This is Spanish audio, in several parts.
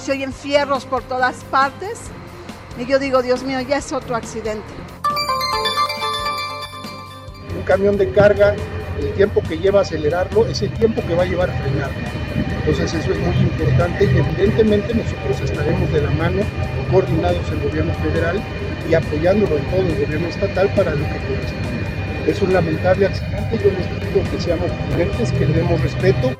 se oyen fierros por todas partes. Y yo digo, Dios mío, ya es otro accidente. Un camión de carga, el tiempo que lleva a acelerarlo es el tiempo que va a llevar a frenarlo. Entonces eso es muy importante y evidentemente nosotros estaremos de la mano, coordinados el gobierno federal y apoyándolo en todo el gobierno estatal para lo que corresponde. Es un lamentable accidente, yo les pido que seamos prudentes, que le demos respeto.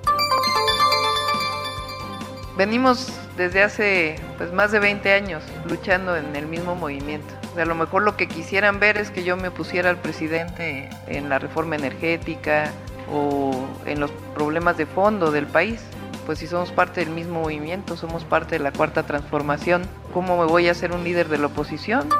Venimos desde hace pues, más de 20 años luchando en el mismo movimiento. a lo mejor lo que quisieran ver es que yo me opusiera al presidente en la reforma energética o en los problemas de fondo del país. Pues si somos parte del mismo movimiento, somos parte de la cuarta transformación, ¿cómo me voy a ser un líder de la oposición?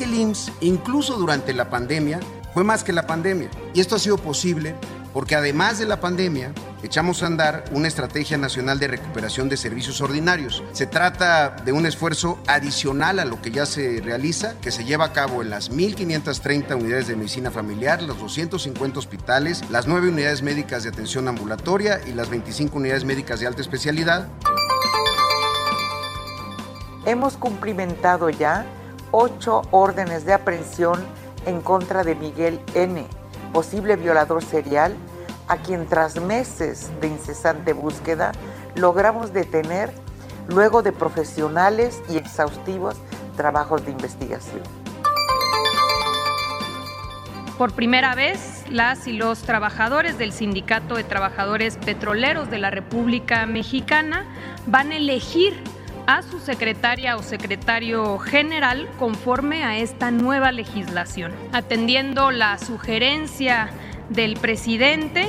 El IMSS, incluso durante la pandemia, fue más que la pandemia. Y esto ha sido posible porque además de la pandemia, echamos a andar una estrategia nacional de recuperación de servicios ordinarios. Se trata de un esfuerzo adicional a lo que ya se realiza, que se lleva a cabo en las 1.530 unidades de medicina familiar, los 250 hospitales, las 9 unidades médicas de atención ambulatoria y las 25 unidades médicas de alta especialidad. Hemos cumplimentado ya ocho órdenes de aprehensión en contra de Miguel N., posible violador serial a quien tras meses de incesante búsqueda logramos detener luego de profesionales y exhaustivos trabajos de investigación. Por primera vez, las y los trabajadores del Sindicato de Trabajadores Petroleros de la República Mexicana van a elegir a su secretaria o secretario general conforme a esta nueva legislación, atendiendo la sugerencia del presidente.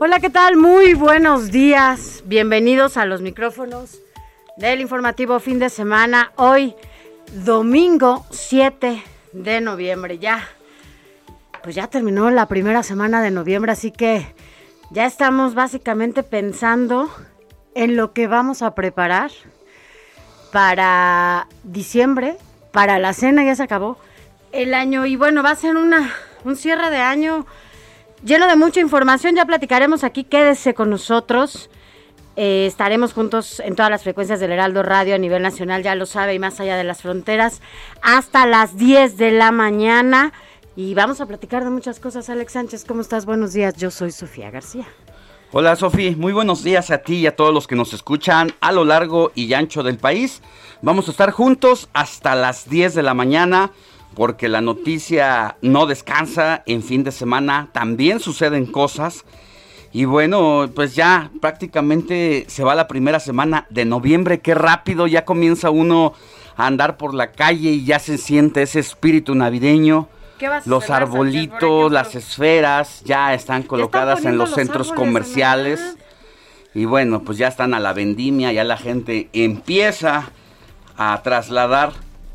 Hola, ¿qué tal? Muy buenos días. Bienvenidos a los micrófonos del informativo fin de semana. Hoy, domingo 7 de noviembre. Ya, pues ya terminó la primera semana de noviembre, así que ya estamos básicamente pensando en lo que vamos a preparar para diciembre, para la cena, ya se acabó el año y bueno, va a ser una, un cierre de año lleno de mucha información, ya platicaremos aquí, quédese con nosotros. Eh, estaremos juntos en todas las frecuencias del Heraldo Radio a nivel nacional, ya lo sabe, y más allá de las fronteras, hasta las 10 de la mañana. Y vamos a platicar de muchas cosas. Alex Sánchez, ¿cómo estás? Buenos días. Yo soy Sofía García. Hola Sofía, muy buenos días a ti y a todos los que nos escuchan a lo largo y ancho del país. Vamos a estar juntos hasta las 10 de la mañana porque la noticia no descansa en fin de semana, también suceden cosas. Y bueno, pues ya prácticamente se va la primera semana de noviembre, qué rápido, ya comienza uno a andar por la calle y ya se siente ese espíritu navideño los arbolitos, las esferas ya están colocadas en los, centros comerciales. Y bueno, pues ya están a la vendimia, ya la gente empieza a trasladar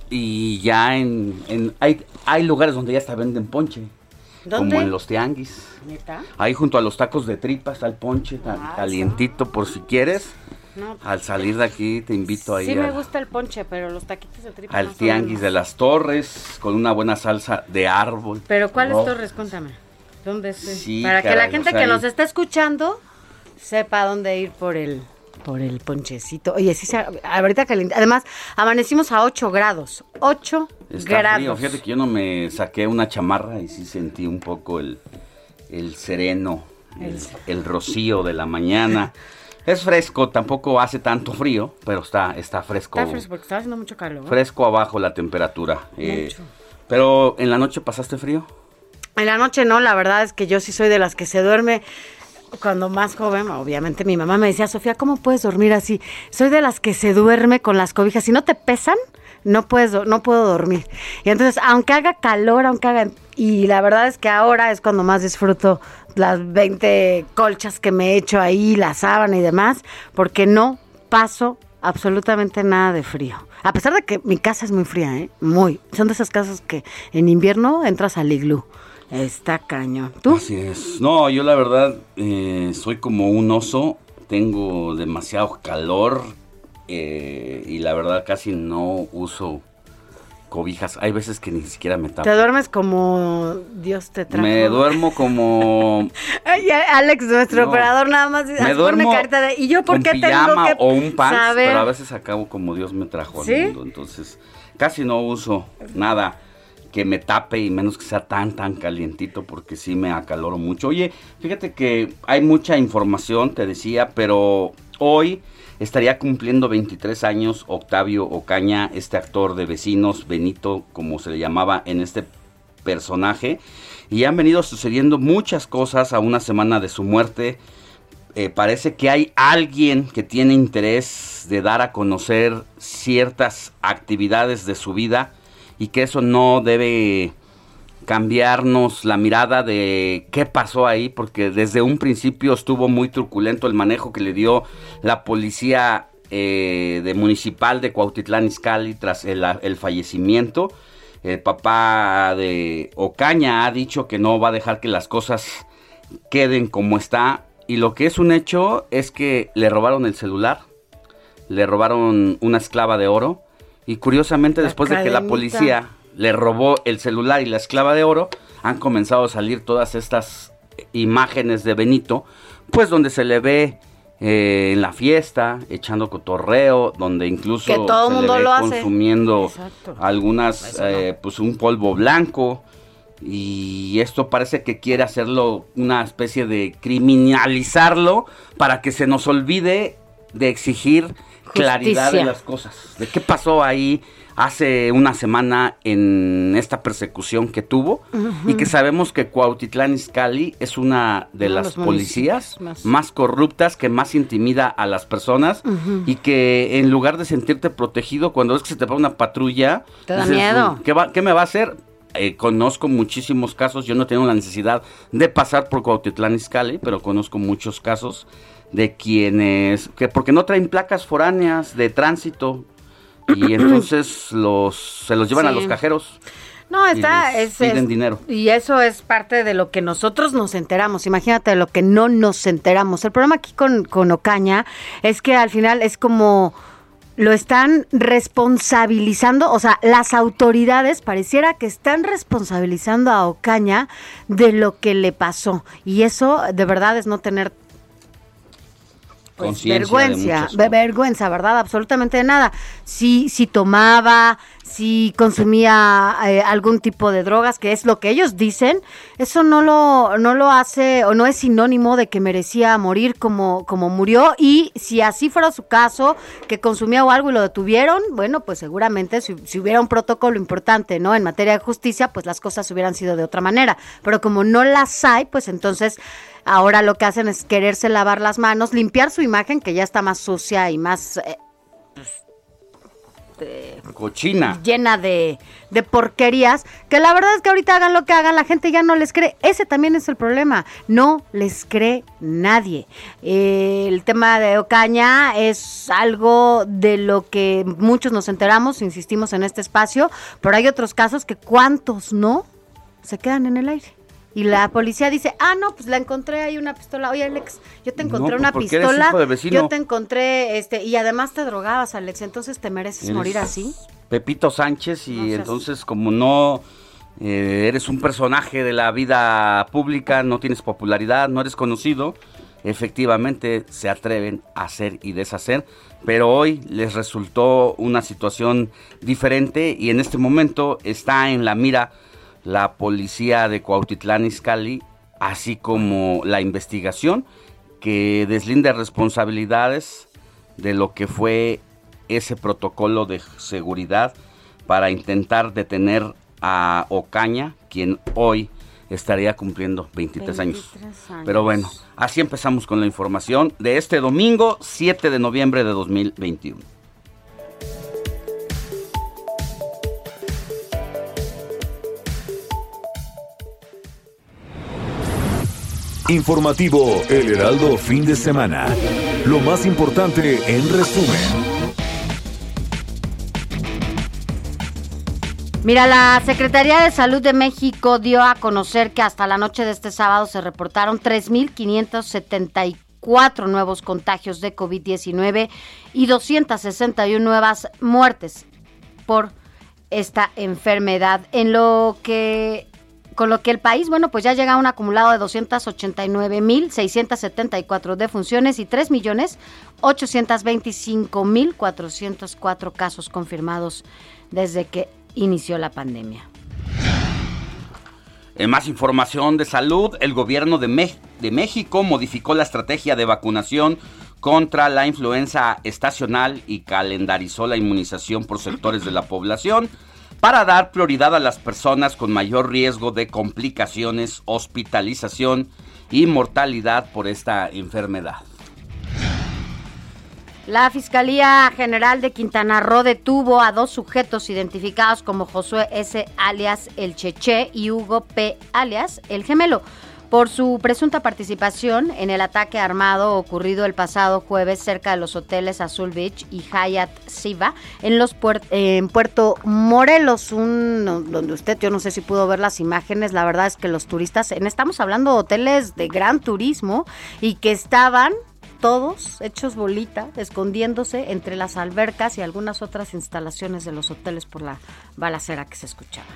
y ya en, hay, hay lugares donde ya hasta venden ponche. Como en los tianguis. Ahí junto a los tacos de tripa está el ponche ah, calientito por si quieres. Pues, al salir de aquí te invito a ir. Sí me gusta el ponche, pero los taquitos de tripa. Al tianguis de las torres con una buena salsa de árbol. Pero ¿cuáles torres? Cuéntame. ¿Dónde es? Para que la gente que nos está escuchando sepa dónde ir por el por el ponchecito. Oye, sí, se, ahorita caliente. Además, amanecimos a 8 grados. 8 Está grados. frío. Fíjate que yo no me saqué una chamarra y sí sentí un poco el, el sereno, el, el rocío de la mañana. Es fresco, tampoco hace tanto frío, pero está, está fresco. Está fresco porque está haciendo mucho calor. Fresco abajo la temperatura. eh, pero en la noche pasaste frío. En la noche no, la verdad es que yo sí soy de las que se duerme cuando más joven, obviamente mi mamá me decía, Sofía, ¿cómo puedes dormir así? Soy de las que se duerme con las cobijas. Si no te pesan, no puedes, no puedo dormir. Y entonces, aunque haga calor, aunque haga, y la verdad es que ahora es cuando más disfruto las 20 colchas que me he hecho ahí, la sábana y demás, porque no paso absolutamente nada de frío. A pesar de que mi casa es muy fría, ¿eh? Muy. Son de esas casas que en invierno entras al iglú. Está cañón. ¿Tú? Así es. No, yo la verdad eh, soy como un oso. Tengo demasiado calor eh, y la verdad casi no uso cobijas. Hay veces que ni siquiera me tapo. Te duermes como Dios te trajo. Me duermo como Ay, Alex, nuestro No. operador, nada más me duermo de. ¿Y yo por qué tengo que o un pants, saber? pero a veces acabo como Dios me trajo al ¿Sí? mundo. Entonces, casi no uso nada que me tape y menos que sea tan tan calientito porque sí me acaloro mucho. Oye, fíjate que hay mucha información, te decía, pero hoy estaría cumpliendo 23 años Octavio Ocaña, este actor de vecinos, Benito, como se le llamaba en este personaje. Y han venido sucediendo muchas cosas a una semana de su muerte. Eh, parece que hay alguien que tiene interés de dar a conocer ciertas actividades de su vida y que eso no debe cambiarnos la mirada de qué pasó ahí, porque desde un principio estuvo muy truculento el manejo que le dio la policía eh, de municipal de Cuautitlán Izcalli tras el, el fallecimiento. El papá de Ocaña ha dicho que no va a dejar que las cosas queden como está. Y lo que es un hecho es que le robaron el celular, le robaron una esclava de oro. Y curiosamente, La después de que la policía le robó el celular y la esclava de oro, han comenzado a salir todas estas imágenes de Benito, pues donde se le ve eh, en la fiesta, echando cotorreo, donde incluso Que todo se mundo le ve lo hace. consumiendo algunas, no. eh, pues un polvo blanco. Y esto parece que quiere hacerlo una especie de criminalizarlo para que se nos olvide de exigir claridad de las cosas. De qué pasó ahí hace una semana en esta persecución que tuvo y que sabemos que Cuautitlán Izcalli es una de Uno las policías más... más- corruptas que más intimida a las personas y que en lugar de sentirte protegido cuando ves que se te va una patrulla Te da miedo. ¿qué, va- qué me va a hacer? Eh, conozco muchísimos casos, yo no tengo la necesidad de pasar por Cuautitlán Izcalli, pero conozco muchos casos de quienes, que porque no traen placas foráneas de tránsito y entonces los se los llevan a los cajeros. No, está. Es, piden es- dinero. Y eso es parte de lo que nosotros nos enteramos. Imagínate de lo que no nos enteramos. El problema aquí con, con Ocaña es que al final es como lo están responsabilizando, o sea, las autoridades pareciera que están responsabilizando a Ocaña de lo que le pasó. Y eso de verdad es no tener pues, de vergüenza, vergüenza, ¿verdad? Absolutamente de nada. Si, si tomaba, si consumía eh, algún tipo de drogas, que es lo que ellos dicen, eso no lo, no lo hace o no es sinónimo de que merecía morir como, como murió. Y si así fuera su caso, que consumía o algo y lo detuvieron, bueno, pues seguramente si, hubiera un protocolo importante, ¿no? En materia de justicia, pues las cosas hubieran sido de otra manera. Pero como no las hay, pues entonces ahora lo que hacen es quererse lavar las manos, limpiar su imagen que ya está más sucia y más eh, Cochina. llena de, de porquerías, que la verdad es que ahorita hagan lo que hagan, la gente ya no les cree. Ese también es el problema, no les cree nadie. Eh, el tema de Ocaña es algo de lo que muchos nos enteramos, insistimos en este espacio, pero hay otros casos que cuántos no se quedan en el aire. Y la policía dice, ah, no, pues la encontré ahí una pistola. Oye, Alex, yo te encontré pues una pistola. Yo te encontré, este, y además te drogabas, Alex, entonces te mereces Eres morir así. Pepito Sánchez y No seas- entonces como no eh, eres un personaje de la vida pública, no tienes popularidad, no eres conocido, efectivamente se atreven a hacer y deshacer, pero hoy les resultó una situación diferente y en este momento está en la mira la policía de Cuautitlán Izcalli, así como la investigación que deslinda responsabilidades de lo que fue ese protocolo de seguridad para intentar detener a Ocaña, quien hoy estaría cumpliendo 23, años. Pero bueno, así empezamos con la información de este domingo 7 de noviembre de 2021. Informativo El Heraldo Fin de Semana. Lo más importante en resumen. Mira, la Secretaría de Salud de México dio a conocer que hasta la noche de este sábado se reportaron 3.574 nuevos contagios de COVID-19 y 261 nuevas muertes por esta enfermedad, en lo que con lo que el país, bueno, pues ya llega a un acumulado de 289.674 defunciones y 3.825.404 casos confirmados desde que inició la pandemia. En más información de salud, el gobierno de, de, México modificó la estrategia de vacunación contra la influenza estacional y calendarizó la inmunización por sectores de la población para dar prioridad a las personas con mayor riesgo de complicaciones, hospitalización y mortalidad por esta enfermedad. La Fiscalía General de Quintana Roo detuvo a dos sujetos identificados como Josué S. alias El Cheche y Hugo P. alias El Gemelo por su presunta participación en el ataque armado ocurrido el pasado jueves cerca de los hoteles Azul Beach y Hyatt Siva en los en Puerto Morelos, un, donde usted yo no sé si pudo ver las imágenes, la verdad es que los turistas, en, estamos hablando de hoteles de gran turismo y que estaban todos hechos bolita, escondiéndose entre las albercas y algunas otras instalaciones de los hoteles por la balacera que se escuchaba.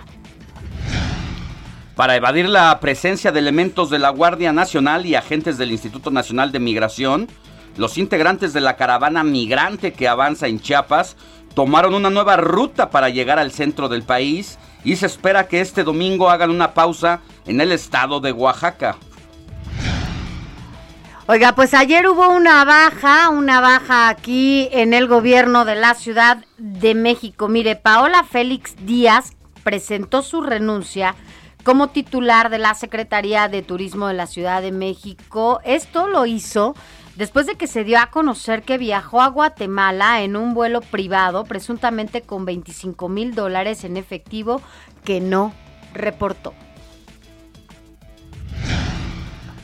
Para evadir la presencia de elementos de la Guardia Nacional y agentes del Instituto Nacional de Migración, los integrantes de la caravana migrante que avanza en Chiapas tomaron una nueva ruta para llegar al centro del país y se espera que este domingo hagan una pausa en el estado de Oaxaca. Oiga, pues ayer hubo una baja, una baja aquí en el gobierno de la Ciudad de México. Mire, Paola Félix Díaz presentó su renuncia como titular de la Secretaría de Turismo de la Ciudad de México. Esto lo hizo después de que se dio a conocer que viajó a Guatemala en un vuelo privado, presuntamente con 25 mil dólares en efectivo, que no reportó.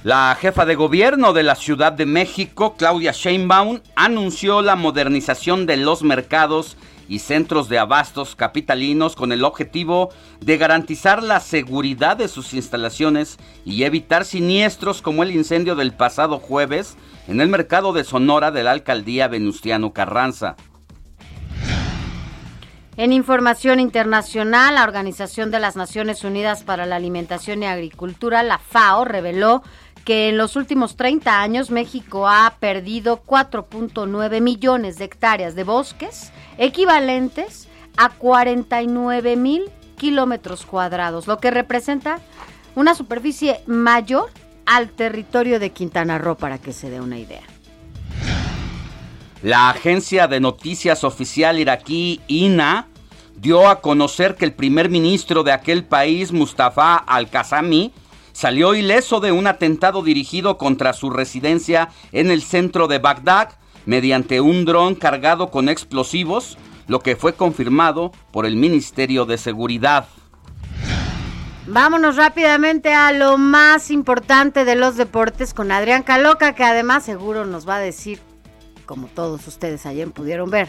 La jefa de gobierno de la Ciudad de México, Claudia Sheinbaum, anunció la modernización de los mercados y centros de abastos capitalinos con el objetivo de garantizar la seguridad de sus instalaciones y evitar siniestros como el incendio del pasado jueves en el mercado de Sonora de la alcaldía Venustiano Carranza. En información internacional, la Organización de las Naciones Unidas para la Alimentación y Agricultura, la FAO, reveló que en los últimos 30 años México ha perdido 4.9 millones de hectáreas de bosques, equivalentes a 49 mil kilómetros cuadrados, lo que representa una superficie mayor al territorio de Quintana Roo, para que se dé una idea. La agencia de noticias oficial iraquí INA dio a conocer que el primer ministro de aquel país, Mustafa al-Qasami, salió ileso de un atentado dirigido contra su residencia en el centro de Bagdad mediante un dron cargado con explosivos, lo que fue confirmado por el Ministerio de Seguridad. Vámonos rápidamente a lo más importante de los deportes con Adrián Caloca, que además seguro nos va a decir, como todos ustedes ayer pudieron ver,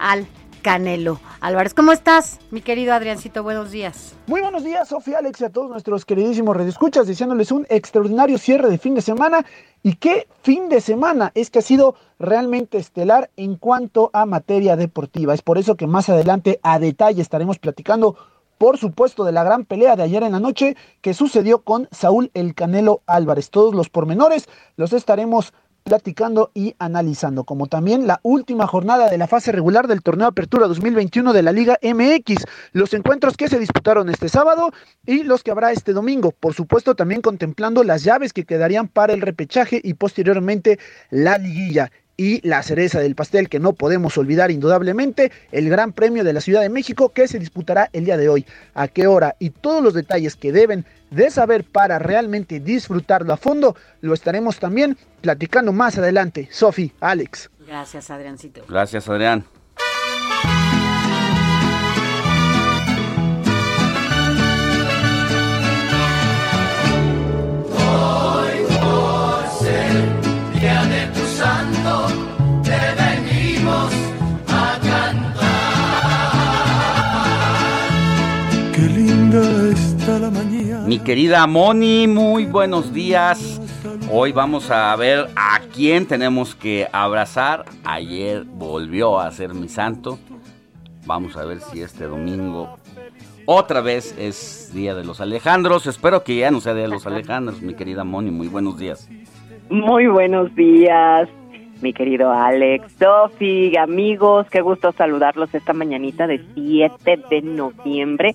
al Canelo Álvarez. ¿Cómo estás, mi querido Adriancito? Buenos días. Muy buenos días, Sofía, Alex y a todos nuestros queridísimos redescuchas, deseándoles un extraordinario cierre de fin de semana. ¿Y qué fin de semana? Es que ha sido realmente estelar en cuanto a materia deportiva. Es por eso que más adelante a detalle estaremos platicando por supuesto, de la gran pelea de ayer en la noche que sucedió con Saúl El Canelo Álvarez. Todos los pormenores los estaremos platicando y analizando, como también la última jornada de la fase regular del torneo Apertura 2021 de la Liga MX, los encuentros que se disputaron este sábado y los que habrá este domingo, por supuesto también contemplando las llaves que quedarían para el repechaje y posteriormente la liguilla y la cereza del pastel que no podemos olvidar indudablemente, el Gran Premio de la Ciudad de México que se disputará el día de hoy, a qué hora y todos los detalles que deben de saber para realmente disfrutarlo a fondo, lo estaremos también platicando más adelante. Sofi, Alex. Gracias, Adriancito. Gracias, Adrián. Mi querida Moni, muy buenos días. Hoy vamos a ver a quién tenemos que abrazar. Ayer volvió a ser mi santo. Vamos a ver si este domingo otra vez es Día de los Alejandros. Espero que ya no sea Día de los Alejandros, mi querida Moni. Muy buenos días. Muy buenos días, mi querido Alex, Sofi, amigos. Qué gusto saludarlos esta mañanita de 7 de noviembre.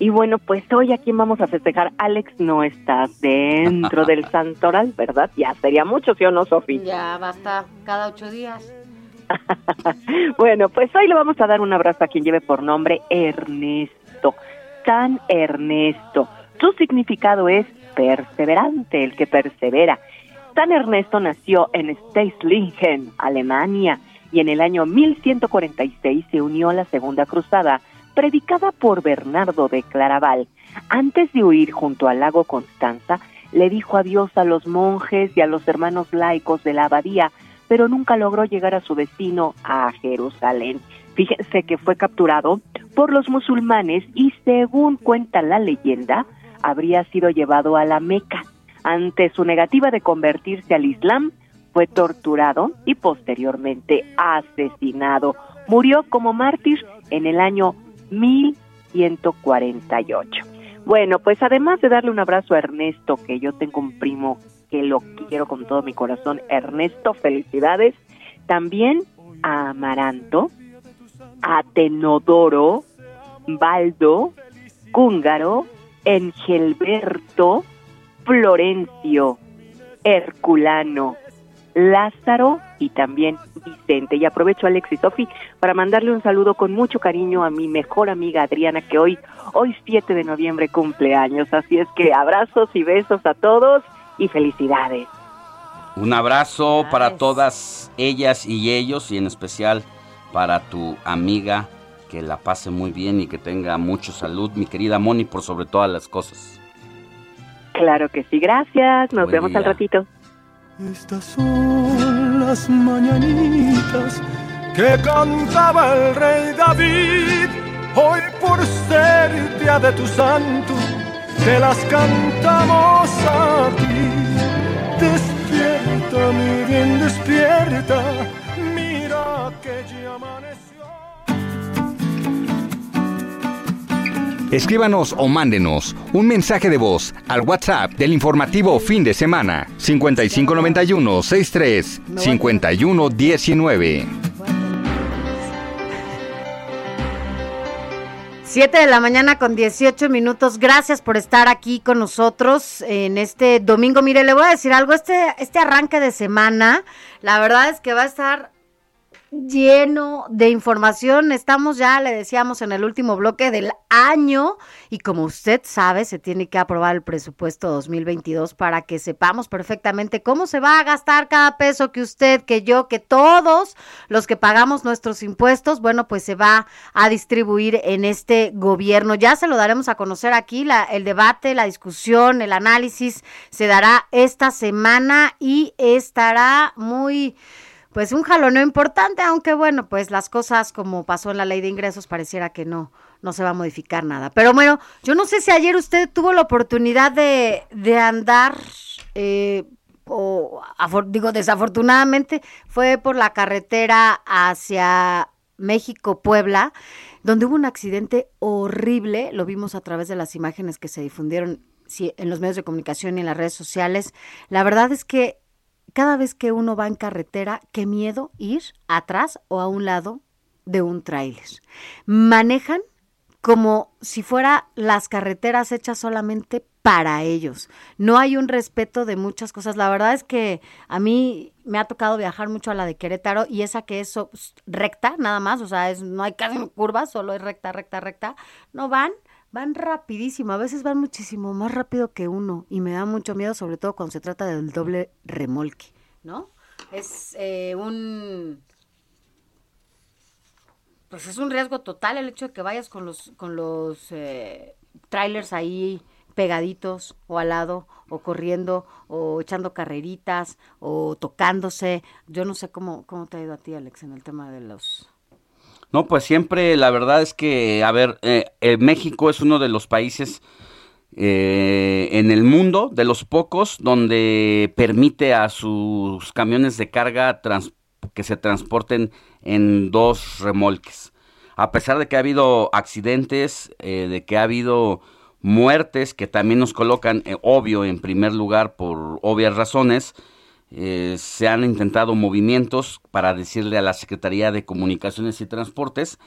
Y bueno, pues hoy a quién vamos a festejar. Alex, no estás dentro del santoral, ¿verdad? Ya sería mucho, ¿sí o no, Sofi? Ya basta, cada ocho días. bueno, pues hoy le vamos a dar un abrazo a quien lleve por nombre Ernesto. San Ernesto. Su significado es perseverante, el que persevera. San Ernesto nació en Steislingen, Alemania, y en el año 1146 se unió a la Segunda Cruzada predicada por Bernardo de Claraval, antes de huir junto al lago Constanza, le dijo adiós a los monjes y a los hermanos laicos de la abadía, pero nunca logró llegar a su destino, a Jerusalén. Fíjense que fue capturado por los musulmanes y según cuenta la leyenda, habría sido llevado a la Meca. Ante su negativa de convertirse al Islam, fue torturado y posteriormente asesinado. Murió como mártir en el año 1148. Bueno, pues además de darle un abrazo a Ernesto, que yo tengo un primo que lo quiero con todo mi corazón, Ernesto, felicidades, también a Amaranto, a Tenodoro, Baldo, Cúngaro, Engelberto, Florencio, Herculano, Lázaro y también Vicente. Y aprovecho Alex y Sofi para mandarle un saludo con mucho cariño a mi mejor amiga Adriana que hoy, hoy 7 de noviembre cumpleaños. Así es que abrazos y besos a todos y felicidades. Un abrazo para todas ellas y ellos y en especial para tu amiga que la pase muy bien y que tenga mucho salud, mi querida Moni, por sobre todas las cosas. Claro que sí, gracias. Nos vemos al ratito. Estas son las mañanitas que cantaba el rey David. Hoy por ser día de tu santo, te las cantamos a ti. Despierta, mi bien, despierta. Mira que ya Escríbanos o mándenos un mensaje de voz al WhatsApp del informativo fin de semana 5591 63 51 19. 7 de la mañana con 18 minutos. Gracias por estar aquí con nosotros en este domingo. Mire, le voy a decir algo. Este, este arranque de semana, la verdad es que va a estar lleno de información. Estamos ya, le decíamos, en el último bloque del año y como usted sabe, se tiene que aprobar el presupuesto 2022 para que sepamos perfectamente cómo se va a gastar cada peso que usted, que yo, que todos los que pagamos nuestros impuestos, bueno, pues se va a distribuir en este gobierno. Ya se lo daremos a conocer aquí, la, el debate, la discusión, el análisis se dará esta semana y estará muy pues un jaloneo importante, aunque bueno, pues las cosas como pasó en la ley de ingresos pareciera que no, no se va a modificar nada. Pero bueno, yo no sé si ayer usted tuvo la oportunidad de, de andar, eh, o digo desafortunadamente, fue por la carretera hacia México-Puebla, donde hubo un accidente horrible, lo vimos a través de las imágenes que se difundieron en los medios de comunicación y en las redes sociales. La verdad es que cada vez que uno va en carretera, qué miedo ir atrás o a un lado de un tráiler. Manejan como si fuera las carreteras hechas solamente para ellos. No hay un respeto de muchas cosas. La verdad es que a mí me ha tocado viajar mucho a la de Querétaro y esa que es recta, nada más, o sea, es, no hay casi curvas, solo es recta, recta, recta. No van, van rapidísimo, a veces van muchísimo más rápido que uno y me da mucho miedo, sobre todo cuando se trata del doble remolque, ¿no? Es eh, un pues es un riesgo total el hecho de que vayas con los con los eh, trailers ahí pegaditos o al lado o corriendo o echando carreritas o tocándose. Yo no sé cómo cómo te ha ido a ti Alex en el tema de los No, pues siempre la verdad es que a ver, eh, eh, México es uno de los países en el mundo, de los pocos, donde permite a sus camiones de carga que se transporten en dos remolques. A pesar de que ha habido accidentes, eh, de que ha habido muertes que también nos colocan, eh, obvio, en primer lugar por obvias razones, eh, se han intentado movimientos para decirle a la Secretaría de Comunicaciones y Transportes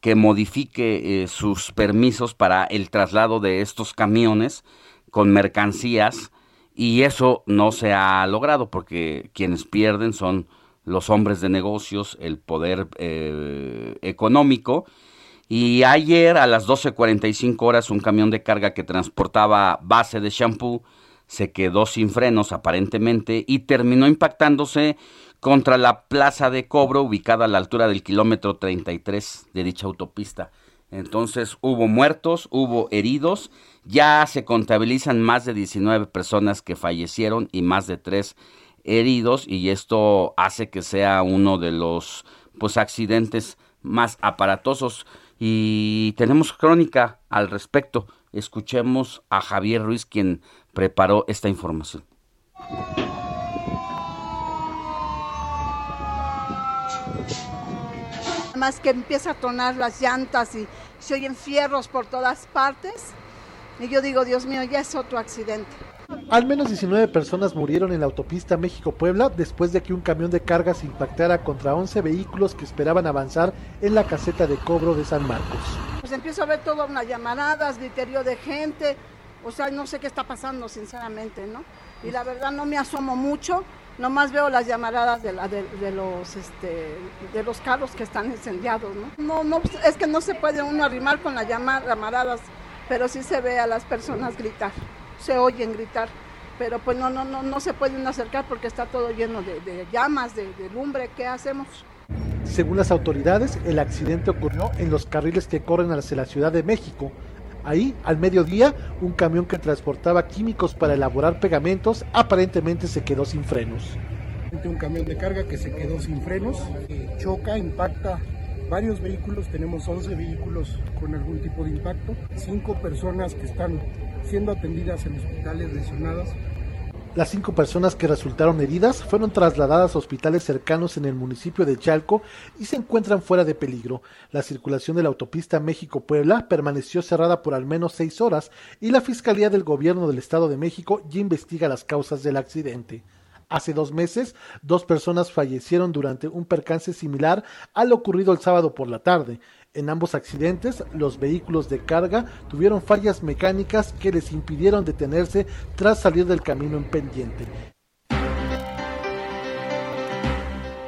que modifique sus permisos para el traslado de estos camiones con mercancías y eso no se ha logrado porque quienes pierden son los hombres de negocios, el poder eh, económico. Y ayer a las 12.45 horas un camión de carga que transportaba base de shampoo se quedó sin frenos aparentemente y terminó impactándose contra la plaza de cobro ubicada a la altura del kilómetro 33 de dicha autopista. Entonces hubo muertos, hubo heridos, ya se contabilizan más de 19 personas que fallecieron y más de 3 heridos y esto hace que sea uno de los pues accidentes más aparatosos y tenemos crónica al respecto. Escuchemos a Javier Ruiz quien preparó esta información. Más que empieza a tronar las llantas y se oyen fierros por todas partes. Y yo digo, Dios mío, ya es otro accidente. Al menos 19 personas murieron en la autopista México-Puebla después de que un camión de carga se impactara contra 11 vehículos que esperaban avanzar en la caseta de cobro de San Marcos. Pues empiezo a ver todas unas llamaradas, griterío de gente, o sea, no sé qué está pasando sinceramente, ¿no? Y la verdad no me asomo mucho, nomás veo las llamaradas de, la, de, los, este, de los carros que están incendiados, ¿no? No, no, es que no se puede uno arrimar con las llamaradas, pero sí se ve a las personas gritar se oyen gritar, pero pues no, no, no, no se pueden acercar porque está todo lleno de, llamas, de, de lumbre, ¿qué hacemos? Según las autoridades, el accidente ocurrió en los carriles que corren hacia la Ciudad de México. Ahí, al mediodía, un camión que transportaba químicos para elaborar pegamentos aparentemente se quedó sin frenos. Un camión de carga que se quedó sin frenos, choca, impacta varios vehículos, tenemos 11 vehículos con algún tipo de impacto, cinco personas que están siendo atendidas en hospitales lesionadas. Las cinco personas que resultaron heridas fueron trasladadas a hospitales cercanos en el municipio de Chalco y se encuentran fuera de peligro. La circulación de la autopista México-Puebla permaneció cerrada por al menos seis horas y la Fiscalía del Gobierno del Estado de México ya investiga las causas del accidente. Hace dos meses, dos personas fallecieron durante un percance similar al ocurrido el sábado por la tarde. En ambos accidentes, los vehículos de carga tuvieron fallas mecánicas que les impidieron detenerse tras salir del camino en pendiente.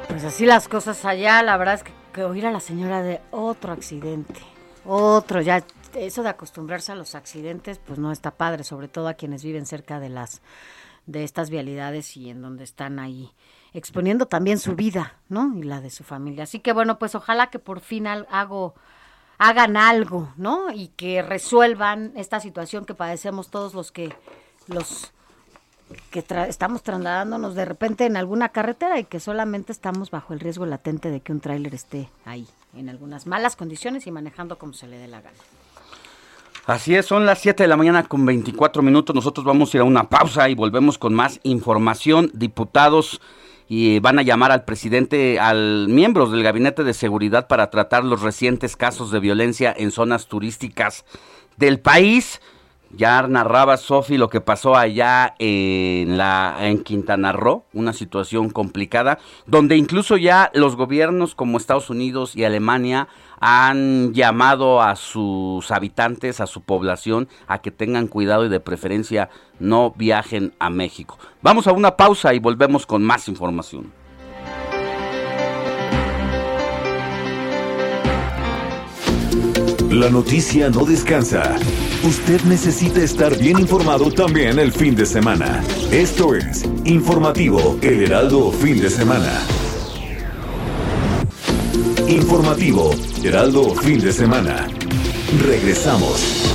Pues así las cosas allá, la verdad es que, oír a la señora de otro accidente, otro, ya eso de acostumbrarse a los accidentes, pues no está padre, sobre todo a quienes viven cerca de las de estas vialidades y en donde están ahí exponiendo también su vida, ¿no? Y la de su familia. Así que bueno, pues ojalá que por fin hago, hagan algo, ¿no? Y que resuelvan esta situación que padecemos todos los que los que estamos trasladándonos de repente en alguna carretera y que solamente estamos bajo el riesgo latente de que un tráiler esté ahí en algunas malas condiciones y manejando como se le dé la gana. Así es, son las 7 de la mañana con 24 minutos. Nosotros vamos a ir a una pausa y volvemos con más información. Diputados y van a llamar al presidente, al miembros del gabinete de seguridad para tratar los recientes casos de violencia en zonas turísticas del país. Ya narraba Sofi lo que pasó allá en la en Quintana Roo, una situación complicada, donde incluso ya los gobiernos como Estados Unidos y Alemania han llamado a sus habitantes, a su población, a que tengan cuidado y de preferencia no viajen a México. Vamos a una pausa y volvemos con más información. La noticia no descansa. Usted necesita estar bien informado también el fin de semana. Esto es Informativo El Heraldo Fin de Semana. Informativo Heraldo Fin de Semana. Regresamos.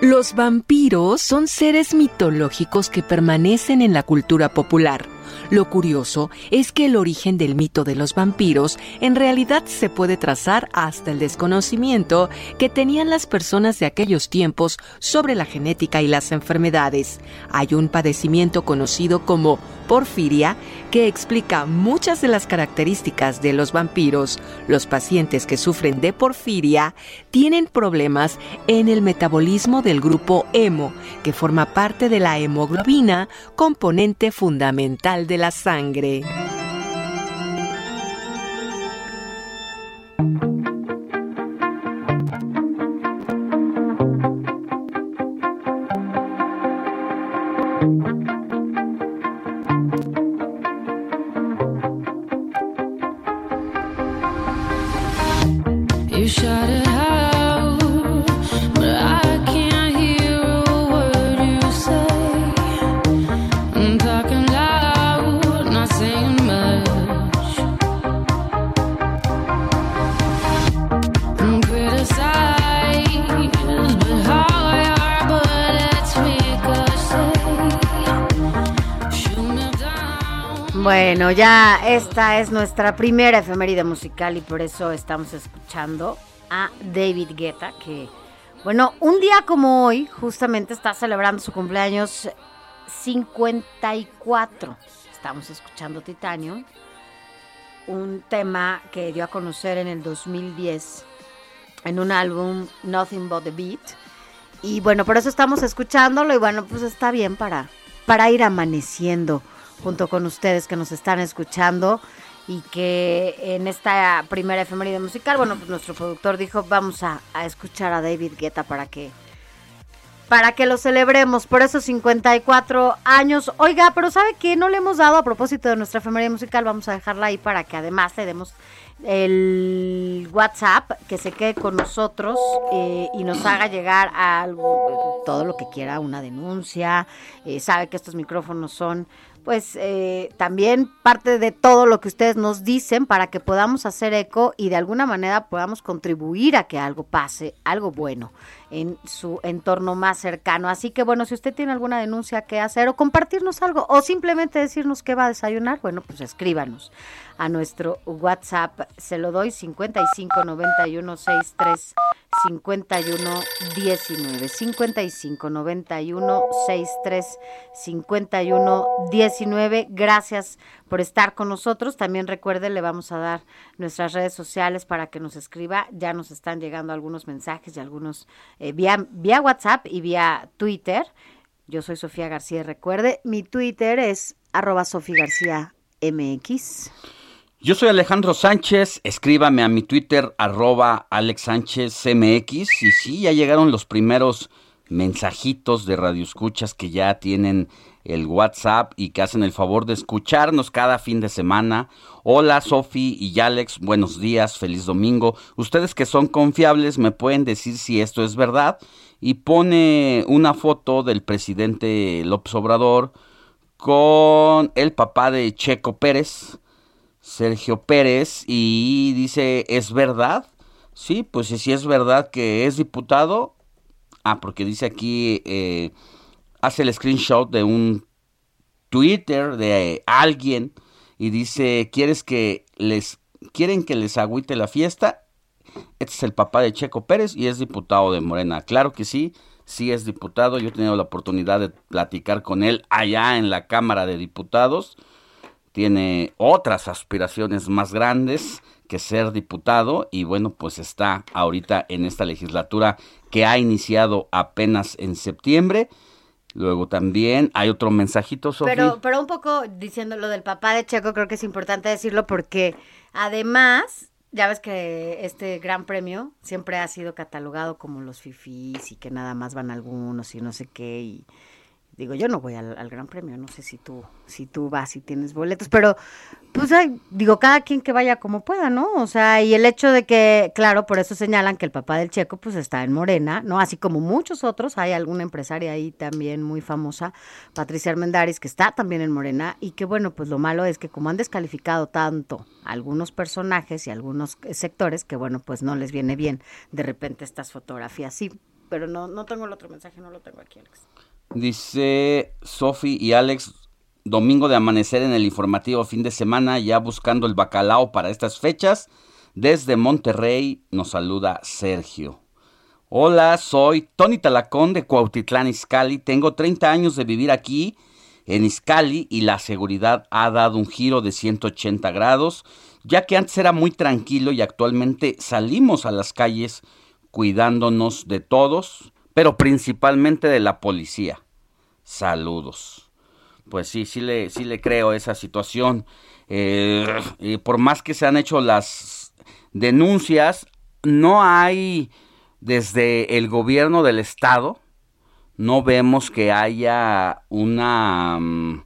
Los vampiros son seres mitológicos que permanecen en la cultura popular lo curioso es que el origen del mito de los vampiros en realidad se puede trazar hasta el desconocimiento que tenían las personas de aquellos tiempos sobre la genética y las enfermedades. Hay un padecimiento conocido como porfiria que explica muchas de las características de los vampiros. Los pacientes que sufren de porfiria tienen problemas en el metabolismo del grupo hemo, que forma parte de la hemoglobina, componente fundamental de la sangre. Bueno, ya esta es nuestra primera efeméride musical y por eso estamos escuchando a David Guetta, que, bueno, un día como hoy, justamente está celebrando su cumpleaños 54. Estamos escuchando Titanium, un tema que dio a conocer en el 2010 en un álbum Nothing But the Beat. Y bueno, por eso estamos escuchándolo y bueno, pues está bien para, para ir amaneciendo junto con ustedes que nos están escuchando y que en esta primera efeméride musical, bueno, pues nuestro productor dijo, vamos a, escuchar a David Guetta para que para que lo celebremos por esos 54 años. Oiga, pero ¿sabe qué? No le hemos dado a propósito de nuestra efeméride musical, vamos a dejarla ahí para que además le demos el WhatsApp, que se quede con nosotros eh, y nos haga llegar a todo lo que quiera, una denuncia. Eh, sabe que estos micrófonos son pues eh, también parte de todo lo que ustedes nos dicen para que podamos hacer eco y de alguna manera podamos contribuir a que algo pase, algo bueno en su entorno más cercano. Así que bueno, si usted tiene alguna denuncia que hacer o compartirnos algo o simplemente decirnos qué va a desayunar, bueno, pues escríbanos a nuestro WhatsApp. Se lo doy 55 91 63 51 19 55 91 63 51 19. Gracias por estar con nosotros. También recuerde, le vamos a dar nuestras redes sociales para que nos escriba. Ya nos están llegando algunos mensajes y algunos eh, vía, vía WhatsApp y vía Twitter. Yo soy Sofía García. Recuerde, mi Twitter es arroba Sofía García MX. Yo soy Alejandro Sánchez, escríbame a mi Twitter arroba Alex Sánchez MX y sí, ya llegaron los primeros mensajitos de Radio Escuchas que ya tienen el WhatsApp y que hacen el favor de escucharnos cada fin de semana. Hola Sofi y Alex, buenos días, feliz domingo. Ustedes que son confiables me pueden decir si esto es verdad y pone una foto del presidente López Obrador con el papá de Checo Pérez Sergio Pérez y dice, ¿es verdad? Sí, pues si es verdad que es diputado. Ah, porque dice aquí, eh, hace el screenshot de un Twitter de alguien y dice, ¿quieres que les, quieren que les agüite la fiesta? Este es el papá de Checo Pérez y es diputado de Morena. Claro que sí, sí es diputado. Yo he tenido la oportunidad de platicar con él allá en la Cámara de Diputados. Tiene otras aspiraciones más grandes que ser diputado y bueno, pues está ahorita en esta legislatura que ha iniciado apenas en septiembre. Luego también hay otro mensajito, Sofía. Pero, pero un poco diciendo lo del papá de Checo, creo que es importante decirlo porque además, ya ves que este gran premio siempre ha sido catalogado como los fifís y que nada más van algunos y no sé qué y digo, yo no voy al, Gran Premio, no sé si tú, si tú vas y tienes boletos, pero pues ay, digo, cada quien que vaya como pueda, ¿no? O sea, y el hecho de que, claro, por eso señalan que el papá del Checo pues está en Morena, ¿no? Así como muchos otros, hay alguna empresaria ahí también muy famosa, Patricia Armendaris, que está también en Morena, y que bueno, pues lo malo es que como han descalificado tanto algunos personajes y algunos sectores, que bueno, pues no les viene bien de repente estas fotografías, sí, pero no, no tengo el otro mensaje, no lo tengo aquí, Alex. Dice Sofi y Alex, domingo de amanecer en el informativo fin de semana, ya buscando el bacalao para estas fechas. Desde Monterrey nos saluda Sergio. Hola, soy Tony Talacón de Cuautitlán, Izcalli. Tengo 30 años de vivir aquí en Izcalli y la seguridad ha dado un giro de 180 grados, ya que antes era muy tranquilo y actualmente salimos a las calles cuidándonos de todos, pero principalmente de la policía. Saludos. Pues sí, sí le, sí le creo esa situación. Eh, por más que se han hecho las denuncias, no hay desde el gobierno del estado, no vemos que haya una, mm,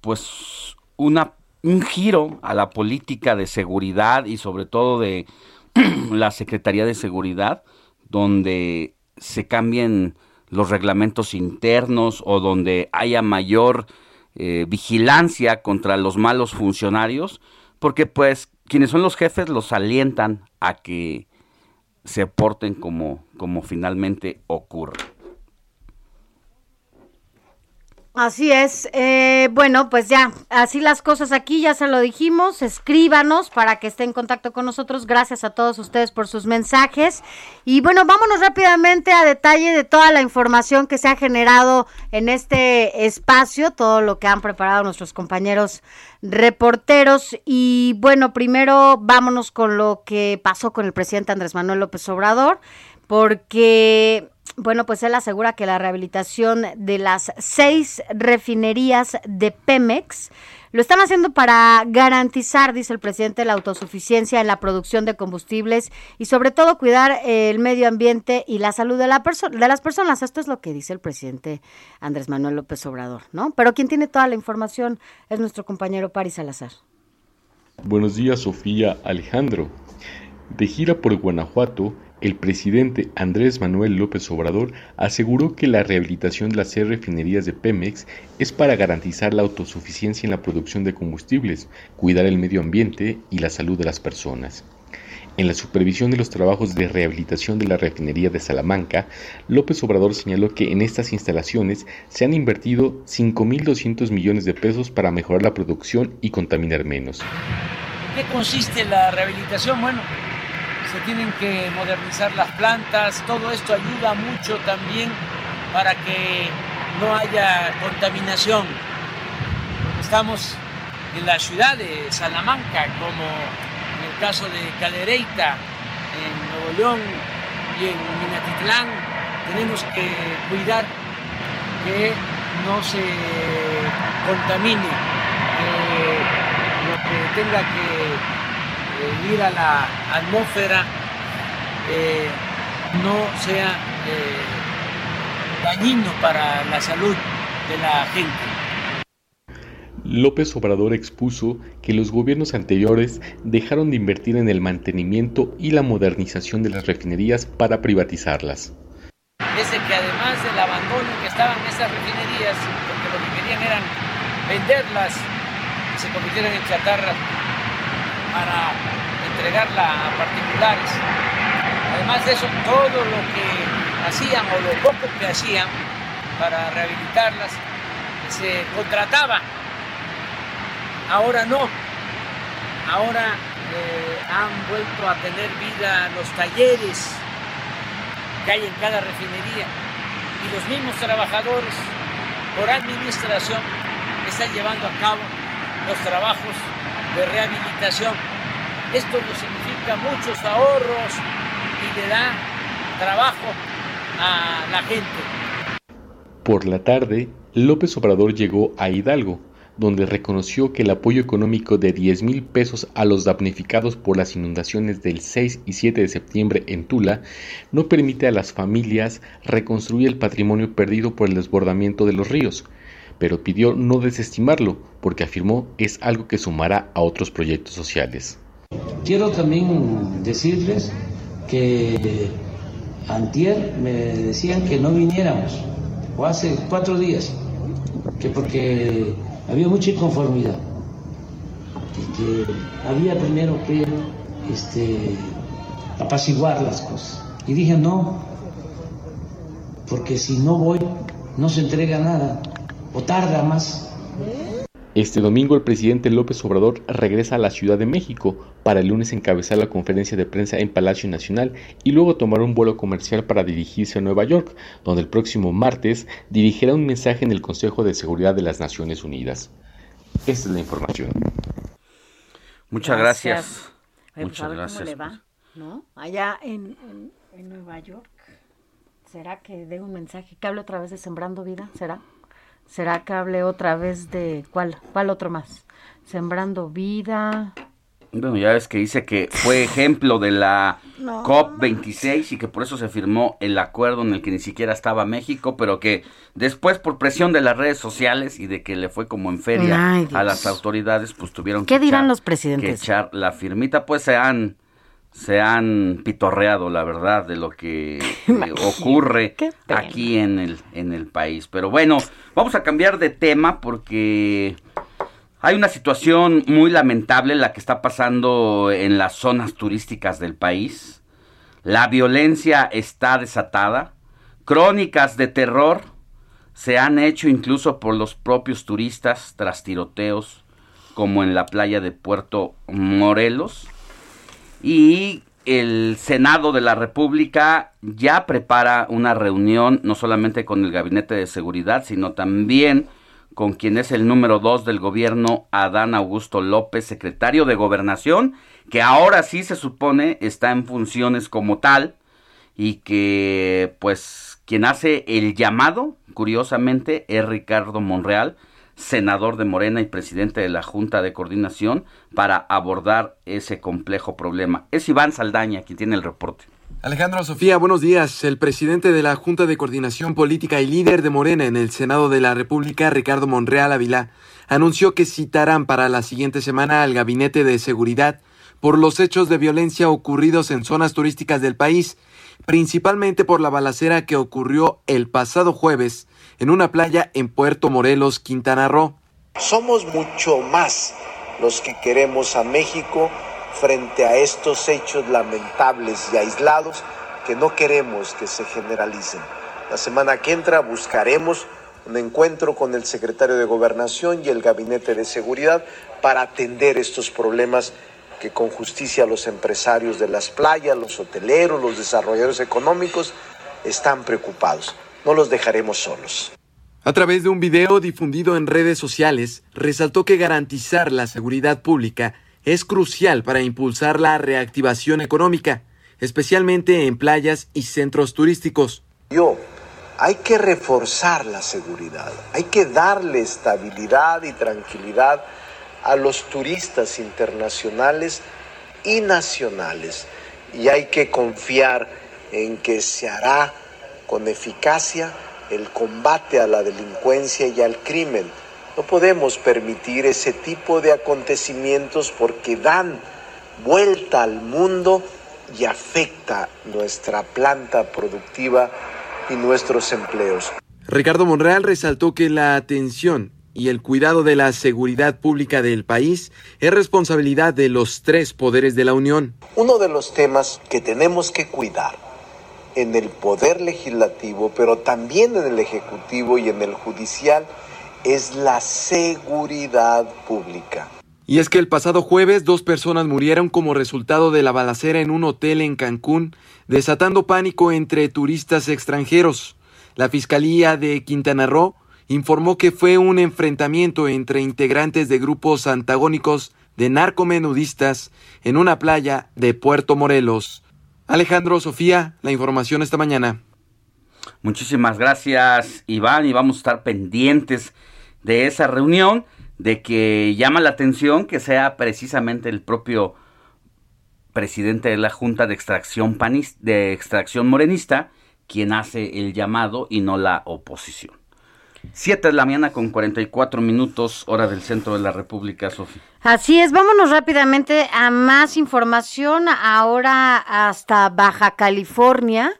pues, una, un giro a la política de seguridad y sobre todo de la Secretaría de Seguridad, donde se cambien los reglamentos internos o donde haya mayor eh, vigilancia contra los malos funcionarios, porque pues quienes son los jefes los alientan a que se porten como, como finalmente ocurre. Así es. Eh, bueno, pues ya, así las cosas aquí, ya se lo dijimos. Escríbanos para que esté en contacto con nosotros. Gracias a todos ustedes por sus mensajes. Y bueno, vámonos rápidamente a detalle de toda la información que se ha generado en este espacio, todo lo que han preparado nuestros compañeros reporteros. Y bueno, primero vámonos con lo que pasó con el presidente Andrés Manuel López Obrador, porque bueno, pues él asegura que la rehabilitación de las seis refinerías de Pemex lo están haciendo para garantizar, dice el presidente, la autosuficiencia en la producción de combustibles y sobre todo cuidar el medio ambiente y la salud de, la de las personas. Esto es lo que dice el presidente Andrés Manuel López Obrador, ¿no? Pero quien tiene toda la información es nuestro compañero Paris Salazar. Buenos días, Sofía Alejandro. De gira por Guanajuato, el presidente Andrés Manuel López Obrador aseguró que la rehabilitación de las seis refinerías de Pemex es para garantizar la autosuficiencia en la producción de combustibles, cuidar el medio ambiente y la salud de las personas. En la supervisión de los trabajos de rehabilitación de la refinería de Salamanca, López Obrador señaló que en estas instalaciones se han invertido 5.200 millones de pesos para mejorar la producción y contaminar menos. ¿Qué consiste la rehabilitación? Bueno, se tienen que modernizar las plantas, todo esto ayuda mucho también para que no haya contaminación. Estamos en la ciudad de Salamanca, como en el caso de Cadereyta, en Nuevo León y en Minatitlán, tenemos que cuidar que no se contamine, que lo que tenga que ir a la atmósfera eh, no sea eh, dañino para la salud de la gente. López Obrador expuso que los gobiernos anteriores dejaron de invertir en el mantenimiento y la modernización de las refinerías para privatizarlas. Es que además del abandono que estaban esas refinerías, porque lo que querían eran venderlas, se convirtieran en chatarras, para entregarla a particulares. Además de eso, todo lo que hacían o lo poco que hacían para rehabilitarlas se contrataba. Ahora no. Ahora eh, han vuelto a tener vida los talleres que hay en cada refinería. Y los mismos trabajadores, por administración, están llevando a cabo los trabajos de rehabilitación. Esto nos significa muchos ahorros y le da trabajo a la gente. Por la tarde, López Obrador llegó a Hidalgo, donde reconoció que el apoyo económico de 10 mil pesos a los damnificados por las inundaciones del 6 y 7 de septiembre en Tula no permite a las familias reconstruir el patrimonio perdido por el desbordamiento de los ríos, pero pidió no desestimarlo porque afirmó es algo que sumará a otros proyectos sociales. Quiero también decirles que antier me decían que no viniéramos, o hace cuatro días, que porque había mucha inconformidad, que había primero que este, apaciguar las cosas. Y dije, no, porque si no voy, no se entrega nada, o tarda más. Este domingo el presidente López Obrador regresa a la Ciudad de México para el lunes encabezar la conferencia de prensa en Palacio Nacional y luego tomar un vuelo comercial para dirigirse a Nueva York, donde el próximo martes dirigirá un mensaje en el Consejo de Seguridad de las Naciones Unidas. Esta es la información. Muchas gracias. Oye, pues, Muchas a ver gracias. ¿Cómo le va? ¿No? Allá en, en- en Nueva York. ¿Será que dé un mensaje? ¿Que hable otra vez de Sembrando Vida? ¿Será? ¿Será que hable otra vez de cuál? ¿Cuál otro más? Sembrando Vida. Bueno, ya ves que dice que fue ejemplo de la No, COP26 y que por eso se firmó el acuerdo en el que ni siquiera estaba México, pero que después por presión de las redes sociales y de que le fue como en feria Ay, a las autoridades, pues tuvieron ¿Qué que dirán echar- los presidentes? que echar la firmita, pues se han se han pitorreado, la verdad, de lo que eh, ocurre aquí en el, en el país. Pero bueno, vamos a cambiar de tema porque hay una situación muy lamentable la que está pasando en las zonas turísticas del país. La violencia está desatada. Crónicas de terror se han hecho incluso por los propios turistas tras tiroteos como en la playa de Puerto Morelos. Y el Senado de la República ya prepara una reunión no solamente con el Gabinete de Seguridad, sino también con quien es el número dos del gobierno, Adán Augusto López, secretario de Gobernación, que ahora sí se supone está en funciones como tal y que pues quien hace el llamado, curiosamente, es Ricardo Monreal, senador de Morena y presidente de la Junta de Coordinación, para abordar ese complejo problema. Es Iván Saldaña quien tiene el reporte. Alejandro Sofía, buenos días. El presidente de la Junta de Coordinación Política y líder de Morena en el Senado de la República, Ricardo Monreal Ávila, anunció que citarán para la siguiente semana al Gabinete de Seguridad por los hechos de violencia ocurridos en zonas turísticas del país, principalmente por la balacera que ocurrió el pasado jueves en una playa en Puerto Morelos, Quintana Roo. Somos mucho más los que queremos a México frente a estos hechos lamentables y aislados que no queremos que se generalicen. La semana que entra buscaremos un encuentro con el secretario de Gobernación y el Gabinete de Seguridad para atender estos problemas que con justicia los empresarios de las playas, los hoteleros, los desarrolladores económicos están preocupados. No los dejaremos solos. A través de un video difundido en redes sociales, resaltó que garantizar la seguridad pública es crucial para impulsar la reactivación económica, especialmente en playas y centros turísticos. Yo, hay que reforzar la seguridad, hay que darle estabilidad y tranquilidad a los turistas internacionales y nacionales y hay que confiar en que se hará con eficacia el combate a la delincuencia y al crimen. No podemos permitir ese tipo de acontecimientos porque dan vuelta al mundo y afecta nuestra planta productiva y nuestros empleos. Ricardo Monreal resaltó que la atención y el cuidado de la seguridad pública del país es responsabilidad de los tres poderes de la Unión. Uno de los temas que tenemos que cuidar en el poder legislativo, pero también en el ejecutivo y en el judicial, es la seguridad pública. Y es que el pasado jueves dos personas murieron como resultado de la balacera en un hotel en Cancún, desatando pánico entre turistas extranjeros. La Fiscalía de Quintana Roo informó que fue un enfrentamiento entre integrantes de grupos antagónicos de narcomenudistas en una playa de Puerto Morelos. Alejandro, Sofía, la información esta mañana. Muchísimas gracias, Iván, y vamos a estar pendientes de esa reunión, de que llama la atención que sea precisamente el propio presidente de la Junta de Extracción Panis, de Extracción Morenista quien hace el llamado y no la oposición. Siete de la mañana con 44 minutos, hora del centro de la República, Sofía. Así es, vámonos rápidamente a más información, ahora hasta Baja California,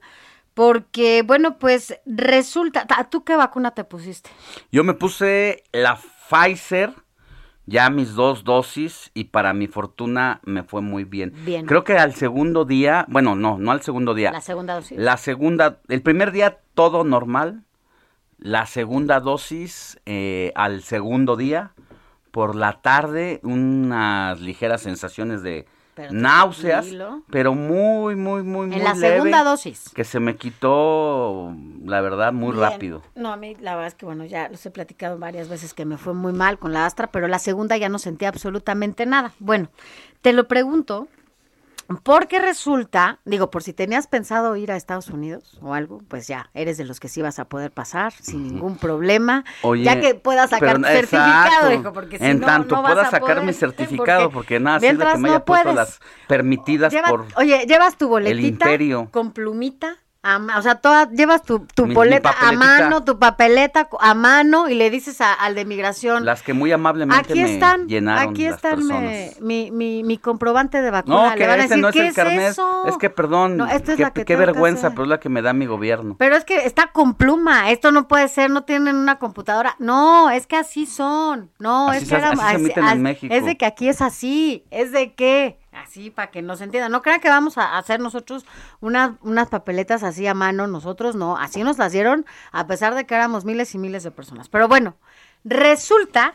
porque, bueno, pues resulta, ¿tú qué vacuna te pusiste? Yo me puse la Pfizer, ya mis dos dosis, y para mi fortuna me fue muy bien. Bien. Creo que al segundo día, bueno, no, no al segundo día. La segunda dosis. La segunda, el primer día todo normal, la segunda dosis eh, al segundo día, por la tarde unas ligeras sensaciones de Pero náuseas, tranquilo. pero muy, muy, muy, muy En la leve, segunda dosis. Que se me quitó, la verdad, muy Bien. rápido. No, a mí la verdad es que, bueno, ya los he platicado varias veces que me fue muy mal con la Astra, pero la segunda ya no sentía absolutamente nada. Bueno, te lo pregunto porque resulta, digo, por si tenías pensado ir a Estados Unidos o algo, pues ya, eres de los que sí vas a poder pasar sin ningún problema, Oye, ya que puedas sacar pero- tu certificado, exacto. hijo, porque si En no, tanto no vas pueda a sacar poder, mi certificado, porque, Porque nada sirve que me no haya puesto puedes. las permitidas Lleva- por... Oye, llevas tu boletita imperio. con plumita, o sea, toda, llevas tu, tu Mi- mi boleta a mano, tu papeleta a mano y le dices a- al de migración, Las que muy amablemente aquí me llenaron aquí están mi, mi, mi comprobante de vacuna. No, que le van a decir, no es ¿qué el carnet. eso? Es que, perdón, No, es la que qué que vergüenza, pero es la que me da mi gobierno. Pero es que está con pluma, esto no puede ser, no tienen una computadora. No, es que así son. No, Así es se- que era- así se emiten en México. Es de que aquí es así, es de que así para que no se entienda. No crean que vamos a hacer nosotros unas unas papeletas así a mano, nosotros no, así nos las dieron a pesar de que éramos miles y miles de personas. Pero bueno, resulta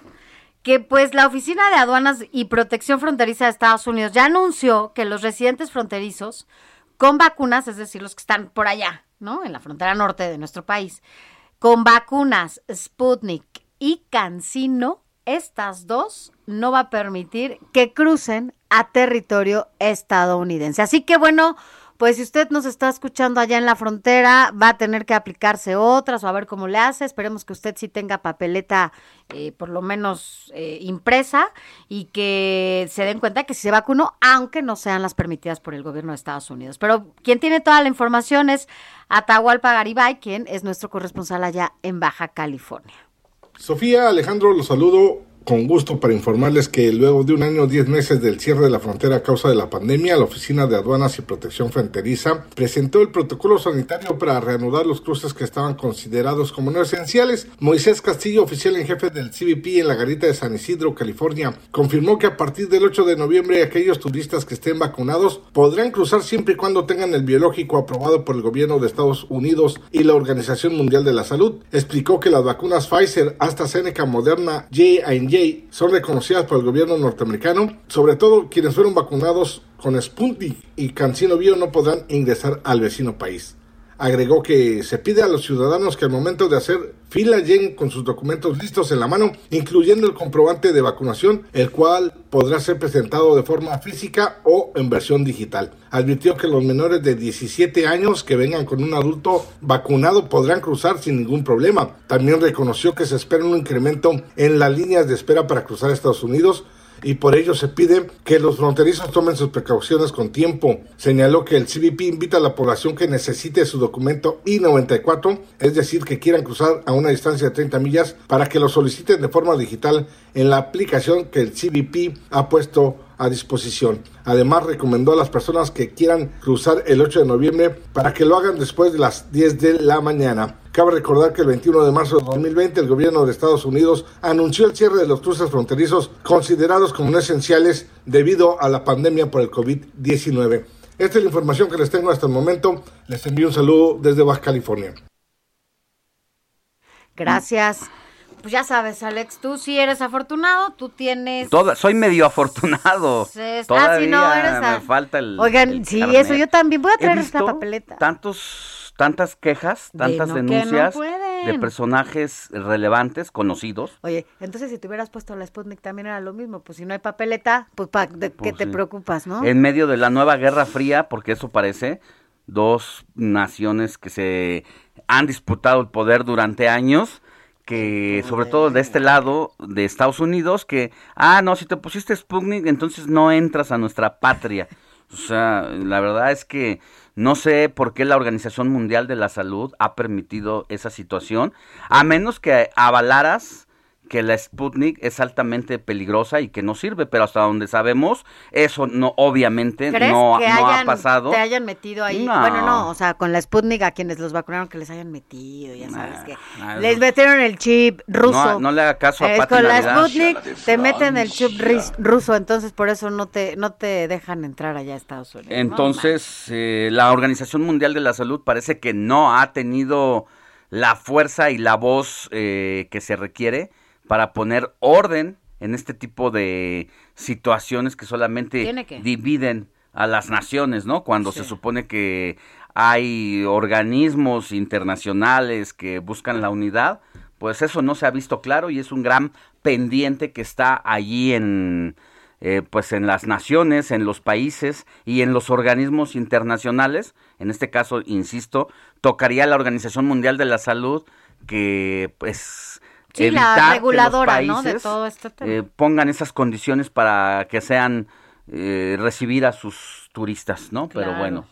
que pues la Oficina de Aduanas y Protección Fronteriza de Estados Unidos ya anunció que los residentes fronterizos con vacunas, es decir, los que están por allá, ¿no? En la frontera norte de nuestro país, con vacunas Sputnik y Cancino, estas dos no va a permitir que crucen a territorio estadounidense. Así que bueno, pues si usted nos está escuchando allá en la frontera, va a tener que aplicarse otras o a ver cómo le hace. Esperemos que usted sí tenga papeleta eh, por lo menos eh, impresa y que se den cuenta que si se vacunó, aunque no sean las permitidas por el gobierno de Estados Unidos. Pero quien tiene toda la información es Atahualpa Garibay, quien es nuestro corresponsal allá en Baja California. Sofía, Alejandro, los saludo con gusto para informarles que luego de un año, diez meses del cierre de la frontera a causa de la pandemia, la Oficina de Aduanas y Protección Fronteriza presentó el protocolo sanitario para reanudar los cruces que estaban considerados como no esenciales. Moisés Castillo, oficial en jefe del CBP en la garita de San Isidro, California, confirmó que a partir del 8 de noviembre aquellos turistas que estén vacunados podrán cruzar siempre y cuando tengan el biológico aprobado por el gobierno de Estados Unidos y la Organización Mundial de la Salud. Explicó que las vacunas Pfizer, AstraZeneca, Moderna, J&J son reconocidas por el gobierno norteamericano, sobre todo quienes fueron vacunados con Sputnik y Cancino Bio no podrán ingresar al vecino país. Agregó que se pide a los ciudadanos que al momento de hacer fila lleguen con sus documentos listos en la mano, incluyendo el comprobante de vacunación, el cual podrá ser presentado de forma física o en versión digital. Advirtió que los menores de 17 años que vengan con un adulto vacunado podrán cruzar sin ningún problema. También reconoció que se espera un incremento en las líneas de espera para cruzar Estados Unidos y por ello se pide que los fronterizos tomen sus precauciones con tiempo. Señaló que el CBP invita a la población que necesite su documento I-94, es decir, que quieran cruzar a una distancia de 30 millas, para que lo soliciten de forma digital en la aplicación que el CBP ha puesto a disposición. Además, recomendó a las personas que quieran cruzar el 8 de noviembre para que lo hagan después de las 10 de la mañana. Cabe recordar que el 21 de marzo de 2020 el gobierno de Estados Unidos anunció el cierre de los cruces fronterizos considerados como no esenciales debido a la pandemia por el COVID-19. Esta es la información que les tengo hasta el momento. Les envío un saludo desde Baja California. Gracias. Pues ya sabes, Alex, tú sí eres afortunado, tú tienes... Toda, soy medio afortunado. Sí, es- Todavía ah, no, eres a- me falta el. Oigan, el sí, carnet. eso yo también. Voy a traer esta papeleta. Tantos, tantas quejas, tantas no denuncias de personajes relevantes, conocidos. Oye, entonces si te hubieras puesto la Sputnik también era lo mismo. Pues si no hay papeleta, pues pa- ¿de qué Pues te sí. preocupas, no? En medio de la nueva Guerra Fría, porque eso parece, dos naciones que se han disputado el poder durante años, que sobre todo de este lado de Estados Unidos, que, ah, no, si te pusiste Sputnik, entonces no entras a nuestra patria. O sea, la verdad es que no sé por qué la Organización Mundial de la Salud ha permitido esa situación, a menos que avalaras que la Sputnik es altamente peligrosa y que no sirve, pero hasta donde sabemos, eso no, obviamente ¿Crees no, que no ha pasado. te hayan metido ahí? No. Bueno, no, o sea, con la Sputnik a quienes los vacunaron que les hayan metido, ya sabes que les metieron el chip ruso. No, no le haga caso a Es con la. Sputnik te meten el chip ris- ruso, entonces por eso no te no te dejan entrar allá a Estados Unidos. ¿no? Entonces, eh, la Organización Mundial de la Salud parece que no ha tenido la fuerza y la voz eh, que se requiere para poner orden en este tipo de situaciones que solamente que. dividen a las naciones, ¿no? Cuando se supone que hay organismos internacionales que buscan la unidad, pues eso no se ha visto claro y es un gran pendiente que está allí en, eh, pues en las naciones, en los países y en los organismos internacionales. En este caso, insisto, tocaría la Organización Mundial de la Salud que, pues, Sí, la evitar que los reguladora, ¿no? De todo este tema. eh, pongan esas condiciones para que sean eh, recibir a sus turistas, ¿no? Pero bueno.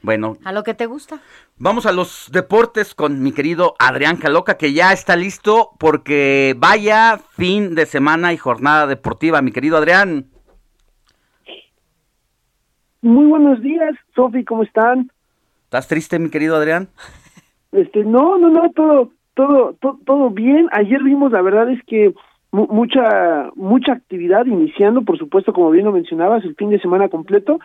Bueno, A lo que te gusta. Vamos a los deportes con mi querido Adrián Caloca, que ya está listo porque vaya fin de semana y jornada deportiva, mi querido Adrián. Muy buenos días, Sofi, ¿cómo están? ¿Estás triste, mi querido Adrián? Este, no, no, no, todo, todo, to- todo bien. Ayer vimos, la verdad es que mu- mucha, mucha actividad iniciando, por supuesto, como bien lo mencionabas, el fin de semana completo.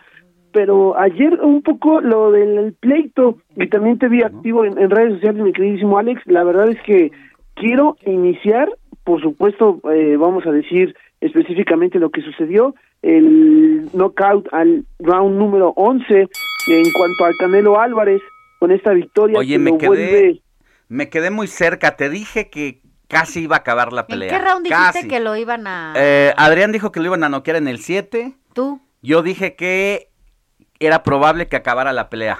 Pero ayer un poco lo del pleito, y también te vi activo en, en redes sociales, mi queridísimo Alex. La verdad es que quiero iniciar, por supuesto, eh, vamos a decir específicamente lo que sucedió, el knockout al round número 11 en cuanto al Canelo Álvarez con esta victoria Oye, que me lo quedé, vuelve me quedé muy cerca. Te dije que casi iba a acabar la ¿En pelea. qué round dijiste que lo iban a Eh, Adrián dijo que lo iban a noquear en el 7. tú? Yo dije que era probable que acabara la pelea.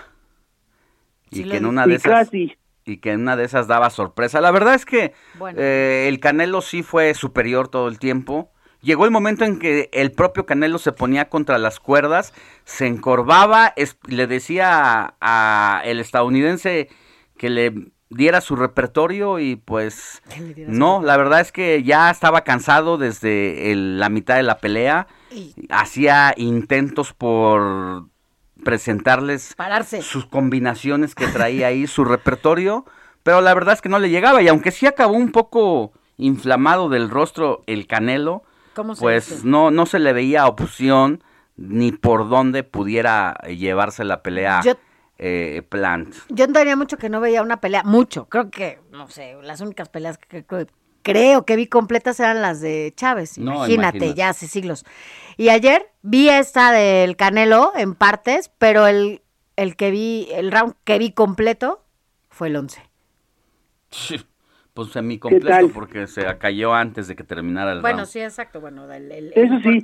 Y Sí, que en una de Y esas casi. y que en una de esas daba sorpresa. La verdad es que Bueno. eh, el Canelo sí fue superior todo el tiempo. Llegó el momento en que el propio Canelo se ponía contra las cuerdas, se encorvaba, es- le decía a, a el estadounidense que le diera su repertorio y pues no, la verdad es que ya estaba cansado desde el- la mitad de la pelea, hacía intentos por presentarles Pararse. sus combinaciones que traía ahí, su repertorio, pero la verdad es que no le llegaba y aunque sí acabó un poco inflamado del rostro el Canelo, ¿Cómo se pues dice? no no se le veía opción ni por dónde pudiera llevarse la pelea Yo- eh, Plant. Yo tenía mucho que no veía una pelea, mucho. Creo que, no sé, las únicas peleas que, que- creo que vi completas eran las de Chávez. No, imagínate, imagínate. ya hace siglos. Y ayer vi esta del Canelo en partes, pero el, el que vi, el round que vi completo fue el 11. Pues semi completo porque se cayó antes de que terminara el Bueno, round. sí, exacto, bueno, el, el- el Eso sí.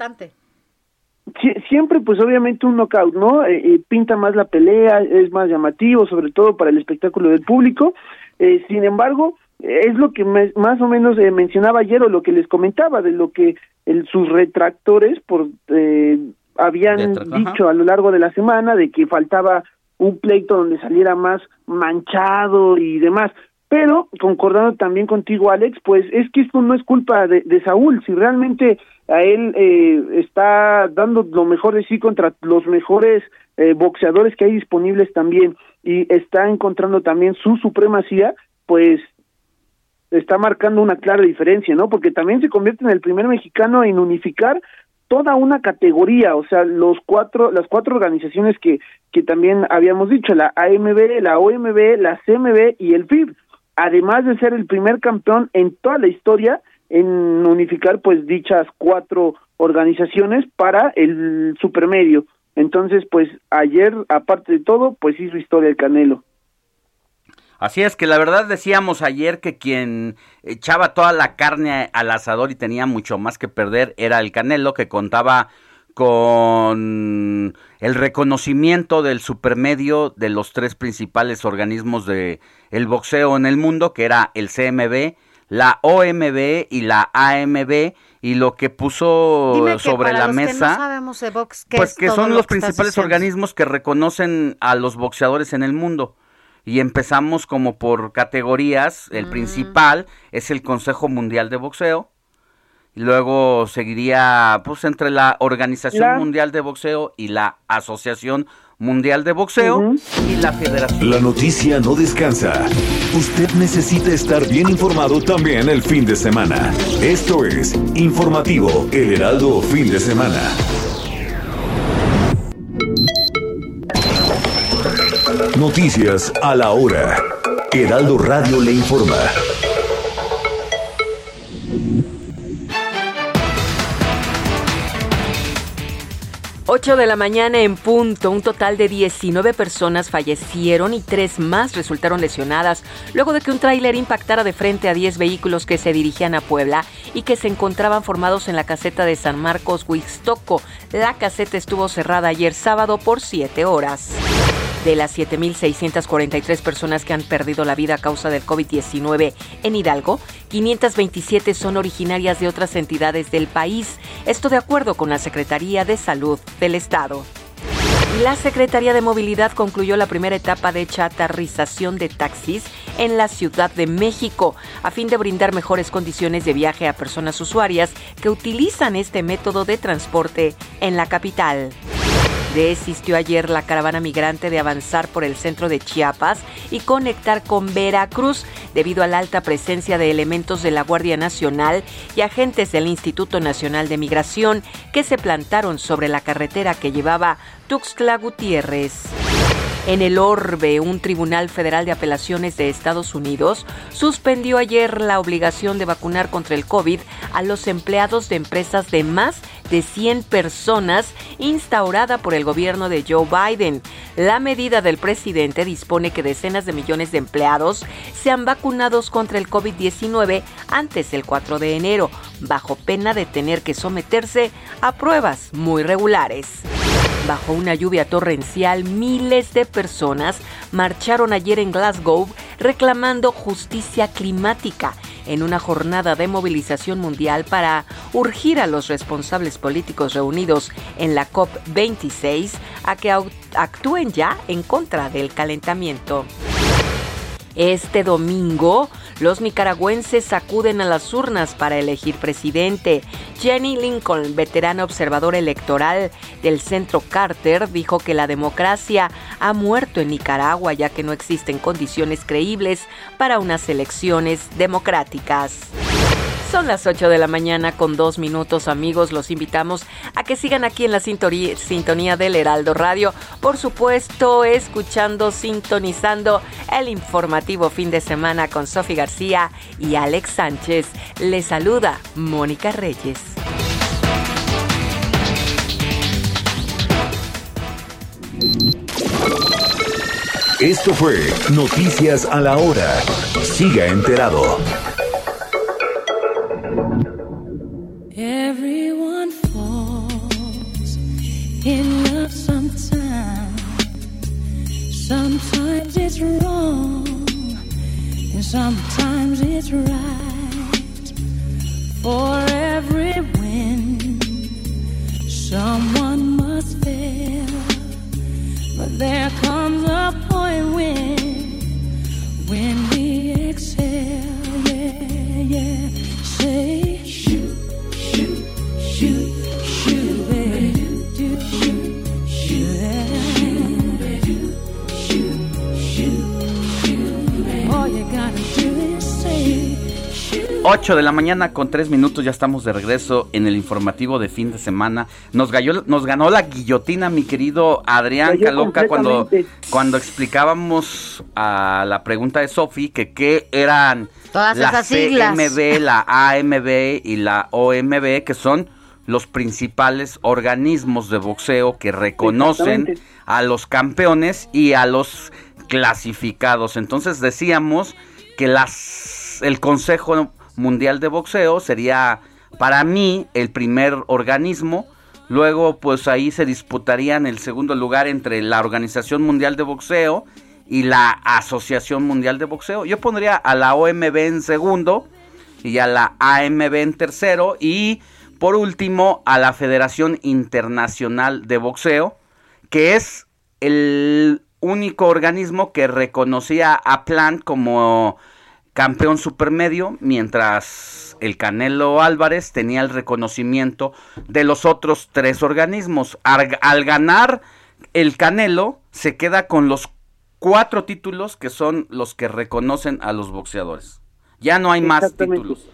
Sie- siempre pues obviamente un knockout, ¿no? Eh, eh, pinta más la pelea, es más llamativo, sobre todo para el espectáculo del público. Eh, sin embargo, es lo que me- más o menos eh, mencionaba ayer o lo que les comentaba de lo que el- sus retractores por eh, habían dicho a lo largo de la semana de que faltaba un pleito donde saliera más manchado y demás. Pero, concordando también contigo, Alex, pues es que esto no es culpa de, de Saúl. Si realmente a él eh, está dando lo mejor de sí contra los mejores eh, boxeadores que hay disponibles también y está encontrando también su supremacía, pues está marcando una clara diferencia, ¿no? Porque también se convierte en el primer mexicano en unificar toda una categoría, o sea, los cuatro, las cuatro organizaciones que, que también habíamos dicho, la AMB, la OMB, la CMB y el FIB. además de ser el primer campeón en toda la historia en unificar pues dichas cuatro organizaciones para el supermedio. Entonces, pues ayer, aparte de todo, pues hizo historia el Canelo. Así es que la verdad decíamos ayer que quien echaba toda la carne al asador y tenía mucho más que perder era el Canelo que contaba con el reconocimiento del supermedio de los tres principales organismos de boxeo en el mundo, que era el CMB, la OMB y la AMB y lo que puso sobre la mesa pues que son los principales organismos que reconocen a los boxeadores en el mundo. Y empezamos como por categorías. El mm. principal es el Consejo Mundial de Boxeo. Y luego seguiría pues entre la Organización Mundial de Boxeo y la Asociación Mundial de Boxeo y la Federación. La noticia no descansa. Usted necesita estar bien informado también el fin de semana. Esto es Informativo El Heraldo Fin de Semana. Noticias a la hora. Heraldo Radio le informa. 8 de la mañana en punto, un total de 19 personas fallecieron y tres más resultaron lesionadas luego de que un tráiler impactara de frente a 10 vehículos que se dirigían a Puebla y que se encontraban formados en la caseta de San Marcos, Huixtoco. La caseta estuvo cerrada ayer sábado por 7 horas. De las 7.643 personas que han perdido la vida a causa del COVID-19 en Hidalgo, 527 son originarias de otras entidades del país. Esto de acuerdo con la Secretaría de Salud del Estado. La Secretaría de Movilidad concluyó la primera etapa de chatarrización de taxis en la Ciudad de México a fin de brindar mejores condiciones de viaje a personas usuarias que utilizan este método de transporte en la capital. Desistió ayer la caravana migrante de avanzar por el centro de Chiapas y conectar con Veracruz debido a la alta presencia de elementos de la Guardia Nacional y agentes del Instituto Nacional de Migración que se plantaron sobre la carretera que llevaba Tuxtla Gutiérrez. En el Orbe, un tribunal federal de apelaciones de Estados Unidos suspendió ayer la obligación de vacunar contra el COVID a los empleados de empresas de más de 100 personas instaurada por el gobierno de Joe Biden. La medida del presidente dispone que decenas de millones de empleados sean vacunados contra el COVID-19 antes del 4 de enero, bajo pena de tener que someterse a pruebas muy regulares. Bajo una lluvia torrencial, miles de personas marcharon ayer en Glasgow reclamando justicia climática en una jornada de movilización mundial para urgir a los responsables políticos reunidos en la COP26 a que actúen ya en contra del calentamiento. Este domingo, los nicaragüenses acuden a las urnas para elegir presidente. Jenny Lincoln, veterana observadora electoral del Centro Carter, dijo que la democracia ha muerto en Nicaragua ya que no existen condiciones creíbles para unas elecciones democráticas. Son las 8 de la mañana con dos minutos, amigos. Los invitamos a que sigan aquí en la sintonía, del Heraldo Radio. Por supuesto, escuchando, sintonizando el informativo fin de semana con Sofi García y Alex Sánchez. Les saluda Mónica Reyes. Esto fue Noticias a la Hora. Siga enterado. Everyone falls in love sometimes. Sometimes it's wrong, and sometimes it's right. For every win, someone must fail. But there comes a point when, when we exhale, yeah, yeah. Say 8 de la mañana con 3 minutos, ya estamos de regreso en el informativo de fin de semana. Nos, galló- nos ganó la guillotina, mi querido Adrián Caloca, cuando, cuando explicábamos a la pregunta de Sofi que qué eran Todas la esas siglas. CMB, la AMB y la OMB, que son los principales organismos de boxeo que reconocen a los campeones y a los clasificados. Entonces decíamos que las el Consejo Mundial de Boxeo sería para mí el primer organismo. Luego, pues ahí se disputarían el segundo lugar entre la Organización Mundial de Boxeo y la Asociación Mundial de Boxeo. Yo pondría a la OMB en segundo y a la AMB en tercero y por último a la Federación Internacional de Boxeo, que es el único organismo que reconocía a Plant como campeón supermedio, mientras el Canelo Álvarez tenía el reconocimiento de los otros tres organismos. Al, al ganar el Canelo, se queda con los cuatro títulos que son los que reconocen a los boxeadores. Ya no hay más títulos.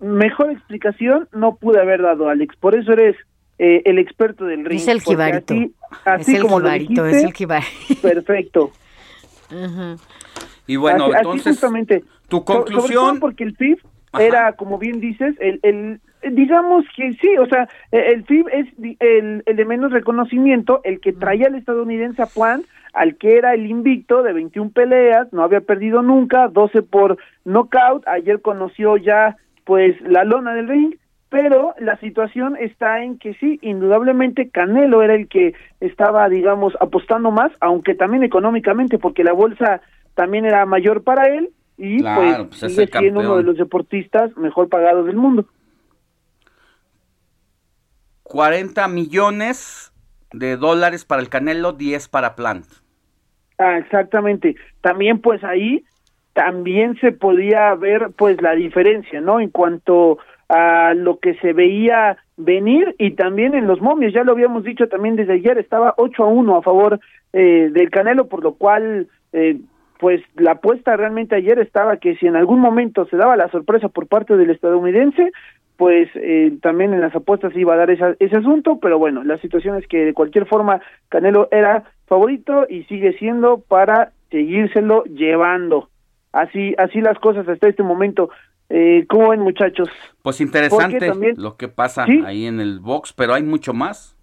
Mejor explicación no pude haber dado, Alex. Por eso eres eh, el experto del ring. Es el jibarito. Así, así es el como lo jibarito, dijiste, es el jibarito. perfecto. Y bueno, Así- así entonces, justamente. tu sobre conclusión... todo porque el FIB era, como bien dices, el, el digamos que sí, o sea, eh, el FIB es di- el, el de menos reconocimiento, el que traía al estadounidense a Juan, al que era el invicto de 21 peleas, no había perdido nunca, 12 por knockout, ayer conoció ya pues la lona del ring, pero la situación está en que sí, indudablemente Canelo era el que estaba, digamos, apostando más, aunque también económicamente, porque la bolsa también era mayor para él y Claro, pues, pues, es sigue siendo uno de los deportistas mejor pagados del mundo. 40 millones de dólares para el Canelo, 10 para Plant. Ah, exactamente. También pues ahí también se podía ver pues la diferencia, ¿no? En cuanto a lo que se veía venir y también en los momios, ya lo habíamos dicho también desde ayer, estaba 8 a 1 a favor eh, del Canelo, por lo cual eh, pues la apuesta realmente ayer estaba que si en algún momento se daba la sorpresa por parte del estadounidense, pues eh, también en las apuestas iba a dar esa- ese asunto, pero bueno, la situación es que de cualquier forma Canelo era favorito y sigue siendo para seguírselo llevando. Así, así las cosas hasta este momento. Eh, ¿Cómo ven muchachos? Pues interesante también- lo que pasa Sí. ahí en el box, pero hay mucho más.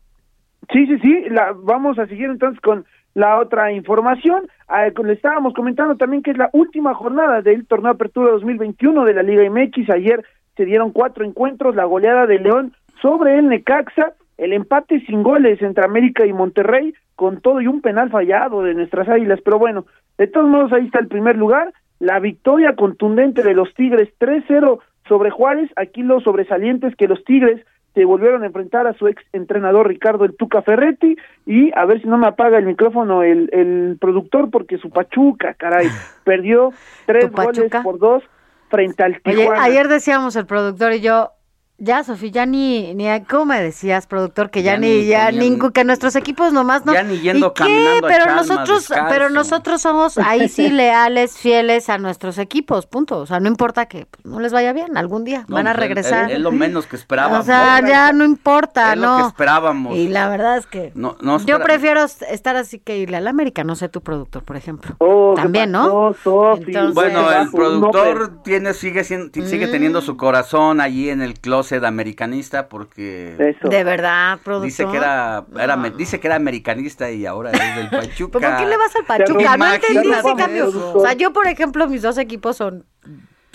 Sí, sí, sí, la, vamos a seguir entonces con la otra información. Con- le estábamos comentando también que es la última jornada del torneo Apertura 2021 de la Liga MX. Ayer se dieron cuatro encuentros, la goleada de León sobre el Necaxa, el empate sin goles entre América y Monterrey, con todo y un penal fallado de nuestras águilas. Pero bueno, de todos modos ahí está el primer lugar, la victoria contundente de los Tigres 3-0 sobre Juárez. Aquí lo sobresaliente es que los Tigres se volvieron a enfrentar a su ex entrenador Ricardo el Tuca Ferretti y a ver si no me apaga el micrófono el, el productor porque su Pachuca, caray, perdió tres ¿Tu goles por dos frente al Oye, Tijuana. ayer decíamos el productor y yo, ya, Sofía, ya ni, ni, ¿cómo me decías, productor? Que ya, Ya ni, ni ya ni, que nuestros equipos nomás no. Ya ni yendo ¿Y qué? caminando a Pero nosotros, descalzo. pero nosotros somos ahí sí leales, fieles a nuestros equipos, punto. O sea, no importa que pues, no les vaya bien, algún día No, van a es- regresar. Es, lo menos que esperábamos. o sea, ya no importa, Es ¿no? lo que esperábamos. Y la verdad es que No, no yo prefiero estar así que irle al América, no sé tu productor, por ejemplo. Oh, ¿qué También, ¿no? Entonces- Bueno, el productor tiene, sigue, sigue Mm. teniendo su corazón allí en el closet americanista porque De verdad, productor. dice que era, era me- dice que era americanista y ahora es del Pachuca. ¿Pero por qué le vas al Pachuca? No entendí ese cambio. eso. O sea, yo, por ejemplo, mis dos equipos son,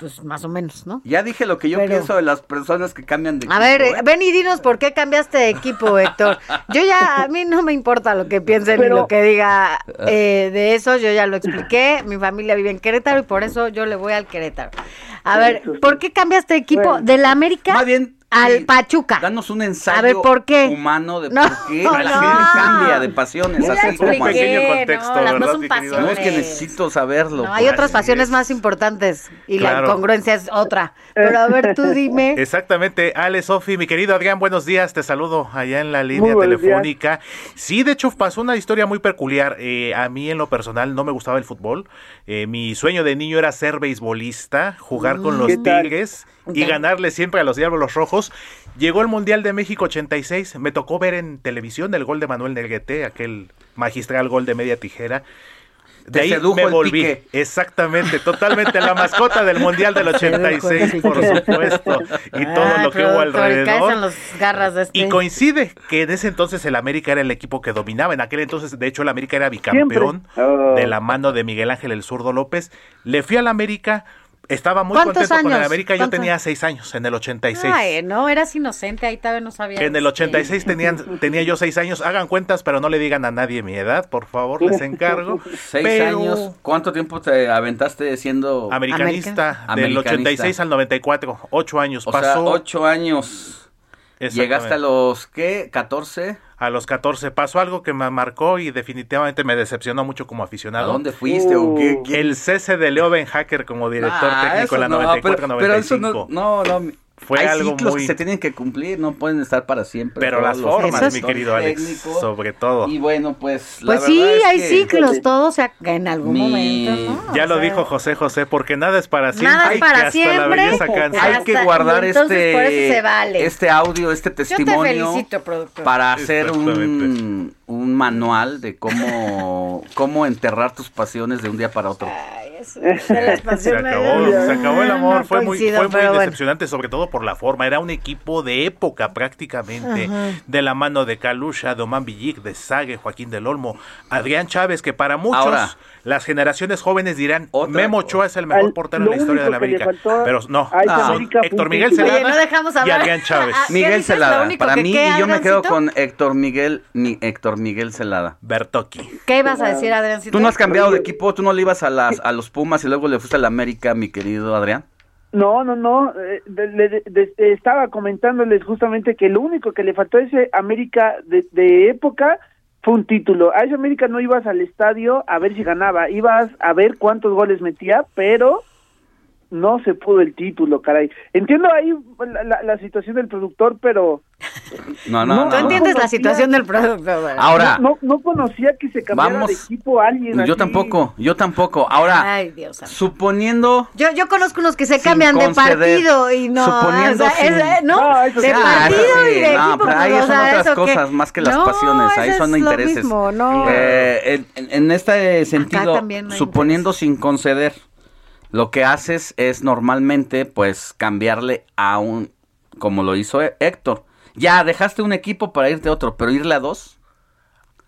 pues, más o menos, ¿no? Ya dije lo que yo Pero- pienso de las personas que cambian de A ver, equipo, ¿eh? ven y dinos por qué cambiaste de equipo, Héctor. Yo ya, a mí no me importa lo que piensen Pero- ni lo que diga eh, de eso, yo ya lo expliqué. Mi familia vive en Querétaro y por eso yo le voy al Querétaro. A ver, ¿por qué cambiaste de equipo? Bueno. ¿De la América? Más bien, al Pachuca. Danos un ensayo A ver, ¿por qué? humano de No, por qué la no. gente cambia de pasiones. Así como expliqué, no, Pequeño contexto, no ¿verdad, son querido No, es que pasiones. necesito saberlo. No, hay pues. otras pasiones más importantes y la incongruencia es otra. Pero a ver, tú dime. Exactamente, Ale, Sofi, mi querido Adrián, buenos días, te saludo allá en la línea telefónica. Sí, de hecho pasó una historia muy peculiar. Eh, a mí en lo personal no me gustaba el fútbol. Eh, mi sueño de niño era ser beisbolista, jugar con Mm. los ¿Qué tal? Y ganarle siempre a los Diablos Rojos. Llegó el Mundial de México 86, me tocó ver en televisión el gol de Manuel Neguete, aquel magistral gol de media tijera. De Te ahí me volví. pique. Exactamente, totalmente la mascota del Mundial del 86, por supuesto, y todo Ay, lo que hubo alrededor. los garras de este. Y coincide que en ese entonces el América era el equipo que dominaba. En aquel entonces, de hecho, el América era bicampeón Siempre. Oh. de la mano de Miguel Ángel el Zurdo López. Le fui al América, estaba muy ¿Cuántos contento con el años? América. Yo ¿Cuántos? tenía seis años en el 86. Ay, no, eras inocente, ahí todavía no sabía. En el 86 tenían, tenía yo seis años. Hagan cuentas, pero no le digan a nadie mi edad, por favor, les encargo. Seis Pero- años. ¿Cuánto tiempo te aventaste siendo Americanista, del Americanista? 86 al 94, ocho años. O sea, pasó. ocho años. Exactamente. Llegaste a los, ¿qué? ¿14? A los 14 pasó algo que me marcó y definitivamente me decepcionó mucho como aficionado. ¿A dónde fuiste o qué? qué? El cese de Leo Ben Hacker como director Ah, técnico en la no, 94-95. pero, pero eso no, no, no. Fue Hay algo ciclos muy- que se tienen que cumplir, no pueden estar para siempre. Pero las los formas, mi querido Alex, sobre todo. Y bueno, pues la Pues sí, es hay que- ciclos, todo se en algún Mi- momento, ¿no? Ya O lo sea, dijo José José, porque nada es para siempre. Nada es y para que hasta la cansa. Hay que guardar este, por eso se vale. este audio, este Yo te testimonio felicito, productor. para hacer un. Un manual de cómo, cómo enterrar tus pasiones de un día para otro. Se acabó, se acabó el amor, No fue muy, fue muy bueno. decepcionante, sobre todo por la forma. Era un equipo de época prácticamente, Ajá. de la mano de Kalusha, de Oman Villic, de Sague, Joaquín del Olmo, Adrián Chávez, que para muchos, Ahora. Las generaciones jóvenes dirán, Memo Ochoa es el mejor Al- portero en la historia de la América. Pero no, a esa son América fue Héctor Miguel. Celada Oye, no dejamos y hablar. Adrián Chávez. Ah, ¿qué Miguel Celada, para mí, y yo me quedo con Héctor Miguel, mi Héctor Miguel Celada. Bertoki. ¿Qué ibas a decir, Adriancito? ¿Tú no has cambiado de equipo? ¿Tú no le ibas a, las, a los Pumas y luego le fuiste a la América, mi querido Adrián? No, no, no. eh, de- de- de- de- estaba comentándoles justamente que lo único que le faltó a ese América de, de época fue un título. A ese América no ibas al estadio a ver si ganaba, ibas a ver cuántos goles metía, pero no se pudo el título, caray. Entiendo ahí la, la- la situación del productor, pero No, no, No, no. Entiendes la situación del producto, güey. Ahora, no, no, no conocía que se cambiara Vamos. de equipo a alguien. yo así. tampoco, yo tampoco. Ahora, Ay, Dios santo. suponiendo Yo, yo conozco unos que se cambian de partido y no. Suponiendo o sea, sin- es, eh, no, No, eso de partido sí, y de no, equipo. pero ahí o son sea, otras cosas más que las No, pasiones, ahí son intereses. mismo, no. Eh, en, este sentido, suponiendo sin conceder, lo que haces es normalmente, pues, cambiarle a un, como lo hizo Hé- Héctor. Ya, dejaste un equipo para irte a otro, pero irle a dos,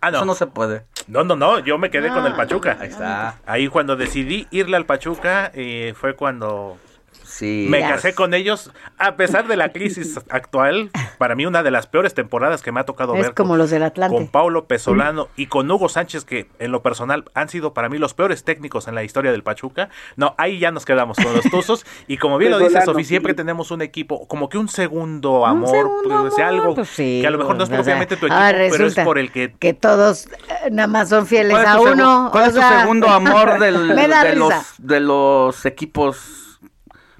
Ah, no. eso no se puede. No, no, no, yo me quedé con el Pachuca. Ahí está. Ahí cuando decidí irle al Pachuca eh, fue cuando Sí. me casé con ellos. A pesar de la crisis actual, para mí una de las peores temporadas que me ha tocado Es ver como con, los del Atlante. con Paulo Pesolano y con Hugo Sánchez, que en lo personal han sido para mí los peores técnicos en la historia del Pachuca. No, ahí ya nos quedamos con los Tuzos. Y como bien lo dice. Sofi, siempre tenemos un equipo, como que un segundo amor, segundo pues, de amor, algo pues sí, que a lo mejor no es o sea, propiamente tu equipo, pero es por el que Que todos eh, nada más son fieles ¿Cuál es a tu, segu- uno. cuál es tu sea, segundo amor del- de, risa. los, de los equipos,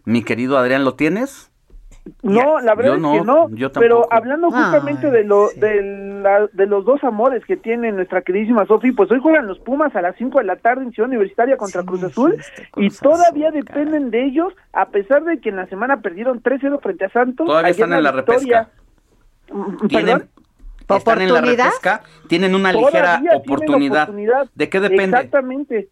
mi querido Adrián? ¿Lo tienes? No, la verdad Yo es no, que no. yo pero hablando justamente de lo de, la- de los dos amores que tiene nuestra queridísima Sofi, pues hoy juegan los Pumas a las 5 de la tarde en Ciudad Universitaria contra Cruz Azul y todavía dependen de ellos a pesar de que en la semana perdieron 3-0 frente a Santos. Todavía están en la victoria- repesca. Mm, ¿Tienen, ¿Perdón? están en la ¿Oportunidad? repesca? ¿Tienen una ligera tienen oportunidad? oportunidad. ¿De qué depende? Exactamente.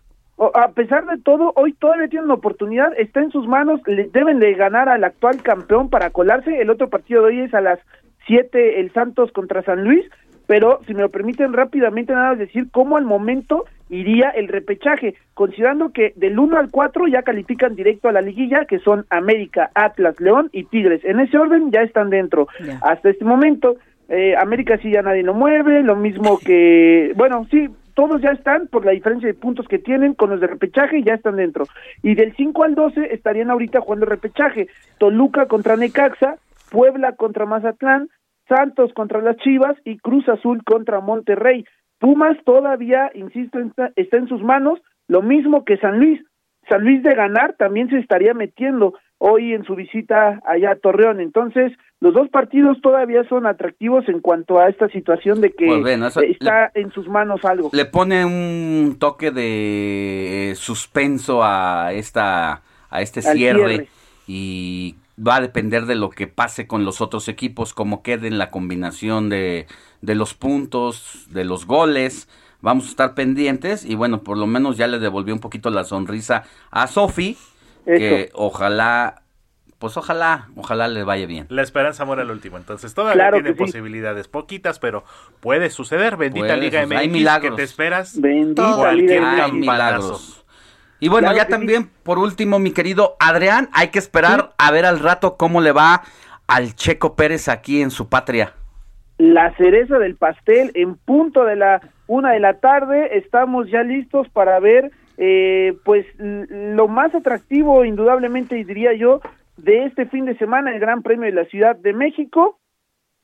A pesar de todo, hoy todavía tienen una oportunidad, está en sus manos, le deben de ganar al actual campeón para colarse. El otro partido de hoy es a las 7 el Santos contra San Luis, pero si me lo permiten rápidamente nada más decir cómo al momento iría el repechaje, considerando que del 1 al 4 ya califican directo a la liguilla, que son América, Atlas, León y Tigres. En ese orden ya están dentro. Hasta este momento, eh, América sí ya nadie lo mueve, lo mismo que, bueno, sí, todos ya están por la diferencia de puntos que tienen con los de repechaje ya están dentro. Y del 5 al 12 estarían ahorita jugando repechaje. Toluca contra Necaxa, Puebla contra Mazatlán, Santos contra las Chivas y Cruz Azul contra Monterrey. Pumas todavía, insisto, está, está en sus manos, lo mismo que San Luis. San Luis de ganar también se estaría metiendo hoy en su visita allá a Torreón. Entonces, los dos partidos todavía son atractivos en cuanto a esta situación de que Pues está en sus manos algo. Le pone un toque de suspenso a esta a este cierre. y va a depender de lo que pase con los otros equipos, cómo quede en la combinación de, de los puntos, de los goles. Vamos a estar pendientes y bueno, por lo menos ya le devolvió un poquito la sonrisa a Sofi, que Eso. ojalá, pues ojalá, ojalá le vaya bien. La esperanza muere al último, entonces todavía Claro tiene sí. posibilidades, poquitas, pero puede suceder. Bendita Puede Liga suceder. Hay milagros. que te esperas. Bendita cualquier Hay milagros. Y bueno, Claro ya también, por último, mi querido Adrián, hay que esperar a ver al rato cómo le va al Checo Pérez aquí en su patria. la cereza del pastel en punto de la una de la tarde estamos ya listos para ver eh, pues lo más atractivo indudablemente diría yo de este fin de semana el Gran Premio de la Ciudad de México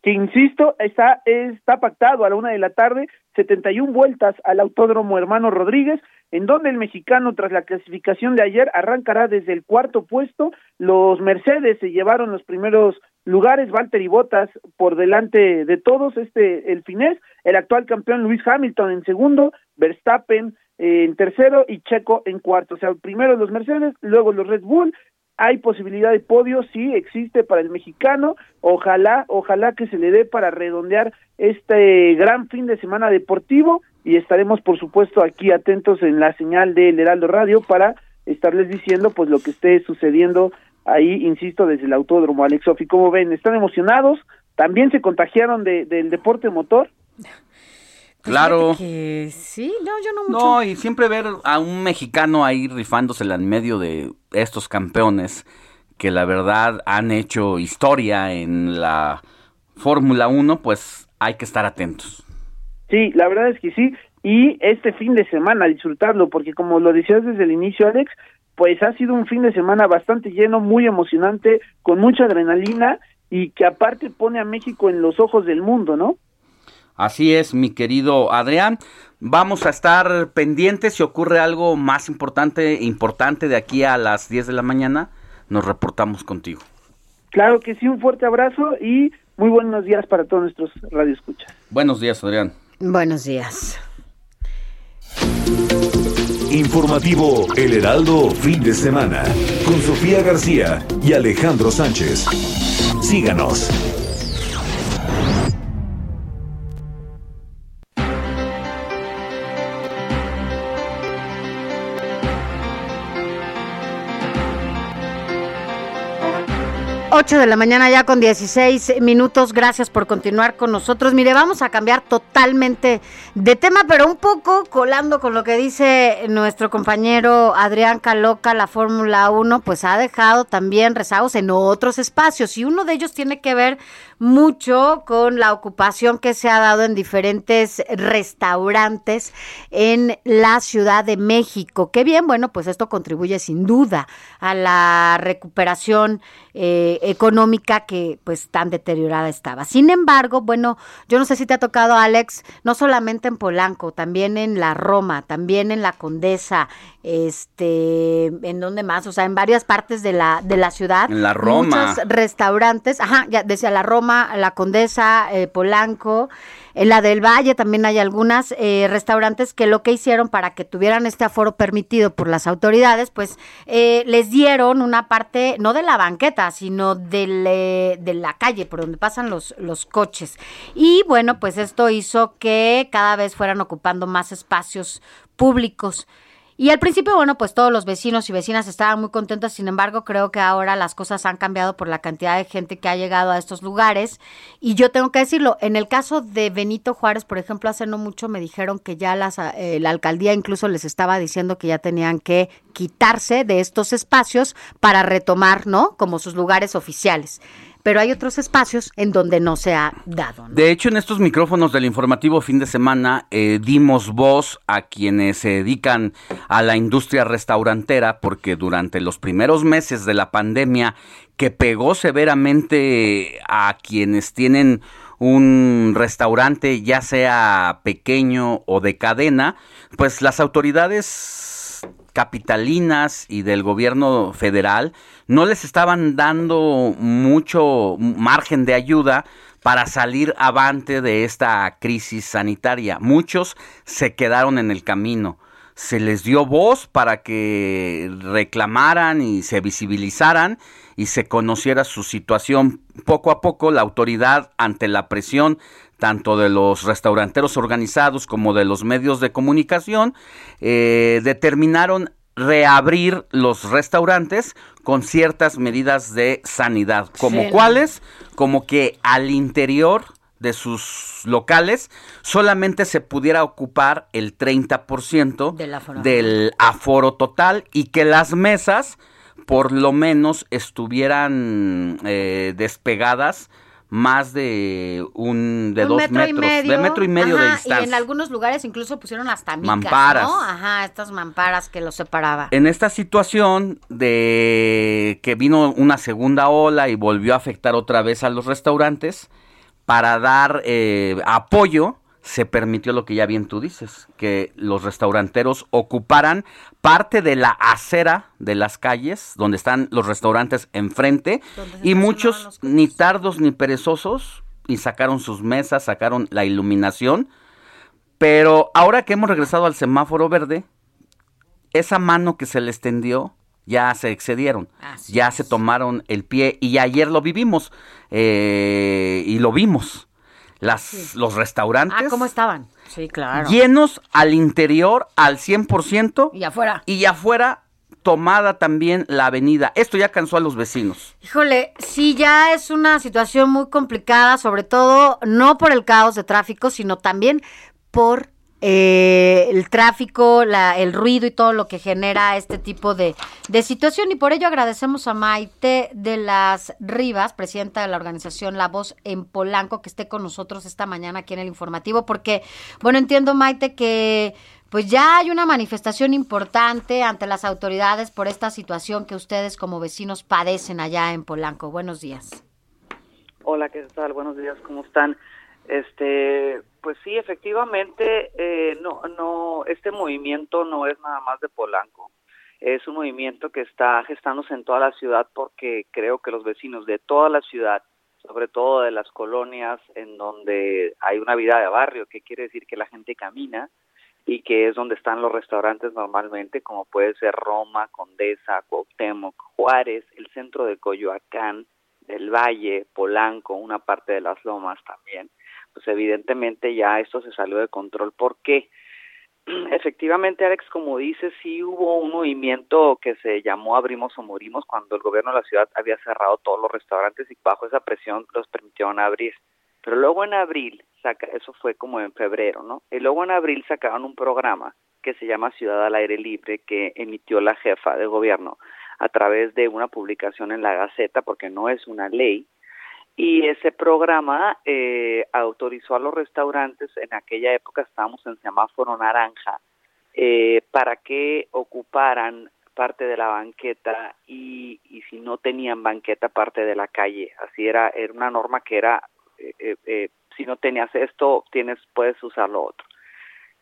que insisto está está pactado a la una de la tarde 71 vueltas al Autódromo Hermano Rodríguez en donde el mexicano tras la clasificación de ayer arrancará desde el cuarto puesto. Los Mercedes se llevaron los primeros lugares Valtteri Bottas por delante de todos este el finés el actual campeón Luis Hamilton en segundo Verstappen en tercero y Checo en cuarto o sea primero los Mercedes luego los Red Bull hay posibilidad de podio, sí existe para el mexicano, ojalá, ojalá que se le dé para redondear este gran fin de semana deportivo y estaremos por supuesto aquí atentos en la señal del Heraldo Radio para estarles diciendo pues lo que esté sucediendo ahí, insisto, desde el autódromo. Alex Sofi, ¿cómo ven? ¿Están emocionados? ¿También se contagiaron de, del deporte motor? Claro. Que sí, no, yo no mucho. No, y siempre ver a un mexicano ahí rifándosela en medio de estos campeones que la verdad han hecho historia en la Fórmula 1, pues hay que estar atentos. Sí, la verdad es que sí. Y este fin de semana disfrutarlo, porque como lo decías desde el inicio, Alex, pues ha sido un fin de semana bastante lleno, muy emocionante, con mucha adrenalina y que aparte pone a México en los ojos del mundo, ¿no? Así es, mi querido Adrián. Vamos a estar pendientes si ocurre algo más importante, importante de aquí a las 10 de la mañana. Nos reportamos contigo. Claro que sí, un fuerte abrazo y muy buenos días para todos nuestros radioescuchas. Buenos días, Adrián. Buenos días. Informativo El Heraldo Fin de Semana con Sofía García y Alejandro Sánchez. Síganos. Ocho de la mañana ya con 16 minutos. Gracias por continuar con nosotros. Mire, vamos a cambiar totalmente de tema, pero un poco colando con lo que dice nuestro compañero Adrián Caloca, la Fórmula 1, pues ha dejado también rezagos en otros espacios y uno de ellos tiene que ver mucho con la ocupación que se ha dado en diferentes restaurantes en la Ciudad de México. Qué bien, bueno, pues esto contribuye sin duda a la recuperación eh, económica que pues tan deteriorada estaba. Sin embargo, bueno, yo no sé si te ha tocado, Alex, no solamente en Polanco, también en la Roma, también en la Condesa, este, en donde más, o sea, en varias partes de la, de la ciudad. En la Roma. Muchos restaurantes, ajá, ya decía la Roma, la Condesa, eh, Polanco, en la del Valle también hay algunas eh, restaurantes que lo que hicieron para que tuvieran este aforo permitido por las autoridades, pues eh, les dieron una parte, no de la banqueta, sino eh, de la calle por donde pasan los coches. Y bueno, pues esto hizo que cada vez fueran ocupando más espacios públicos. Y al principio, bueno, pues todos los vecinos y vecinas estaban muy contentos, sin embargo, creo que ahora las cosas han cambiado por la cantidad de gente que ha llegado a estos lugares. Y yo tengo que decirlo, en el caso de Benito Juárez, por ejemplo, hace no mucho me dijeron que ya las, eh, la alcaldía incluso les estaba diciendo que ya tenían que quitarse de estos espacios para retomar, ¿no? Como sus lugares oficiales. Pero hay otros espacios en donde no se ha dado. De hecho, en estos micrófonos del informativo fin de semana eh, dimos voz a quienes se dedican a la industria restaurantera porque durante los primeros meses de la pandemia que pegó severamente a quienes tienen un restaurante, ya sea pequeño o de cadena, pues las autoridades capitalinas y del gobierno federal no les estaban dando mucho margen de ayuda para salir avante de esta crisis sanitaria. Muchos se quedaron en el camino. Se les dio voz para que reclamaran y se visibilizaran y se conociera su situación. Poco a poco la autoridad, ante la presión tanto de los restauranteros organizados como de los medios de comunicación, eh, determinaron reabrir los restaurantes con ciertas medidas de sanidad, como Sí. cuáles, como que al interior de sus locales solamente se pudiera ocupar el 30% Del aforo. del aforo total y que las mesas por lo menos estuvieran eh, despegadas más de un de Un dos metro y metros, medio. de metro y medio de distancia. Y en algunos lugares incluso pusieron hasta micas, Mamparas. ¿no? Ajá, estas mamparas que los separaba. En esta situación de que vino una segunda ola y volvió a afectar otra vez a los restaurantes, para dar eh, apoyo, se permitió lo que ya bien tú dices, que los restauranteros ocuparan parte de la acera de las calles, donde están los restaurantes enfrente, y muchos ni tardos ni perezosos, y sacaron sus mesas, sacaron la iluminación, pero ahora que hemos regresado al semáforo verde, esa mano que se les tendió ya se excedieron, ya se tomaron el pie y ayer lo vivimos eh, y lo vimos. Las, Los restaurantes Ah, ¿cómo estaban? Sí, claro. llenos al interior al 100% Y afuera. y afuera tomada también la avenida. Esto ya cansó a los vecinos. Híjole, sí, ya es una situación muy complicada, sobre todo no por el caos de tráfico, sino también por eh, el tráfico, la, el ruido y todo lo que genera este tipo de, de situación. Y por ello agradecemos a Maite de las Rivas, presidenta de la organización La Voz en Polanco, que esté con nosotros esta mañana aquí en el informativo, porque, bueno, entiendo, Maite, que pues ya hay una manifestación importante ante las autoridades por esta situación que ustedes como vecinos padecen allá en Polanco. Buenos días. Hola, ¿qué tal? Buenos días, ¿cómo están? Este, pues sí, efectivamente, eh, no, no, este movimiento no es nada más de Polanco. Es un movimiento que está gestándose en toda la ciudad porque creo que los vecinos de toda la ciudad, sobre todo de las colonias en donde hay una vida de barrio, que quiere decir que la gente camina y que es donde están los restaurantes normalmente, como puede ser Roma, Condesa, Cuauhtémoc, Juárez, el centro de Coyoacán, del Valle, Polanco, una parte de las Lomas también pues evidentemente ya esto se salió de control. ¿Por qué? Efectivamente, Alex, como dices, sí hubo un movimiento que se llamó Abrimos o Morimos cuando el gobierno de la ciudad había cerrado todos los restaurantes y bajo esa presión los permitieron abrir. Pero luego en abril, saca, eso fue como en febrero, ¿no? Y luego en abril sacaron un programa que se llama Ciudad al Aire Libre que emitió la jefa de gobierno a través de una publicación en la Gaceta, porque no es una ley, y ese programa eh, autorizó a los restaurantes, en aquella época estábamos en semáforo naranja, eh, para que ocuparan parte de la banqueta y, y si no tenían banqueta parte de la calle. Así era, era una norma que era, eh, eh, eh, si no tenías esto, tienes puedes usar lo otro.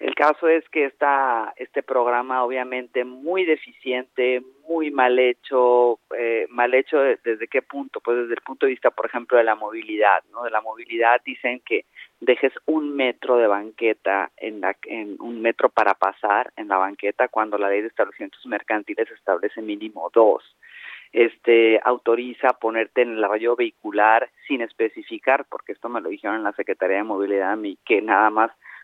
El caso es que esta, este programa obviamente muy deficiente, muy mal hecho, eh, mal hecho de- desde qué punto, pues desde el punto de vista, por ejemplo, de la movilidad, ¿no? De la movilidad dicen que dejes un metro de banqueta en la, en un metro para pasar en la banqueta cuando la ley de establecimientos mercantiles establece mínimo dos. Este autoriza ponerte en el rayo vehicular sin especificar, porque esto me lo dijeron en la Secretaría de Movilidad a mí, que nada más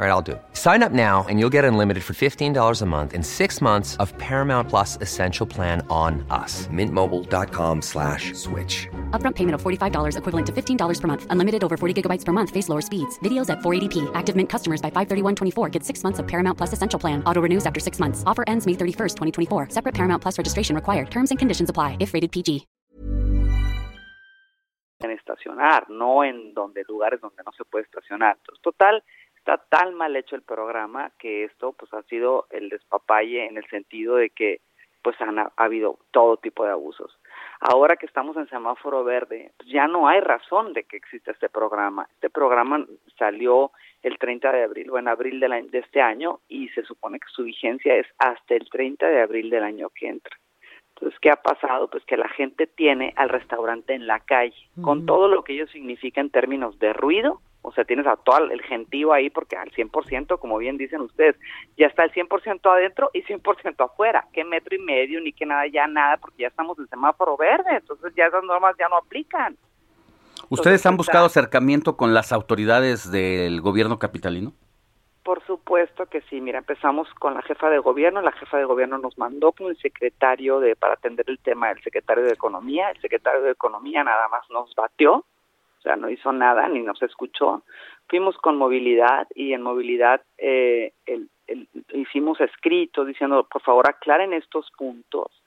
All right, I'll do it. Sign up now and you'll get unlimited for $15 a month in six months of Paramount Plus Essential Plan on us. Mintmobile.com slash switch. Upfront payment of $45 equivalent to $15 per month. Unlimited over 40 gigabytes per month. Face lower speeds. Videos at 480p. Active Mint customers by 531.24 get six months of Paramount Plus Essential Plan. Auto renews after six months. Offer ends May 31st, 2024. Separate Paramount Plus registration required. Terms and conditions apply if rated PG. pueden estacionar, no en donde lugares donde no se puede estacionar. Entonces, total, está tan mal hecho el programa que esto pues ha sido el despapalle en el sentido de que pues han ha habido todo tipo de abusos. Ahora que estamos en semáforo verde, pues ya no hay razón de que exista este programa. Este programa salió el 30 de abril o en abril del año- de este año y se supone que su vigencia es hasta el 30 de abril del año que entra. Entonces, ¿qué ha pasado? Pues que la gente tiene al restaurante en la calle, con todo lo que ello significa en términos de ruido, o sea, tienes a todo el gentío ahí porque al 100%, como bien dicen ustedes, ya está el 100% adentro y 100% afuera, que metro y medio, ni que nada, ya nada, porque ya estamos en semáforo verde, entonces ya esas normas ya no aplican. ¿Ustedes han buscado acercamiento con las autoridades del gobierno capitalino? Por supuesto que sí. Mira, empezamos con la jefa de gobierno. La jefa de gobierno nos mandó con el secretario de para atender el tema del secretario de economía. El secretario de economía nada más nos batió, o sea, no hizo nada ni nos escuchó. Fuimos con movilidad y en movilidad eh, el- hicimos escritos diciendo, por favor, aclaren estos puntos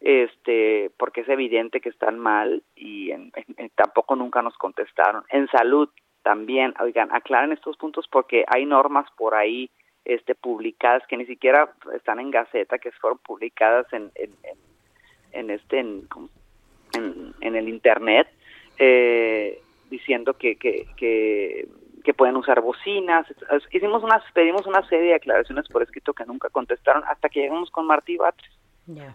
este porque es evidente que están mal y en- tampoco nunca nos contestaron. En salud también, oigan, aclaren estos puntos porque hay normas por ahí este publicadas que ni siquiera están en Gaceta, que fueron publicadas en en, en, este en, en, en el internet eh, diciendo que, que, que, que pueden usar bocinas. Hicimos unas, pedimos una serie de aclaraciones por escrito que nunca contestaron hasta que llegamos con Martí Batres.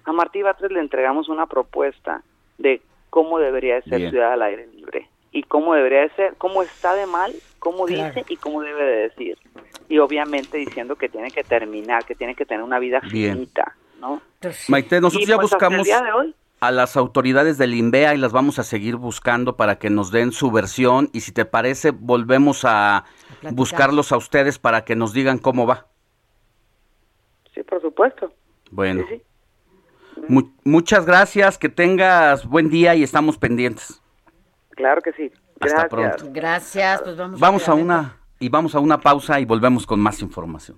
A Martí Batres le entregamos una propuesta de cómo debería de ser Bien. ciudad al aire libre y cómo debería de ser, cómo está de mal, cómo Claro. dice y cómo debe de decir. Y obviamente diciendo que tiene que terminar, que tiene que tener una vida Bien. finita, ¿no? Maite, nosotros Y, ya pues, hasta el buscamos día de hoy, a las autoridades del INVEA y las vamos a seguir buscando para que nos den su versión y si te parece volvemos a buscarlos a ustedes para que nos digan cómo va. sí, por supuesto. Bueno. Mu- muchas gracias, que tengas buen día y estamos pendientes. Claro que sí. Hasta pronto. Gracias, pues vamos, Vamos a una y vamos a una pausa y volvemos con más información.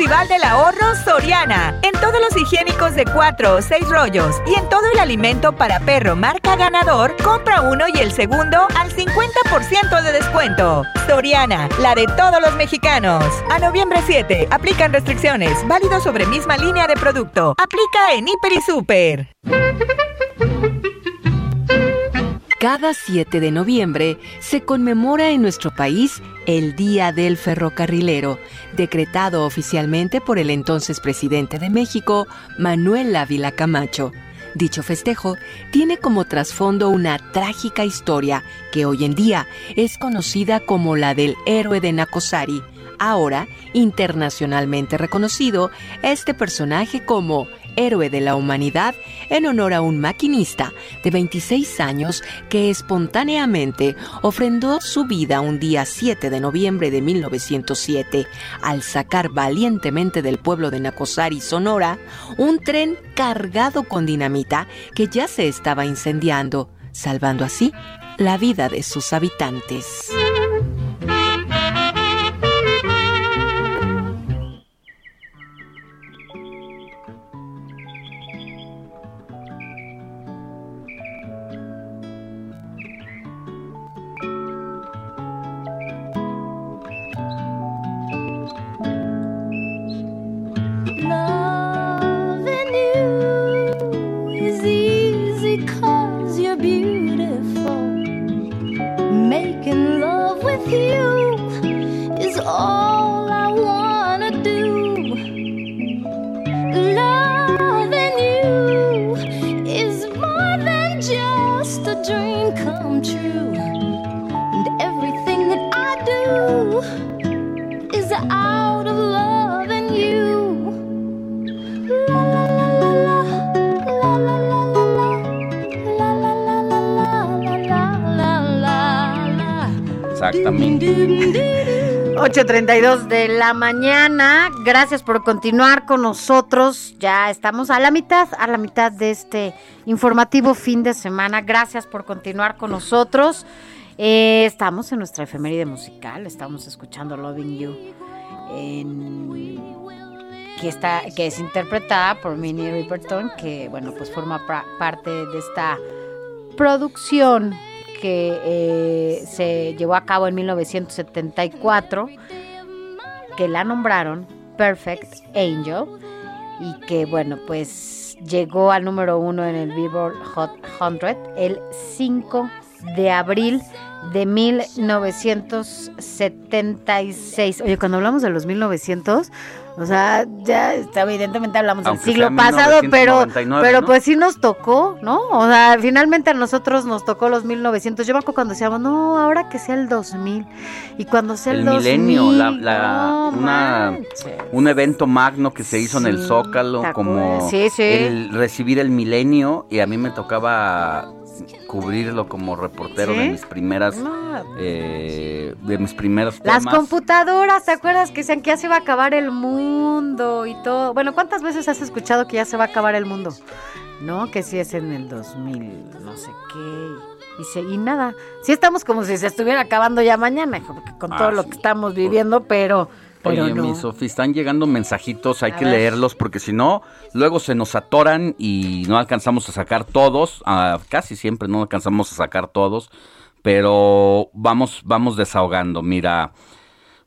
Festival del Ahorro Soriana. En todos los higiénicos de 4 o 6 rollos y en todo el alimento para perro marca ganador, compra uno y el segundo al 50% de descuento. Soriana, la de todos los mexicanos. A noviembre 7, aplican restricciones. Válido sobre misma línea de producto. Aplica en Hiper y Super. Cada 7 de noviembre se conmemora en nuestro país el Día del Ferrocarrilero, decretado oficialmente por el entonces presidente de México, Manuel Ávila Camacho. Dicho festejo tiene como trasfondo una trágica historia que hoy en día es conocida como la del héroe de Nacosari, ahora internacionalmente reconocido este personaje como héroe de la humanidad en honor a un maquinista de 26 años que espontáneamente ofrendó su vida un día 7 de noviembre de 1907 al sacar valientemente del pueblo de Nacosari, Sonora, un tren cargado con dinamita que ya se estaba incendiando, salvando así la vida de sus habitantes. Exactamente. 8.32 de la mañana. Gracias por continuar con nosotros. Ya estamos a la mitad, a la mitad de este informativo fin de semana. Gracias por continuar con nosotros. Eh, estamos en nuestra efeméride musical. Estamos escuchando Loving You. que, está, que es interpretada por Minnie Riperton, que bueno, pues forma parte de esta producción que eh, se llevó a cabo en 1974, que la nombraron Perfect Angel y que bueno, pues llegó al número uno en el Billboard Hot 100 el 5 de abril de 1976. Oye, cuando hablamos de los 1900, o sea, ya está, evidentemente hablamos Aunque del siglo pasado, pero, 1999, pero ¿no? pues sí nos tocó, ¿no? O sea, finalmente a nosotros nos tocó los 1900. Yo me acuerdo cuando decíamos, no, ahora que sea el 2000. Y cuando sea el, El 2000. milenio, la, la- no una, un evento magno que se hizo en el Zócalo, ¿te como acuerdas? Sí, sí. el recibir el milenio y a mí me tocaba cubrirlo como reportero ¿Sí? de mis primeras, No. eh, de mis primeros Las temas. computadoras, ¿te acuerdas que decían que ya se va a acabar el mundo y todo? Bueno, ¿cuántas veces has escuchado que ya se va a acabar el mundo? No, que si es en el 2000, no sé qué. Y, se- y nada, sí estamos como si se estuviera acabando ya mañana, porque con todo Ah, lo que estamos viviendo, pero, pero Oye, no. mi Sofi, están llegando mensajitos, hay A que ver. leerlos porque si no, luego se nos atoran y no alcanzamos a sacar todos, ah, casi siempre no alcanzamos a sacar todos, pero vamos, vamos desahogando. Mira,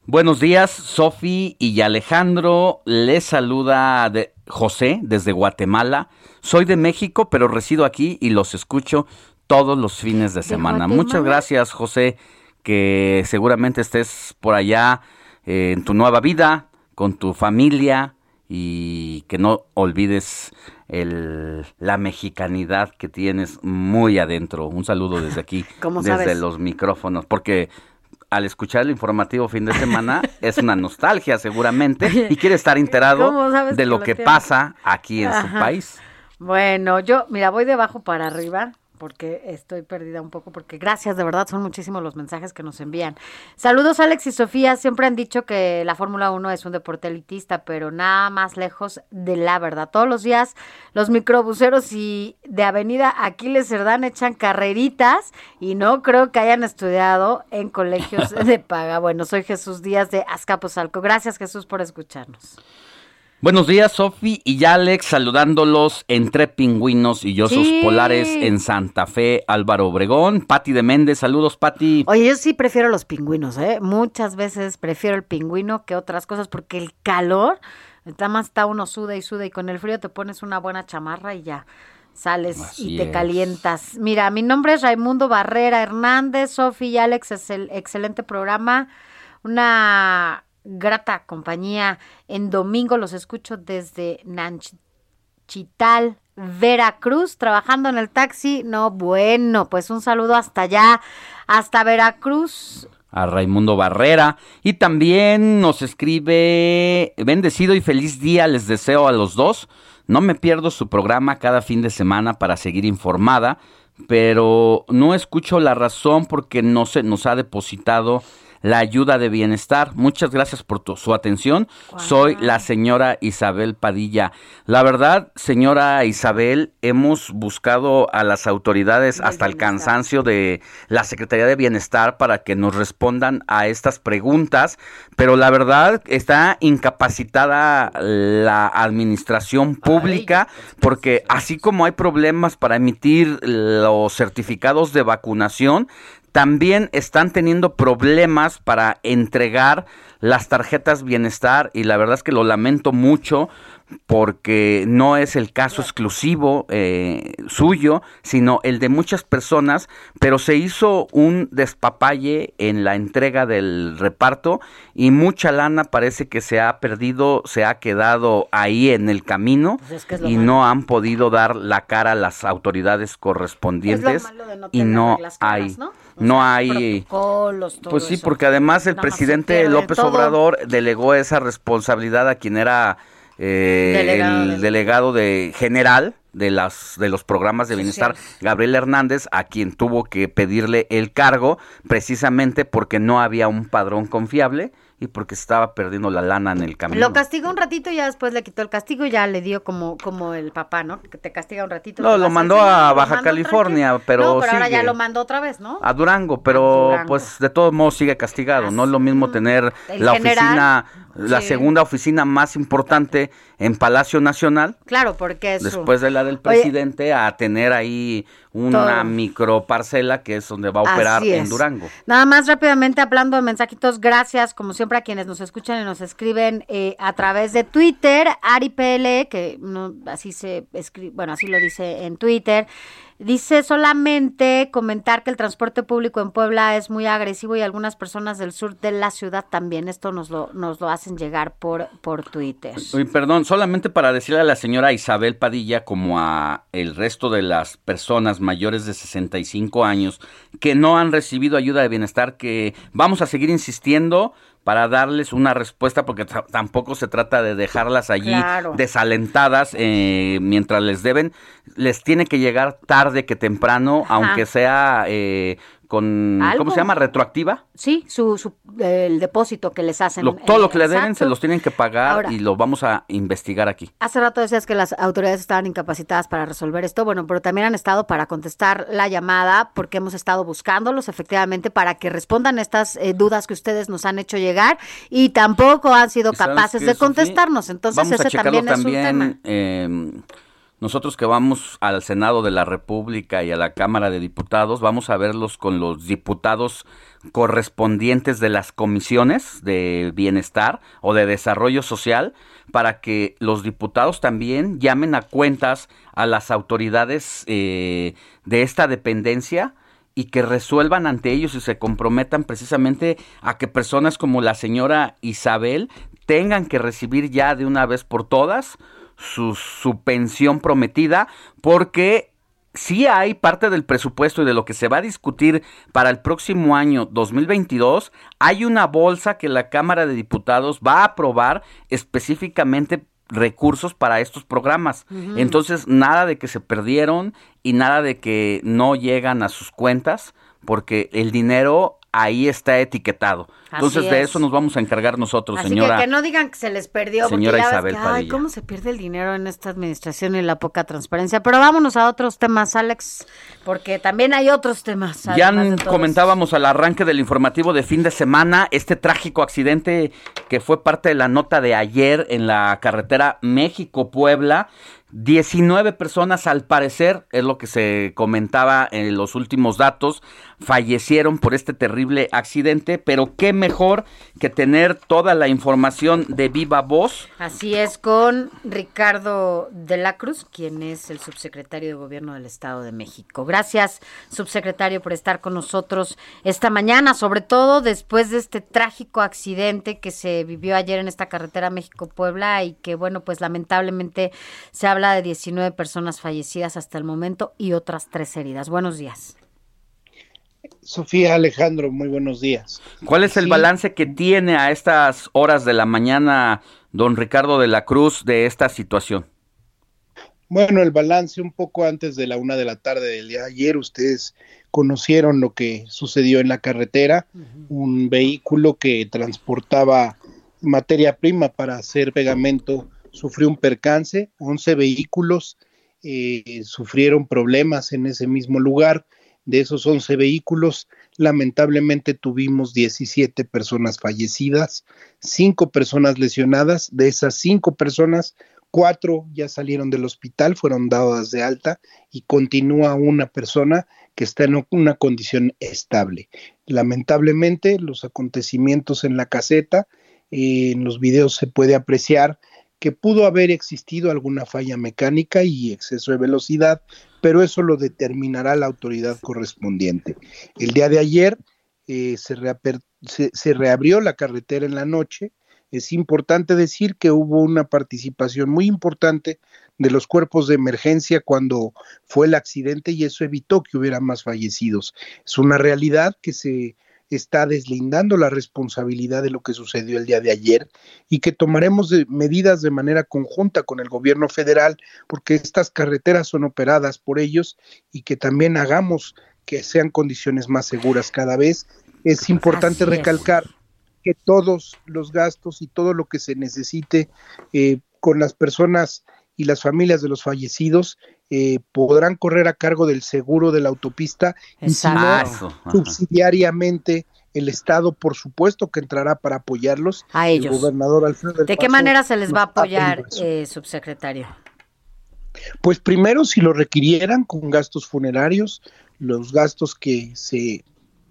buenos días, Sofi y Alejandro, les saluda de José desde Guatemala. Soy de México, pero resido aquí y los escucho todos los fines de semana. Muchas gracias, José, que seguramente estés por allá eh, en tu nueva vida, con tu familia y que no olvides el, la mexicanidad que tienes muy adentro. Un saludo desde aquí, ¿Cómo desde sabes? los micrófonos, porque al escuchar el informativo fin de semana es una nostalgia seguramente y quiere estar enterado ¿Cómo sabes de que lo que pasa aquí en su país. Bueno, yo, mira, voy de abajo para arriba porque estoy perdida un poco, porque gracias, de verdad, son muchísimos los mensajes que nos envían. Saludos, Alex y Sofía. Siempre han dicho que la Fórmula 1 es un deporte elitista, pero nada más lejos de la verdad. Todos los días los microbuseros y de Avenida Aquiles Cerdán echan carreritas y no creo que hayan estudiado en colegios de paga. Bueno, soy Jesús Díaz de Azcapotzalco. Gracias, Jesús, por escucharnos. Buenos días, Sofi y Alex, saludándolos entre pingüinos y yosos Sí. polares en Santa Fe, Álvaro Obregón. Pati de Méndez, saludos, Pati. Oye, yo sí prefiero los pingüinos, ¿eh? Muchas veces prefiero el pingüino que otras cosas porque el calor, nada más está uno suda y suda y con el frío te pones una buena chamarra y ya sales Así y te es. calientas. Mira, mi nombre es Raimundo Barrera Hernández, Sofi y Alex, es el excelente programa, una grata compañía. En domingo los escucho desde Nanchital, Veracruz, trabajando en el taxi. No, bueno, pues un saludo hasta allá, hasta Veracruz. a Raimundo Barrera. Y también nos escribe, bendecido y feliz día les deseo a los dos. No me pierdo su programa cada fin de semana para seguir informada, pero no escucho la razón porque no se nos ha depositado la ayuda de bienestar. Muchas gracias por tu- su atención. Soy la señora Isabel Padilla. La verdad, señora Isabel, hemos buscado a las autoridades hasta el cansancio de la Secretaría de Bienestar para que nos respondan a estas preguntas, pero la verdad está incapacitada la administración pública porque así como hay problemas para emitir los certificados de vacunación, también están teniendo problemas para entregar las tarjetas bienestar y la verdad es que lo lamento mucho porque no es el caso exclusivo eh, suyo, sino el de muchas personas, pero se hizo un despapalle en la entrega del reparto y mucha lana parece que se ha perdido, se ha quedado ahí en el camino Pues es que es lo y malo. no han podido dar la cara a las autoridades correspondientes no y no claras, hay ¿no? No hay Protocolos, todo pues sí, eso. porque además el Nada presidente López todo. Obrador delegó esa responsabilidad a quien era eh, Delegado el del- delegado de general de las de los programas de bienestar Sociales. Gabriel Hernández a quien tuvo que pedirle el cargo precisamente porque no había un padrón confiable y porque estaba perdiendo la lana en el camino. Lo castigó un ratito y ya después le quitó el castigo y ya le dio como, como el papá, ¿no? Que te castiga un ratito. No, lo mandó a Baja California, pero, no, pero ahora ya sigue. lo mandó otra vez, ¿no? a Durango, pero Durango. pues de todos modos sigue castigado. No es lo mismo tener El la general, oficina, la sí. segunda oficina más importante en Palacio Nacional, Claro, porque es después de la del Oye, presidente, a tener ahí una Todo. micro parcela que es donde va a operar en. Durango. Nada más rápidamente hablando de mensajitos, gracias como siempre a quienes nos escuchan y nos escriben eh, a través de Twitter, AriPL, que no, así se escribe, bueno, así lo dice en Twitter. Dice solamente comentar que el transporte público en Puebla es muy agresivo y algunas personas del sur de la ciudad también. Esto nos lo, nos lo hacen llegar por, por Twitter. Uy, perdón, solamente para decirle a la señora Isabel Padilla, como a el resto de las personas mayores de 65 años que no han recibido ayuda de bienestar, que vamos a seguir insistiendo para darles una respuesta, porque ta- tampoco se trata de dejarlas allí Claro. desalentadas eh, mientras les deben. Les tiene que llegar tarde que temprano, Ajá. aunque sea eh, con, ¿Algo? ¿cómo se llama? Retroactiva. Sí, su, su, el depósito que les hacen. Lo- todo lo que le deben se los tienen que pagar Ahora- y lo vamos a investigar aquí. Hace rato decías que las autoridades estaban incapacitadas para resolver esto, bueno, pero también han estado para contestar la llamada porque hemos estado buscándolos efectivamente para que respondan estas eh, dudas que ustedes nos han hecho llegar y tampoco han sido ¿Y sabes capaces qué, de contestarnos. Entonces Vamos a ese también, es un tema. eh, nosotros que vamos al Senado de la República y a la Cámara de Diputados, vamos a verlos con los diputados correspondientes de las comisiones de bienestar o de desarrollo social para que los diputados también llamen a cuentas a las autoridades eh, de esta dependencia y que resuelvan ante ellos y se comprometan precisamente a que personas como la señora Isabel tengan que recibir ya de una vez por todas su, su pensión prometida porque sí hay parte del presupuesto y de lo que se va a discutir para el próximo año 2022, hay una bolsa que la Cámara de Diputados va a aprobar específicamente recursos para estos programas. Entonces, nada de que se perdieron y nada de que no llegan a sus cuentas, porque el dinero ahí está etiquetado. Entonces, de es. eso nos vamos a encargar nosotros, Así señora. que que no digan que se les perdió, porque señora ves Isabel que, ay, cómo se pierde el dinero en esta administración y la poca transparencia. Pero vámonos a otros temas, Alex, porque también hay otros temas. Ya comentábamos al arranque del informativo de fin de semana este trágico accidente que fue parte de la nota de ayer en la carretera México-Puebla. 19 personas al parecer, es lo que se comentaba en los últimos datos, fallecieron por este terrible accidente, pero qué mejor que tener toda la información de viva voz Así es, con Ricardo de la Cruz, quien es el subsecretario de Gobierno del Estado de México. Gracias, subsecretario, por estar con nosotros esta mañana, sobre todo después de este trágico accidente que se vivió ayer en esta carretera México-Puebla y que, bueno, pues lamentablemente se habla de 19 personas fallecidas hasta el momento y otras tres heridas. Buenos días. Sofía Alejandro, muy buenos días. ¿Cuál es el Sí. balance que tiene a estas horas de la mañana don Ricardo de la Cruz de esta situación? Bueno, el balance un poco antes de la una de la tarde del día de ayer, ustedes conocieron lo que sucedió en la carretera, un vehículo que transportaba materia prima para hacer pegamento sufrió un percance, 11 vehículos eh, sufrieron problemas en ese mismo lugar, de esos 11 vehículos lamentablemente tuvimos 17 personas fallecidas, 5 personas lesionadas, de esas 5 personas cuatro ya salieron del hospital, fueron dadas de alta y continúa una persona que está en una condición estable. Lamentablemente, los acontecimientos en la caseta, eh, en los videos se puede apreciar que pudo haber existido alguna falla mecánica y exceso de velocidad, pero eso lo determinará la autoridad correspondiente. El día de ayer eh, se, se reabrió la carretera en la noche, es importante decir que hubo una participación muy importante de los cuerpos de emergencia cuando fue el accidente y eso evitó que hubiera más fallecidos. Es una realidad que se está deslindando la responsabilidad de lo que sucedió el día de ayer y que tomaremos de- medidas de manera conjunta con el gobierno federal porque estas carreteras son operadas por ellos y que también hagamos que sean condiciones más seguras cada vez. Es importante es. recalcar que todos los gastos y todo lo que se necesite eh, con las personas y las familias de los fallecidos eh, podrán correr a cargo del seguro de la autopista y si no, Exacto. Subsidiariamente el Estado, por supuesto, que entrará para apoyarlos. A El ellos. gobernador Alfredo del ¿De qué Paso manera se les va a apoyar, eh, subsecretario? Pues primero, si lo requirieran con gastos funerarios, los gastos que se,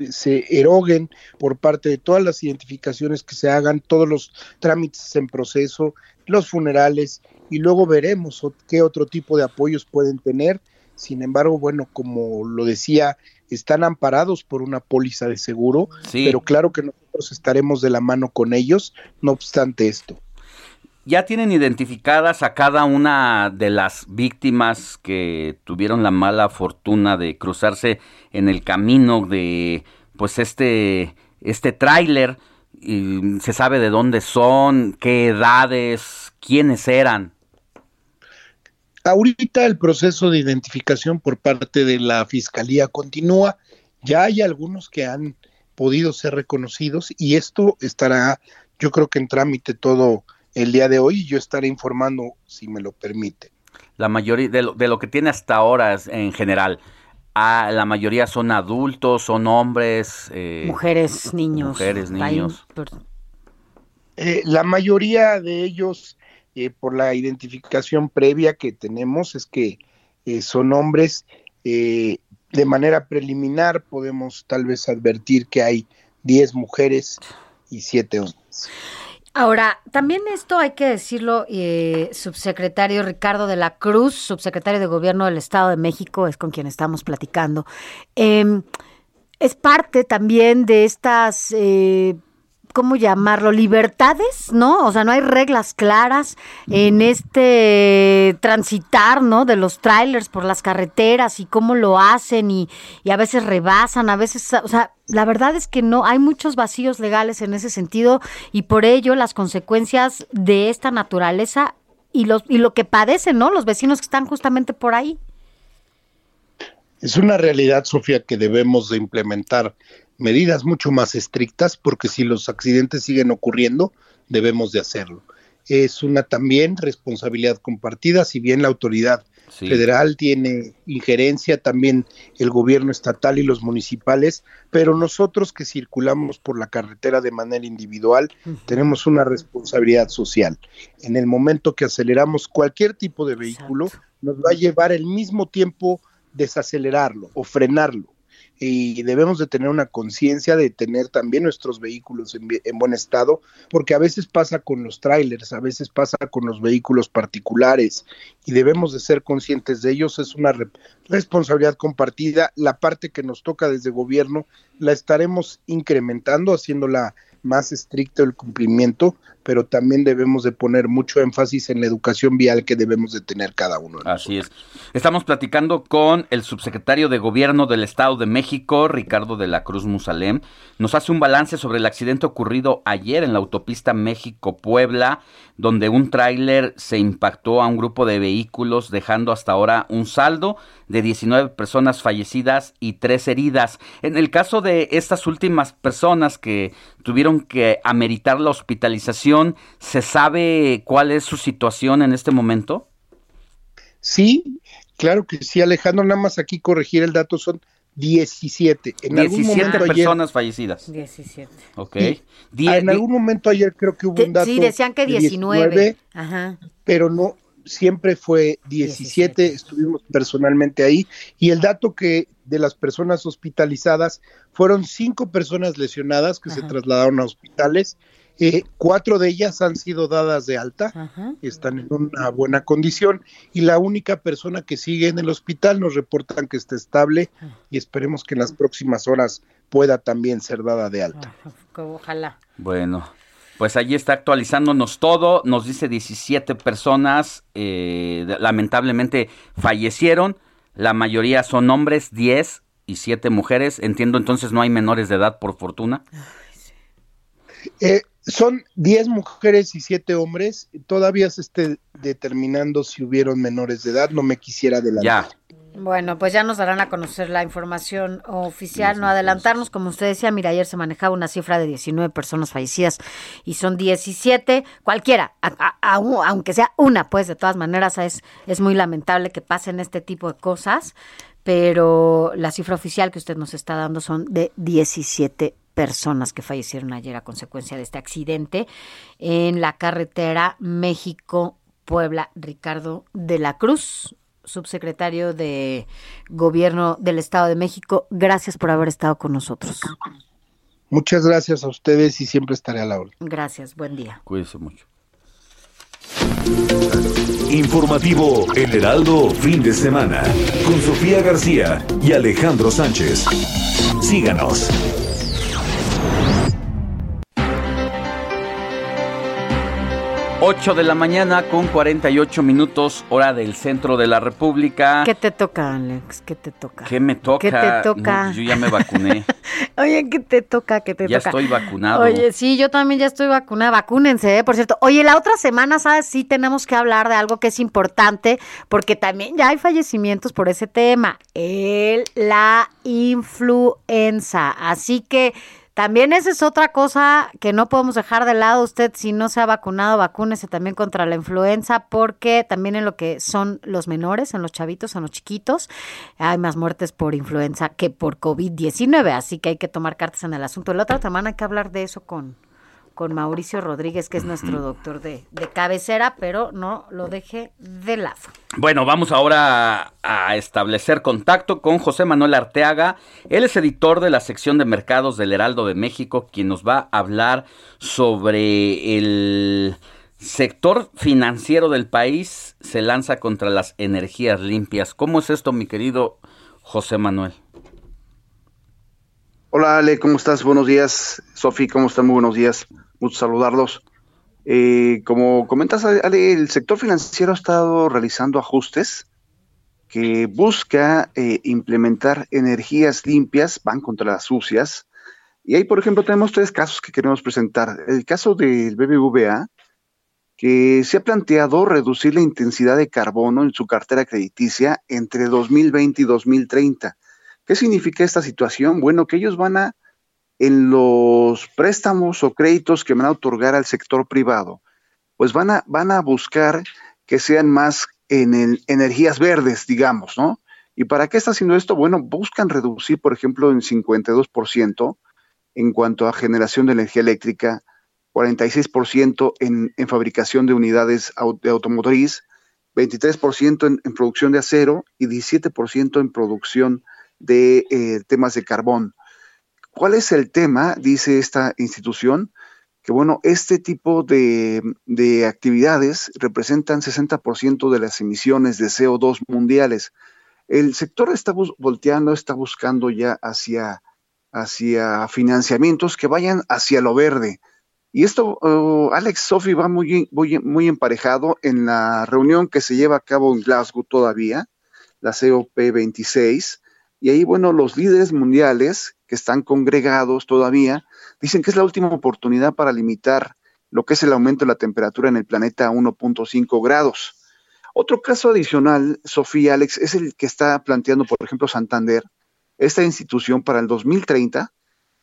se eroguen por parte de todas las identificaciones que se hagan, todos los trámites en proceso, los funerales, y luego veremos qué otro tipo de apoyos pueden tener. Sin embargo, bueno, como lo decía, están amparados por una póliza de seguro, Sí. pero claro que nosotros estaremos de la mano con ellos, no obstante esto. ¿Ya tienen identificadas a cada una de las víctimas que tuvieron la mala fortuna de cruzarse en el camino de pues este este tráiler? Y ¿Se sabe de dónde son, qué edades, quiénes eran? Ahorita el proceso de identificación por parte de la Fiscalía continúa. Ya hay algunos que han podido ser reconocidos y esto estará, yo creo que en trámite todo el día de hoy y yo estaré informando si me lo permite. La mayoría de lo, de lo que tiene hasta ahora es- en general. ah, la mayoría son adultos, son hombres, eh, Mujeres, niños. mujeres, niños. Eh, la mayoría de ellos, eh, por la identificación previa que tenemos, es que eh, son hombres. Eh, de manera preliminar podemos tal vez advertir que hay 10 mujeres y 7 hombres. Ahora, también esto hay que decirlo, subsecretario Ricardo de la Cruz, subsecretario de Gobierno del Estado de México, es con quien estamos platicando. Eh, es parte también de estas, ¿cómo llamarlo? Libertades, ¿no? O sea, no hay reglas claras en este transitar, ¿no? De los trailers por las carreteras y cómo lo hacen y, y a veces rebasan, a veces, o sea, la verdad es que no, hay muchos vacíos legales en ese sentido y por ello las consecuencias de esta naturaleza y, los, y lo que padecen, ¿no? Los vecinos que están justamente por ahí. Es una realidad, Sofía, que debemos de implementar medidas mucho más estrictas porque si los accidentes siguen ocurriendo, debemos de hacerlo. Es una también responsabilidad compartida, si bien la autoridad Sí. federal tiene injerencia, también el gobierno estatal y los municipales, pero nosotros que circulamos por la carretera de manera individual tenemos una responsabilidad social. En el momento que aceleramos cualquier tipo de vehículo, nos va a llevar el mismo tiempo desacelerarlo o frenarlo. Y debemos de tener una conciencia de tener también nuestros vehículos en, buen estado, porque a veces pasa con los trailers, a veces pasa con los vehículos particulares y debemos de ser conscientes de ellos. Es una re- responsabilidad compartida. La parte que nos toca desde gobierno la estaremos incrementando, haciéndola más estricto el cumplimiento, pero también debemos de poner mucho énfasis en la educación vial que debemos de tener cada uno. de Así es. Estamos platicando con el subsecretario de Gobierno del Estado de México, Ricardo de la Cruz Musalem. Nos hace un balance sobre el accidente ocurrido ayer en la autopista México-Puebla, donde un tráiler se impactó a un grupo de vehículos, dejando hasta ahora un saldo de 19 personas fallecidas y 3 heridas. En el caso de estas últimas personas que tuvieron que ameritar la hospitalización, ¿se sabe cuál es su situación en este momento? Sí, claro que sí, Alejandro, nada más aquí corregir el dato, son 17. En algún 17 momento ayer- personas fallecidas. 17. Ok. Sí. Die- Ah, en algún momento ayer creo que hubo un dato Sí, decían que de 19. Ajá. pero no siempre fue 17, estuvimos personalmente ahí y el dato que de las personas hospitalizadas fueron cinco personas lesionadas que se trasladaron a hospitales, eh, cuatro de ellas han sido dadas de alta, están en una buena condición y la única persona que sigue en el hospital nos reportan que está estable y esperemos que en las próximas horas pueda también ser dada de alta. Ojalá. Bueno, pues allí está actualizándonos todo. Nos dice 17 personas, eh, lamentablemente fallecieron. La mayoría son hombres, 10 y 7 mujeres. Entiendo entonces no hay menores de edad, por fortuna. Eh, son 10 mujeres y 7 hombres. Todavía se esté determinando si hubieron menores de edad. No me quisiera adelantar. Ya. Bueno, pues ya nos darán a conocer la información oficial, no adelantarnos. Como usted decía, mira, ayer se manejaba una cifra de 19 personas fallecidas y son 17, cualquiera, aunque sea una, pues de todas maneras es, es muy lamentable que pasen este tipo de cosas, pero la cifra oficial que usted nos está dando son de 17 personas que fallecieron ayer a consecuencia de este accidente en la carretera México-Puebla. Ricardo de la Cruz, subsecretario de Gobierno del Estado de México, gracias por haber estado con nosotros. Muchas gracias a ustedes y siempre estaré a la orden. Gracias, buen día. Cuídense mucho. Informativo El Heraldo, fin de semana, con Sofía García y Alejandro Sánchez. Síganos. 8 de la mañana con 48 minutos, hora del centro de la República. ¿Qué te toca, Alex? ¿Qué te toca? ¿Qué me toca? ¿Qué te toca? yo ya me vacuné. Oye, ¿qué te toca? ¿Qué te ya toca? estoy vacunado. Oye, sí, yo también ya estoy vacunada. Vacúnense, ¿eh? por cierto. Oye, la otra semana, ¿sabes? Sí tenemos que hablar de algo que es importante, porque también ya hay fallecimientos por ese tema. El, la influenza. Así que también esa es otra cosa que no podemos dejar de lado. Usted, si no se ha vacunado, vacúnese también contra la influenza, porque también en lo que son los menores, en los chavitos, en los chiquitos, hay más muertes por influenza que por COVID-19. Así que hay que tomar cartas en el asunto. La otra semana hay que hablar de eso con, con Mauricio Rodríguez, que es nuestro doctor de, de cabecera, pero no lo deje de lado. Bueno, vamos ahora a, a establecer contacto con José Manuel Arteaga. Él es editor de la sección de mercados del Heraldo de México, quien nos va a hablar sobre el sector financiero del país se lanza contra las energías limpias. ¿Cómo es esto, mi querido José Manuel? Hola Ale, ¿cómo estás? Buenos días. Sofi, ¿cómo están? Muy buenos días. Mucho saludarlos. Eh, como comentas, Ale, el sector financiero ha estado realizando ajustes que busca eh, implementar energías limpias, van contra las sucias. Y ahí, por ejemplo, tenemos tres casos que queremos presentar. El caso del BBVA, que se ha planteado reducir la intensidad de carbono en su cartera crediticia entre 2020 y 2030. ¿Qué significa esta situación? Bueno, que ellos van a, en los préstamos o créditos que van a otorgar al sector privado, pues van a, van a buscar que sean más en energías verdes, digamos, ¿no? ¿Y para qué está haciendo esto? Bueno, buscan reducir, por ejemplo, en 52% en cuanto a generación de energía eléctrica, 46% en, en fabricación de unidades de automotriz, 23% en, en producción de acero y 17% en producción de eh, temas de carbón. ¿Cuál es el tema? Dice esta institución, que bueno, este tipo de, de actividades representan 60% de las emisiones de CO2 mundiales. El sector está volteando, está buscando ya hacia, hacia financiamientos que vayan hacia lo verde. Y esto, uh, Alex Sophie va muy, muy, muy emparejado en la reunión que se lleva a cabo en Glasgow todavía, la COP26, y ahí, bueno, los líderes mundiales que están congregados todavía dicen que es la última oportunidad para limitar lo que es el aumento de la temperatura en el planeta a 1.5 grados. Otro caso adicional, Sofía Alex, es el que está planteando, por ejemplo, Santander. Esta institución para el 2030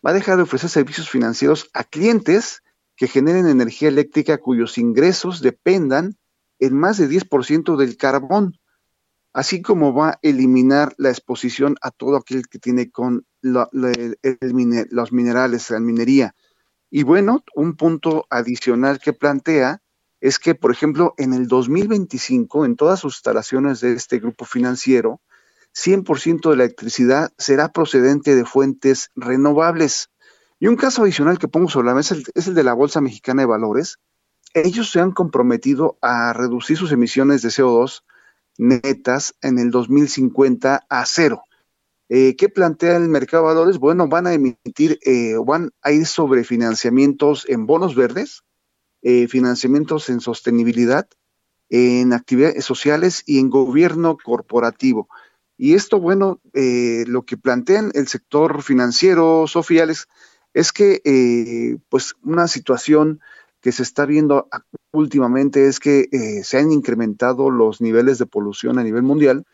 va a dejar de ofrecer servicios financieros a clientes que generen energía eléctrica cuyos ingresos dependan en más de 10% del carbón así como va a eliminar la exposición a todo aquel que tiene con la, la, el, el, los minerales, la minería. Y bueno, un punto adicional que plantea es que, por ejemplo, en el 2025, en todas sus instalaciones de este grupo financiero, 100% de la electricidad será procedente de fuentes renovables. Y un caso adicional que pongo sobre la mesa es el de la Bolsa Mexicana de Valores. Ellos se han comprometido a reducir sus emisiones de CO2 netas en el 2050 a cero. Eh, ¿Qué plantea el mercado de valores? Bueno, van a emitir, eh, van a ir sobre financiamientos en bonos verdes, eh, financiamientos en sostenibilidad, en actividades sociales y en gobierno corporativo. Y esto, bueno, eh, lo que plantean el sector financiero, Sofiales, es que, pues, una situación que se está viendo últimamente es que eh, se han incrementado los niveles de polución a nivel mundial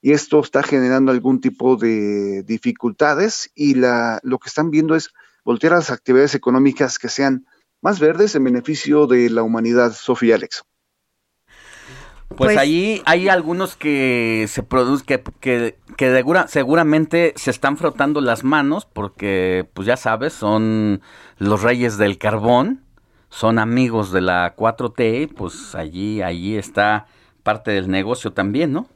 y esto está generando algún tipo de dificultades y la, lo que están viendo es voltear a las actividades económicas que sean más verdes en beneficio de la humanidad, Sofía Alex. Pues, Pues- ahí hay algunos que se producen, que, que, seguramente se están frotando las manos porque, pues ya sabes, son los reyes del carbón, son amigos de la 4T, pues allí, allí está parte del negocio también, ¿no?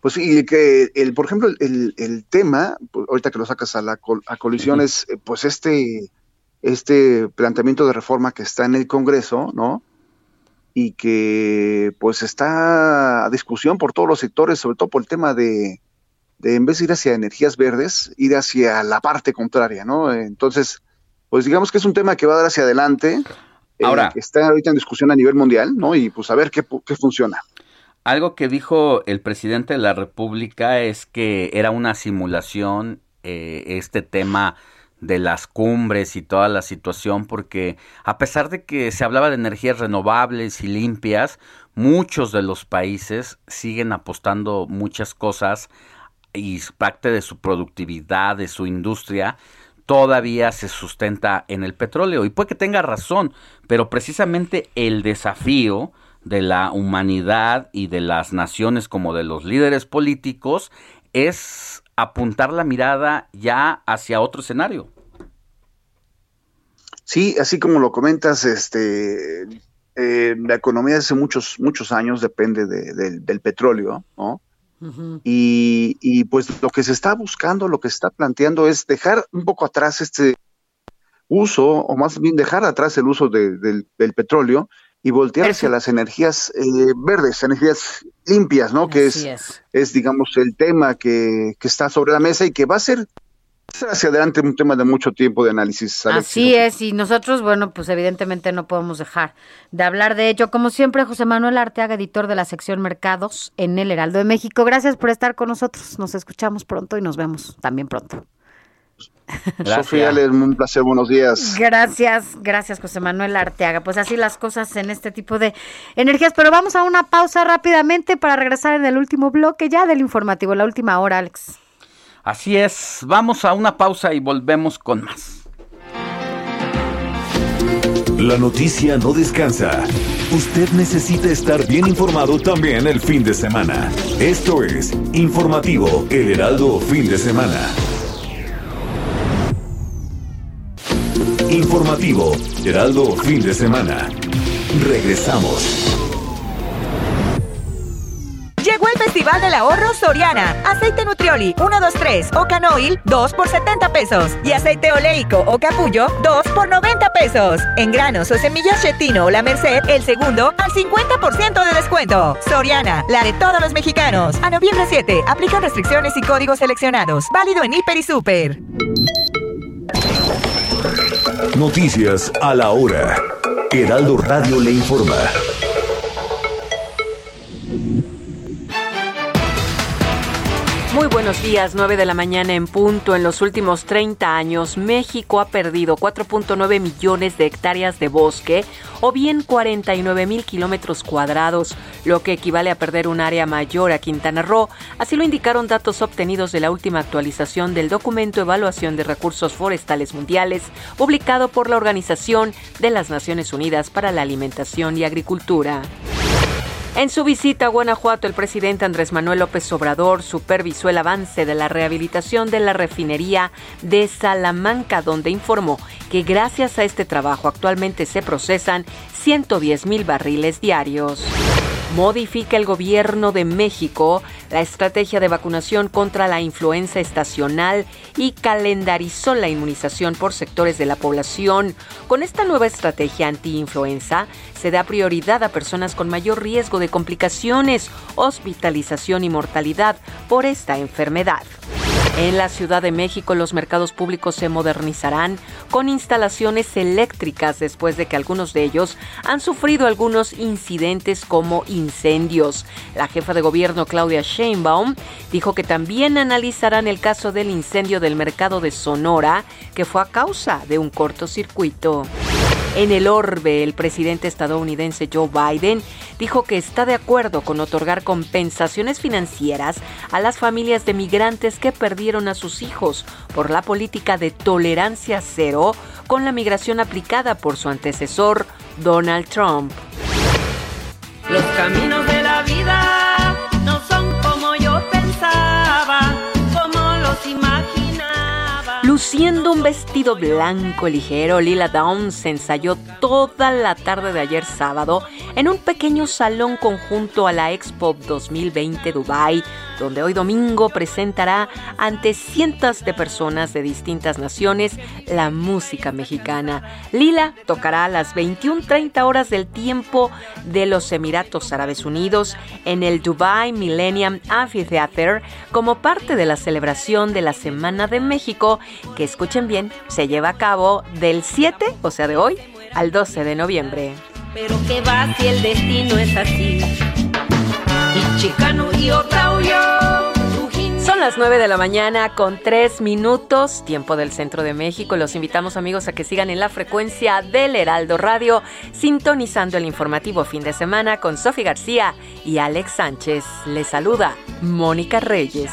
Pues sí, que el, por ejemplo, el, el tema, pues, ahorita que lo sacas a la col- a colisión, es eh, pues este, este planteamiento de reforma que está en el Congreso, ¿no? Y que pues está a discusión por todos los sectores, sobre todo por el tema de, de en vez de ir hacia energías verdes, ir hacia la parte contraria, ¿no? Entonces, pues digamos que es un tema que va a dar hacia adelante. eh, Ahora- que está ahorita en discusión a nivel mundial, ¿no? Y pues a ver qué, qué funciona. Algo que dijo el presidente de la República es que era una simulación eh, este tema de las cumbres y toda la situación, porque a pesar de que se hablaba de energías renovables y limpias, muchos de los países siguen apostando muchas cosas y parte de su productividad, de su industria, todavía se sustenta en el petróleo. Y puede que tenga razón, pero precisamente el desafío de la humanidad y de las naciones como de los líderes políticos es apuntar la mirada ya hacia otro escenario. Sí, así como lo comentas, este, eh, la economía hace muchos, muchos años depende de- del- del petróleo, ¿no? Y, y, pues lo que se está buscando, lo que se está planteando es dejar un poco atrás este uso, o más bien dejar atrás el uso de- del, del petróleo y voltear hacia las energías eh, verdes, energías limpias, ¿no? Que es, es. es, digamos, el tema que, que está sobre la mesa y que va a ser hacia adelante un tema de mucho tiempo de análisis. Alex. Así es, y nosotros, bueno, pues evidentemente no podemos dejar de hablar de ello. Como siempre, José Manuel Arteaga, editor de la sección Mercados en el Heraldo de México. Gracias por estar con nosotros. Nos escuchamos pronto y nos vemos también pronto. Sofía, Ale, un placer, buenos días. Gracias, gracias José Manuel Arteaga. Pues así las cosas en este tipo de energías. Pero vamos a una pausa rápidamente para regresar en el último bloque ya del informativo, la última hora, Alex. Así es, vamos a una pausa y volvemos con más. La noticia no descansa. Usted necesita estar bien informado también el fin de semana. Esto es Informativo El Heraldo Fin de Semana. Informativo Heraldo Fin de Semana. Regresamos. Llegó el Festival del Ahorro Soriana. Aceite Nutrioli 1, 2, 3 o Canoil 2 por 70 pesos. Y aceite oleico o capullo 2 por 90 pesos. En granos o semillas chetino o la Merced, el segundo al 50% de descuento. Soriana, la de todos los mexicanos. A noviembre 7, aplican restricciones y códigos seleccionados. Válido en Hiper y Super. Noticias a la hora. Heraldo Radio le informa. Muy buenos días, 9 de la mañana en punto. En los últimos 30 años, México ha perdido 4.9 millones de hectáreas de bosque o bien 49 mil kilómetros cuadrados, lo que equivale a perder un área mayor a Quintana Roo. Así lo indicaron datos obtenidos de la última actualización del documento Evaluación de Recursos Forestales Mundiales, publicado por la Organización de las Naciones Unidas para la Alimentación y Agricultura. En su visita a Guanajuato, el presidente Andrés Manuel López Obrador supervisó el avance de la rehabilitación de la refinería de Salamanca, donde informó que gracias a este trabajo actualmente se procesan 110 mil barriles diarios. Modifica el gobierno de México la estrategia de vacunación contra la influenza estacional y calendarizó la inmunización por sectores de la población. Con esta nueva estrategia anti-influenza se da prioridad a personas con mayor riesgo de complicaciones, hospitalización y mortalidad por esta enfermedad. En la Ciudad de México los mercados públicos se modernizarán con instalaciones eléctricas después de que algunos de ellos han sufrido algunos incidentes como incendios. La jefa de gobierno Claudia Sheinbaum dijo que también analizarán el caso del incendio del mercado de Sonora que fue a causa de un cortocircuito. En el orbe, el presidente estadounidense Joe Biden dijo que está de acuerdo con otorgar compensaciones financieras a las familias de migrantes que perdieron a sus hijos por la política de tolerancia cero con la migración aplicada por su antecesor, Donald Trump. Los caminos de la vida no son como yo pensaba, como los imaginaba. Luciendo un vestido blanco ligero, Lila Downs se ensayó toda la tarde de ayer sábado en un pequeño salón conjunto a la Expo 2020 Dubai, donde hoy domingo presentará ante cientos de personas de distintas naciones la música mexicana. Lila tocará a las 21:30 horas del tiempo de los Emiratos Árabes Unidos en el Dubai Millennium Amphitheater como parte de la celebración de la Semana de México que escuchen bien, se lleva a cabo del 7, o sea de hoy, al 12 de noviembre. Pero que va si el destino es así. Y chicano y otra huyó. Son las 9 de la mañana con 3 minutos, tiempo del centro de México. Los invitamos amigos a que sigan en la frecuencia del Heraldo Radio, sintonizando el informativo fin de semana con Sofi García y Alex Sánchez. Les saluda Mónica Reyes.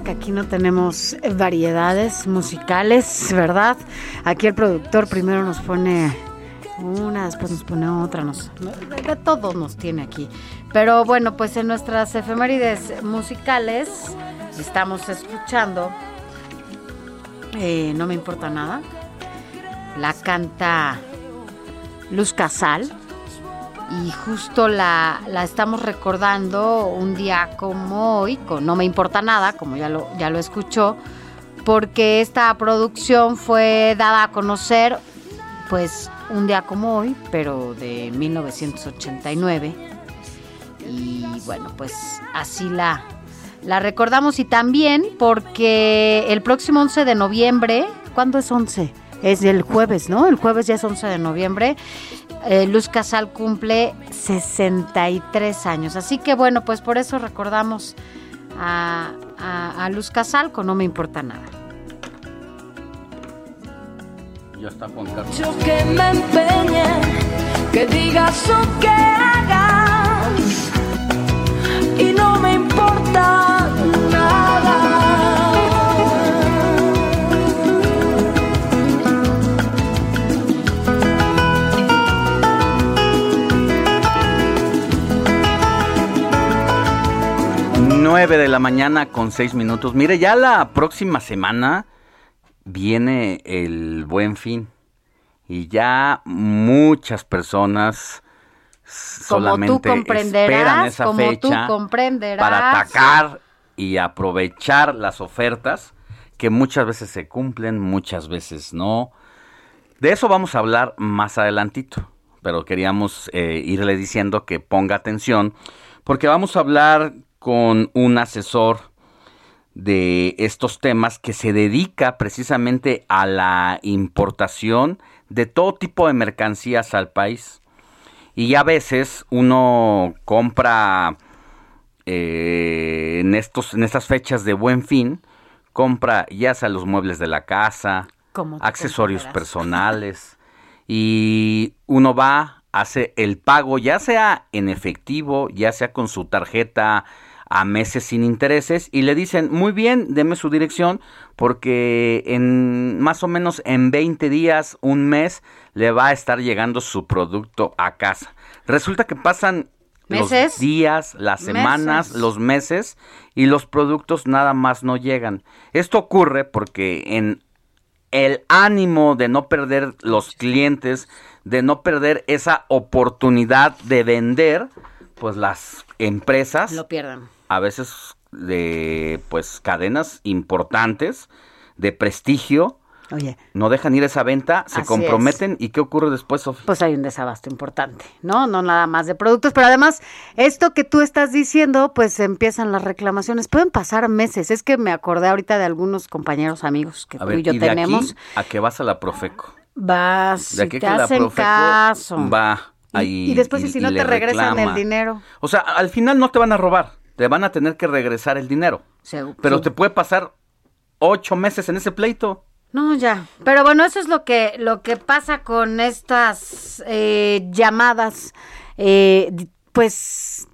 Que aquí no tenemos variedades musicales, ¿verdad? Aquí el productor primero nos pone una, después nos pone otra, nos, de todo nos tiene aquí. Pero bueno, pues en nuestras efemérides musicales estamos escuchando eh, No me importa nada. La canta Luz Casal y justo la, la estamos recordando un día como hoy, con No me importa nada, como ya lo, ya lo escuchó, porque esta producción fue dada a conocer pues un día como hoy, pero de 1989. Y bueno, pues así la, la recordamos y también porque el próximo 11 de noviembre, ¿cuándo es 11? Es el jueves, ¿no? El jueves ya es 11 de noviembre. Eh, Luz Casal cumple 63 años. Así que bueno, pues por eso recordamos a, a- a Luz Casal con No Me Importa Nada. Ya está Juan Carlos. Yo que me empeñe, que digas o que hagas, y no me importa nada. Nueve de la mañana con seis minutos. Mire, ya la próxima semana viene el buen fin. Y ya muchas personas Como tú solamente esperan comprenderás, esa como tú fecha comprenderás. para atacar y aprovechar las ofertas que muchas veces se cumplen, muchas veces no. De eso vamos a hablar más adelantito, pero queríamos eh, irle diciendo que ponga atención porque vamos a hablar con un asesor de estos temas que se dedica precisamente a la importación de todo tipo de mercancías al país. Y a veces uno compra eh, en, estos, en estas fechas de buen fin, compra ya sea los muebles de la casa, accesorios personales, y uno va, hace el pago, ya sea en efectivo, ya sea con su tarjeta a meses sin intereses y le dicen, muy bien, deme su dirección porque en más o menos en 20 días, un mes, le va a estar llegando su producto a casa. Resulta que pasan los ¿Meses? días, las semanas, Meses. los meses y los productos nada más no llegan. Esto ocurre porque en el ánimo de no perder los clientes, de no perder esa oportunidad de vender, pues las empresas Lo pierdan. A veces de pues cadenas importantes de prestigio Oye, no dejan ir esa venta, se comprometen y qué ocurre después, Sofía? pues hay un desabasto importante, ¿no? No nada más de productos, pero además esto que tú estás diciendo, pues empiezan las reclamaciones. Pueden pasar meses. Es que me acordé ahorita de algunos compañeros amigos que A tú ver, y yo y de tenemos. aquí a que vas a la Profeco. Vas, De aquí te que la hacen Profeco caso. va ahí y, después, y, si no te regresan el dinero. O sea, al final no te van a robar, te van a tener que regresar el dinero. Pero sí. te puede pasar ocho meses en ese pleito. No, ya. Pero bueno, eso es lo que, lo que pasa con estas eh, llamadas. eh, pues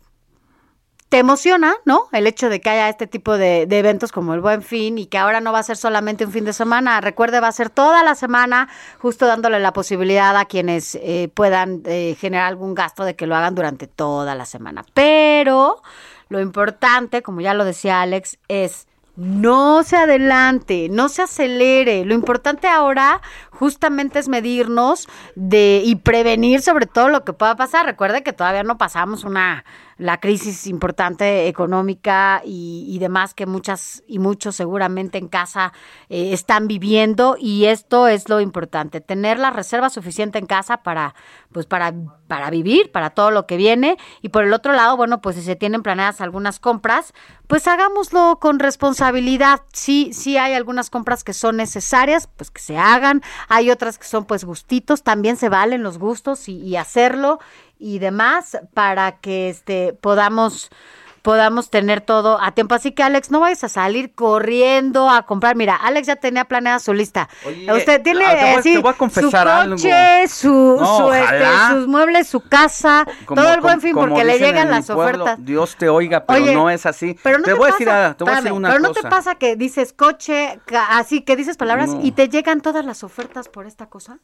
te emociona, ¿no? El hecho de que haya este tipo de, de eventos como el Buen Fin y que ahora no va a ser solamente un fin de semana. Recuerde, va a ser toda la semana, justo dándole la posibilidad a quienes eh, puedan eh, generar algún gasto de que lo hagan durante toda la semana. Pero lo importante, como ya lo decía Alex, es no se adelante, no se acelere. Lo importante ahora justamente es medirnos de y prevenir sobre todo lo que pueda pasar. Recuerde que todavía no pasamos una la crisis importante económica y, y demás que muchas y muchos seguramente en casa eh, están viviendo y esto es lo importante, tener la reserva suficiente en casa para pues para para vivir, para todo lo que viene y por el otro lado, bueno, pues si se tienen planeadas algunas compras, pues hagámoslo con responsabilidad. Sí, sí hay algunas compras que son necesarias, pues que se hagan. Hay otras que son pues gustitos, también se valen los gustos y, y hacerlo y demás para que este podamos podamos tener todo a tiempo. Así que Alex, no vayas a salir corriendo a comprar. Mira, Alex ya tenía planeada su lista. Oye, Usted tiene ah, te voy a- así te voy a confesar su algo. coche, su, No, su, este, sus muebles, su casa, Como- todo el buen fin porque le llegan las pueblo, ofertas. Dios te oiga, pero Oye, no es así. Pero no te, te, voy a pasa, decir, a- te voy a decir una pero no cosa. te pasa que dices coche, así que dices palabras No. y te llegan todas las ofertas por esta cosa.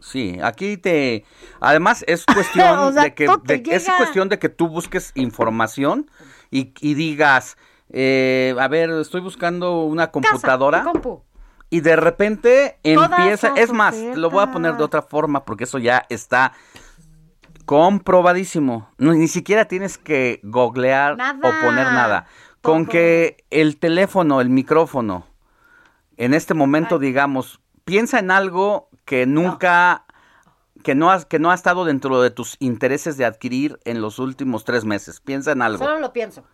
Sí, aquí te. Además, es cuestión O sea, de que. de- es cuestión de que tú busques información y, y digas. eh, a ver, estoy buscando una computadora. Casa, compu. Y de repente Todas empieza. Es más, lo voy a poner de otra forma porque eso ya está comprobadísimo. No, ni siquiera tienes que googlear Nada. o poner nada. Con que el teléfono, el micrófono, en este momento, digamos, piensa en algo que nunca, que no has, que no ha estado dentro de tus intereses de adquirir en los últimos tres meses. Piensa en algo. Solo lo pienso.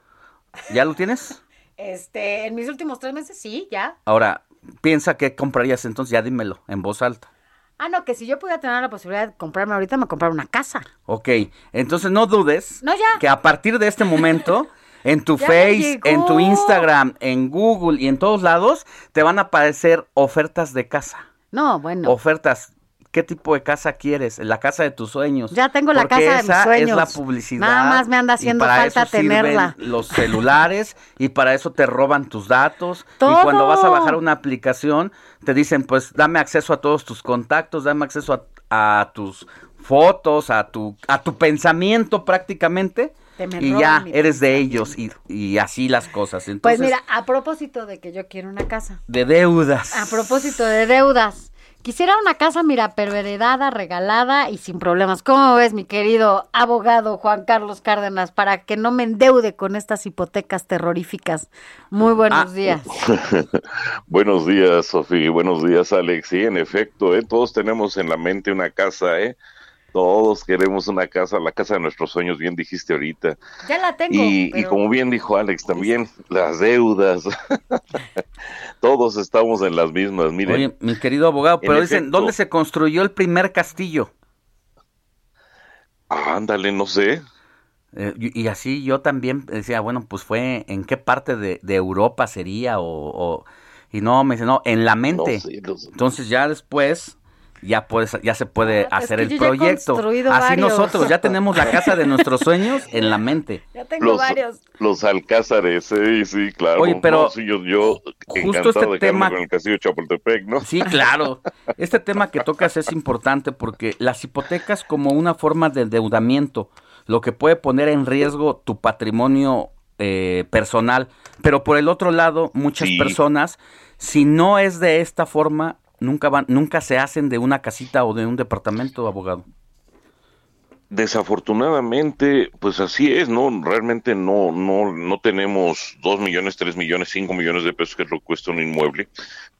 ¿Ya lo tienes? Este, en mis últimos tres meses, sí, ya. Ahora, piensa qué comprarías entonces, ya dímelo, en voz alta. Ah, no, que si yo pudiera tener la posibilidad de comprarme ahorita, me comprar una casa. Ok, entonces no dudes No, ya. que a partir de este momento, en tu Ya Face, en tu. Instagram, en Google y en todos lados, te van a aparecer ofertas de casa. No, bueno. Ofertas. ¿Qué tipo de casa quieres? La casa de tus sueños. Ya tengo la Porque casa de mis esa sueños. es la publicidad. Nada más me anda y haciendo para falta eso tenerla. Los celulares y para eso te roban tus datos. Todo. Y cuando vas a bajar una aplicación, te dicen, pues dame acceso a todos tus contactos, dame acceso a, a tus fotos, a tu, a tu pensamiento prácticamente. Te me Y ya eres de ellos y, y así las cosas. Pues Entonces, mira, a propósito de que yo quiero una casa. de deudas. A propósito de deudas. Quisiera una casa, mira, pero heredada, regalada y sin problemas. ¿Cómo ves, mi querido abogado Juan Carlos Cárdenas, para que no me endeude con estas hipotecas terroríficas? Muy Ah, buenos días. buenos días, Sofía. Buenos días, Alex. Sí, en efecto, ¿eh? todos tenemos en la mente una casa, ¿eh? Todos queremos una casa, la casa de nuestros sueños, bien dijiste ahorita. Ya la tengo. Y, y como bien dijo Alex también, las deudas. Todos estamos en las mismas, miren. Oye, mi querido abogado, pero dicen, efecto. ¿dónde se construyó el primer castillo? Ándale, no sé. Eh, y, así yo también decía, bueno, pues fue en qué parte de, de Europa sería o, o- y no, me dice, no, en la mente. No no. Entonces ya después ya puedes, ya se puede Ah, es hacer que el yo ya he proyecto. construido Así varios. nosotros ya tenemos la casa de nuestros sueños en la mente. Ya tengo Los, varios. los alcázares, sí, sí, claro. Oye, pero No, sí, yo, yo justo este de tema- con el castillo de Chapultepec, ¿no? Sí, claro. Este tema que tocas es importante porque las hipotecas como una forma de endeudamiento, lo que puede poner en riesgo tu patrimonio eh, personal, pero por el otro lado, muchas Sí. personas, si no es de esta forma, nunca van, nunca se hacen de una casita o de un departamento, abogado. Desafortunadamente, pues así es, ¿no? Realmente no, no, no tenemos dos millones, tres millones, cinco millones de pesos que es lo que cuesta un inmueble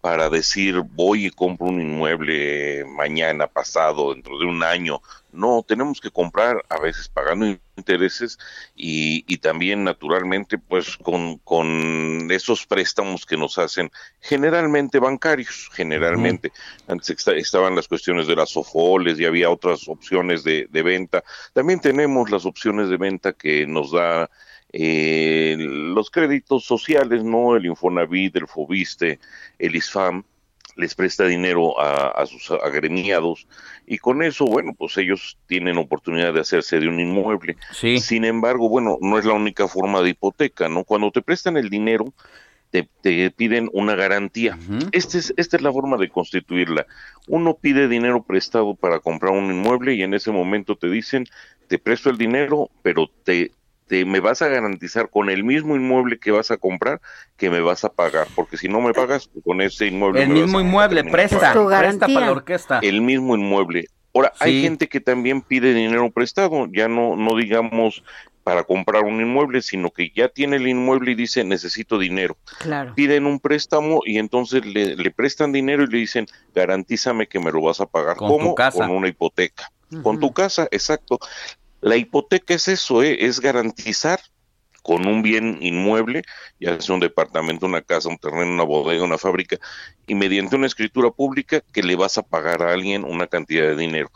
para decir voy y compro un inmueble mañana, pasado, dentro de un año. No, tenemos que comprar a veces pagando intereses y, y también naturalmente pues con, con esos préstamos que nos hacen generalmente bancarios, generalmente. Antes esta- estaban las cuestiones de las sofoles y había otras opciones de, de venta. También tenemos las opciones de venta que nos da eh, los créditos sociales, ¿no? El Infonavit, el Fobiste, el ISFAM les presta dinero a, a sus agremiados y con eso, bueno, pues ellos tienen oportunidad de hacerse de un inmueble. Sin embargo, bueno, no es la única forma de hipoteca, ¿no? Cuando te prestan el dinero, te, te piden una garantía. Este es, esta es la forma de constituirla. Uno pide dinero prestado para comprar un inmueble y en ese momento te dicen, te presto el dinero, pero te, te me vas a garantizar con el mismo inmueble que vas a comprar que me vas a pagar, porque si no me pagas, con ese inmueble... El me vas mismo a inmueble, presta, presta para la orquesta. El mismo inmueble. Ahora, hay gente que también pide dinero prestado, ya no, no digamos para comprar un inmueble, sino que ya tiene el inmueble y dice necesito dinero. Claro. Piden un préstamo y entonces le, le prestan dinero y le dicen garantízame que me lo vas a pagar. Con tu ¿Cómo? casa. Con una hipoteca. Con tu casa, exacto. La hipoteca es eso, ¿eh? es garantizar con un bien inmueble, ya sea un departamento, una casa, un terreno, una bodega, una fábrica, y mediante una escritura pública que le vas a pagar a alguien una cantidad de dinero.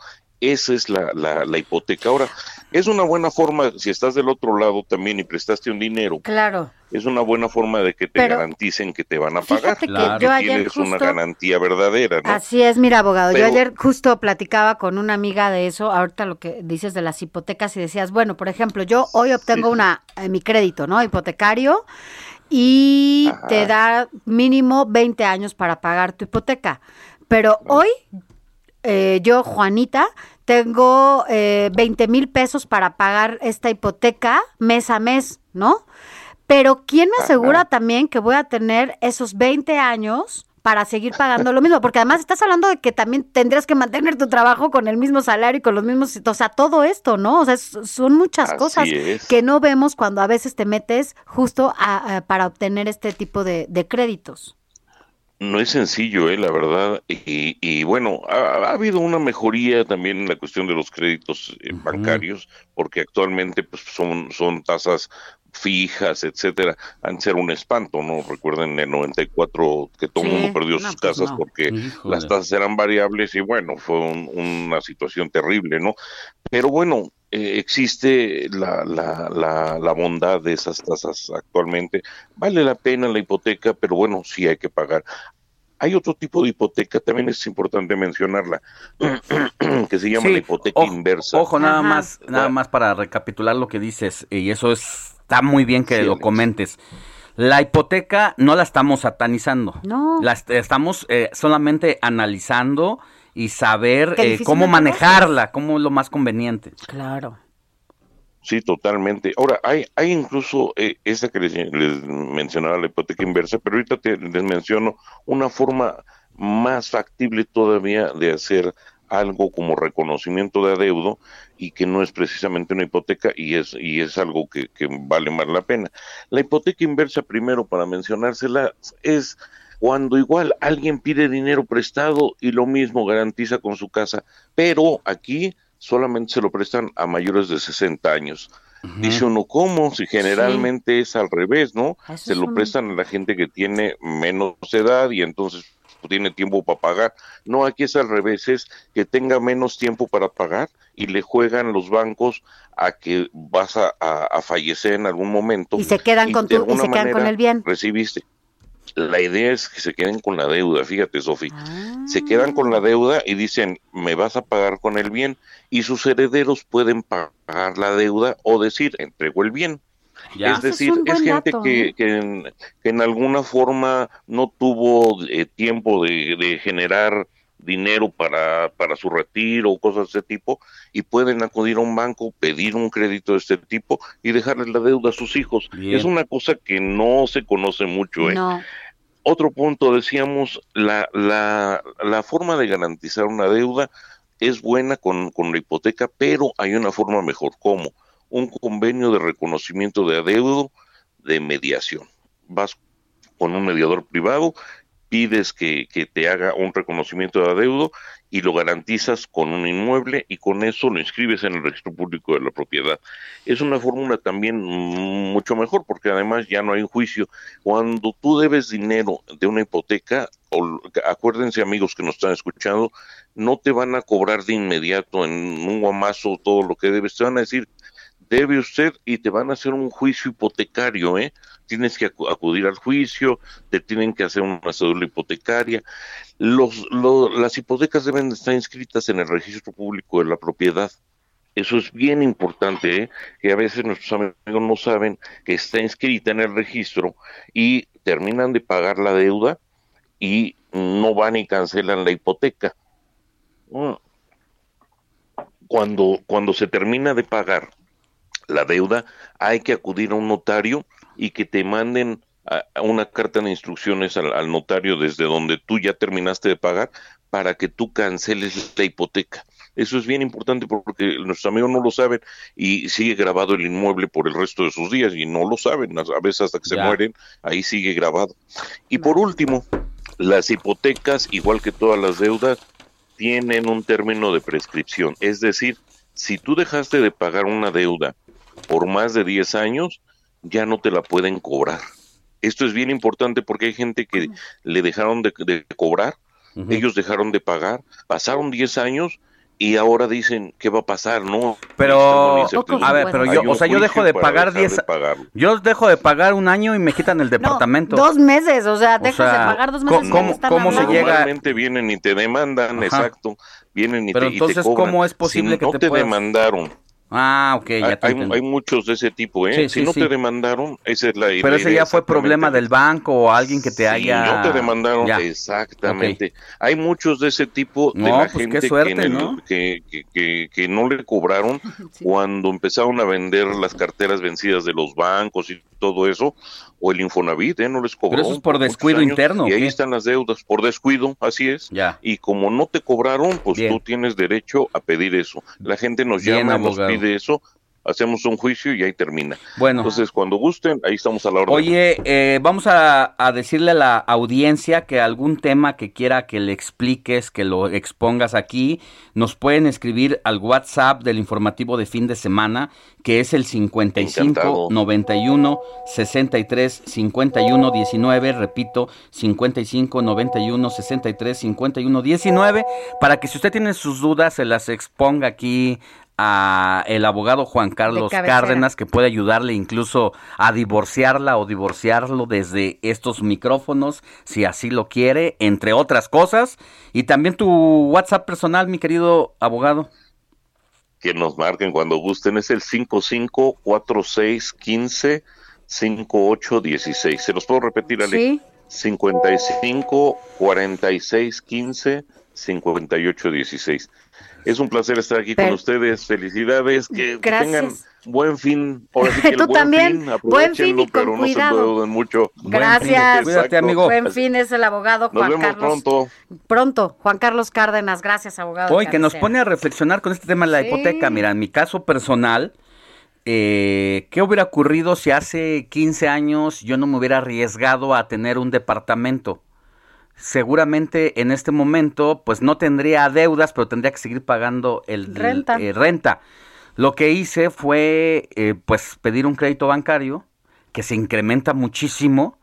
Esa es la, la, la hipoteca. Ahora, es una buena forma, si estás del otro lado también y prestaste un dinero, Claro. es una buena forma de que te Pero, garanticen que te van a pagar. fíjate que Claro. yo ayer tienes una garantía verdadera, ¿no? Así es, mira, abogado. Pero- Yo ayer justo platicaba con una amiga de eso, ahorita lo que dices de las hipotecas y decías, bueno, por ejemplo, yo hoy obtengo una eh, mi crédito, ¿no? Hipotecario y te da mínimo 20 años para pagar tu hipoteca. Pero hoy eh, yo, Juanita, tengo eh, 20 mil pesos para pagar esta hipoteca mes a mes, ¿no? Pero ¿quién me asegura también que voy a tener esos 20 años para seguir pagando lo mismo? Porque además estás hablando de que también tendrías que mantener tu trabajo con el mismo salario y con los mismos, o sea, todo esto, ¿no? O sea, son muchas Así cosas es. que no vemos cuando a veces te metes justo a- a- para obtener este tipo de, de créditos. No es sencillo, eh, la verdad. Y, y bueno, ha, ha habido una mejoría también en la cuestión de los créditos eh, bancarios, porque actualmente pues, son, son tasas fijas, etcétera. Antes era un espanto, ¿no? Recuerden en el 94 que todo el Sí, mundo perdió no, sus pues casas no. porque Híjole. las tasas eran variables y bueno, fue un- una situación terrible, ¿no? Pero bueno, eh, existe la, la, la, la bondad de esas tasas actualmente. Vale la pena la hipoteca, pero bueno, sí hay que pagar. Hay otro tipo de hipoteca, también es importante mencionarla, que se llama Sí, la hipoteca ojo, inversa. Ojo, nada más, nada más para recapitular lo que dices, y eso es, está muy bien que Sí, lo comentes. La hipoteca no la estamos satanizando. No. La est- estamos eh, solamente analizando y saber eh, cómo de manejarla, cómo es lo más conveniente. Claro. Sí, totalmente. Ahora, hay, hay incluso eh, esa que les, les mencionaba, la hipoteca inversa, pero ahorita te, les menciono una forma más factible todavía de hacer algo como reconocimiento de adeudo y que no es precisamente una hipoteca y es, y es algo que, que vale más la pena. La hipoteca inversa, primero para mencionársela, es cuando igual alguien pide dinero prestado y lo mismo garantiza con su casa, pero aquí solamente se lo prestan a mayores de 60 años. Dice uno, ¿cómo? Si generalmente es al revés, ¿no? Eso Se lo un- prestan a la gente que tiene menos edad y entonces tiene tiempo para pagar. No, aquí es al revés, es que tenga menos tiempo para pagar y le juegan los bancos a que vas a, a- a fallecer en algún momento. Y se quedan con tu- y se quedan con el bien. Recibiste. La idea es que se queden con la deuda, fíjate, Sofi. Se quedan con la deuda y dicen, me vas a pagar con el bien. Y sus herederos pueden pagar la deuda o decir, entrego el bien. Ya. Es decir, es, gente dato, que, ¿eh? que en, que en alguna forma no tuvo eh, tiempo de, de generar dinero para, para su retiro o cosas de ese tipo y pueden acudir a un banco, pedir un crédito de este tipo y dejarles la deuda a sus hijos. Bien. Es una cosa que no se conoce mucho. ¿eh? No. Otro punto, decíamos, la, la, la forma de garantizar una deuda es buena con, con la hipoteca, pero hay una forma mejor. ¿Cómo? Un convenio de reconocimiento de adeudo de mediación. Vas con un mediador privado, pides que, que te haga un reconocimiento de adeudo y lo garantizas con un inmueble y con eso lo inscribes en el registro público de la propiedad. Es una fórmula también mucho mejor porque además ya no hay juicio. Cuando tú debes dinero de una hipoteca, acuérdense amigos que nos están escuchando, no te van a cobrar de inmediato en un guamazo todo lo que debes, te van a decir, debe usted y te van a hacer un juicio hipotecario, ¿eh? Tienes que acu- acudir al juicio, te tienen que hacer una cédula hipotecaria. Las hipotecas deben de estar inscritas en el registro público de la propiedad. Eso es bien importante, ¿eh? que a veces nuestros amigos no saben que está inscrita en el registro y terminan de pagar la deuda y no van y cancelan la hipoteca. Mm. Cuando, cuando se termina de pagar la deuda, hay que acudir a un notario y que te manden a- a una carta de instrucciones al, al notario desde donde tú ya terminaste de pagar para que tú canceles la hipoteca. Eso es bien importante porque nuestros amigos no lo saben y sigue grabado el inmueble por el resto de sus días y no lo saben, a veces hasta que se Ya. mueren, ahí sigue grabado. Y por último, las hipotecas, igual que todas las deudas, tienen un término de prescripción. Es decir, si tú dejaste de pagar una deuda por más de 10 años, ya no te la pueden cobrar. Esto es bien importante porque hay gente que le dejaron de, de cobrar, ellos dejaron de pagar, pasaron 10 años y ahora dicen, ¿qué va a pasar? No. Pero, a ver, pero yo, o sea, yo dejo de pagar dejar 10, de yo dejo de pagar un año y me quitan el departamento. Dos meses, o sea, dejas sea, de pagar dos ¿cómo- meses. y cómo- están cómo se llega- Normalmente vienen y te demandan, Ajá. exacto. Vienen y Pero te, y te entonces, cobran. ¿cómo es posible si que no te te puedas- demandaron? Ah, ok, ya hay, te hay- hay muchos de ese tipo, ¿eh? Sí, si sí, no sí. te demandaron, esa es la Pero la ese idea ya fue exactamente. problema del banco o alguien que te Si haya... no te demandaron, Ya. exactamente. Hay muchos de ese tipo de No, la pues, qué gente suerte, que, el- ¿no? que, que- que- que no le cobraron cuando empezaron a vender las carteras vencidas de los bancos y todo eso, o el Infonavit, ¿eh? No les cobró. Pero eso es por descuido años, interno, ¿o Y ahí están las deudas, por descuido, así es. Ya. Y como no te cobraron, pues Bien. tú tienes derecho a pedir eso. La gente nos Bien, llama, nos pide eso, hacemos un juicio y ahí termina. Bueno. Entonces, cuando gusten, ahí estamos a la orden. Oye, eh, vamos a, a decirle a la audiencia que algún tema que quiera que le expliques, que lo expongas aquí, nos pueden escribir al WhatsApp del informativo de fin de semana, que es el 55 Encantado. 91 63 51 19, repito, 55 91 63 51 19, para que si usted tiene sus dudas se las exponga aquí a el abogado Juan Carlos. Cárdenas que puede ayudarle incluso a divorciarla o divorciarlo desde estos micrófonos si así lo quiere, entre otras cosas. Y también tu WhatsApp personal, mi querido abogado. que nos marquen cuando gusten es el 554615 5816. Se los puedo repetir, Ale. Sí. 55 46 15 58 16. Es un placer estar aquí Pero- con ustedes. Felicidades, que, Gracias. tengan buen fin. Ahora sí que el Tú buen también. fin, Buen fin y aprovechenlo, con pero no se endeuden mucho. Gracias. Cuídate, amigo. Buen fin es el abogado Nos Juan vemos Carlos. pronto. Pronto, Juan Carlos Cárdenas. Gracias, abogado. Hoy que nos pone a reflexionar con este tema de la Sí. hipoteca. Mira, en mi caso personal, eh, ¿qué hubiera ocurrido si hace 15 años yo no me hubiera arriesgado a tener un departamento? Seguramente en este momento, pues no tendría deudas, pero tendría que seguir pagando el Renta. eh, renta. Lo que hice fue, eh, pues, pedir un crédito bancario que se incrementa muchísimo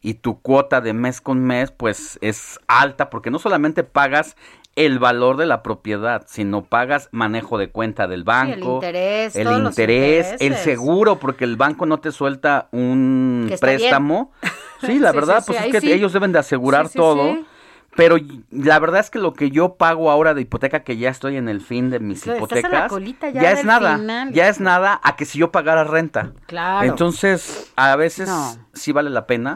y tu cuota de mes con mes, pues, es alta porque no solamente pagas el valor de la propiedad, sino pagas manejo de cuenta del banco, el interés, el seguro, porque el banco no te suelta un bien. Sí, la verdad, pues es que sí. ellos deben de asegurar todo. Pero la verdad es que lo que yo pago ahora de hipoteca, que ya estoy en el fin de mis la hipotecas, colita ya es nada, final. ya es nada a que si yo pagara renta. Claro. Entonces, a veces No. sí vale la pena.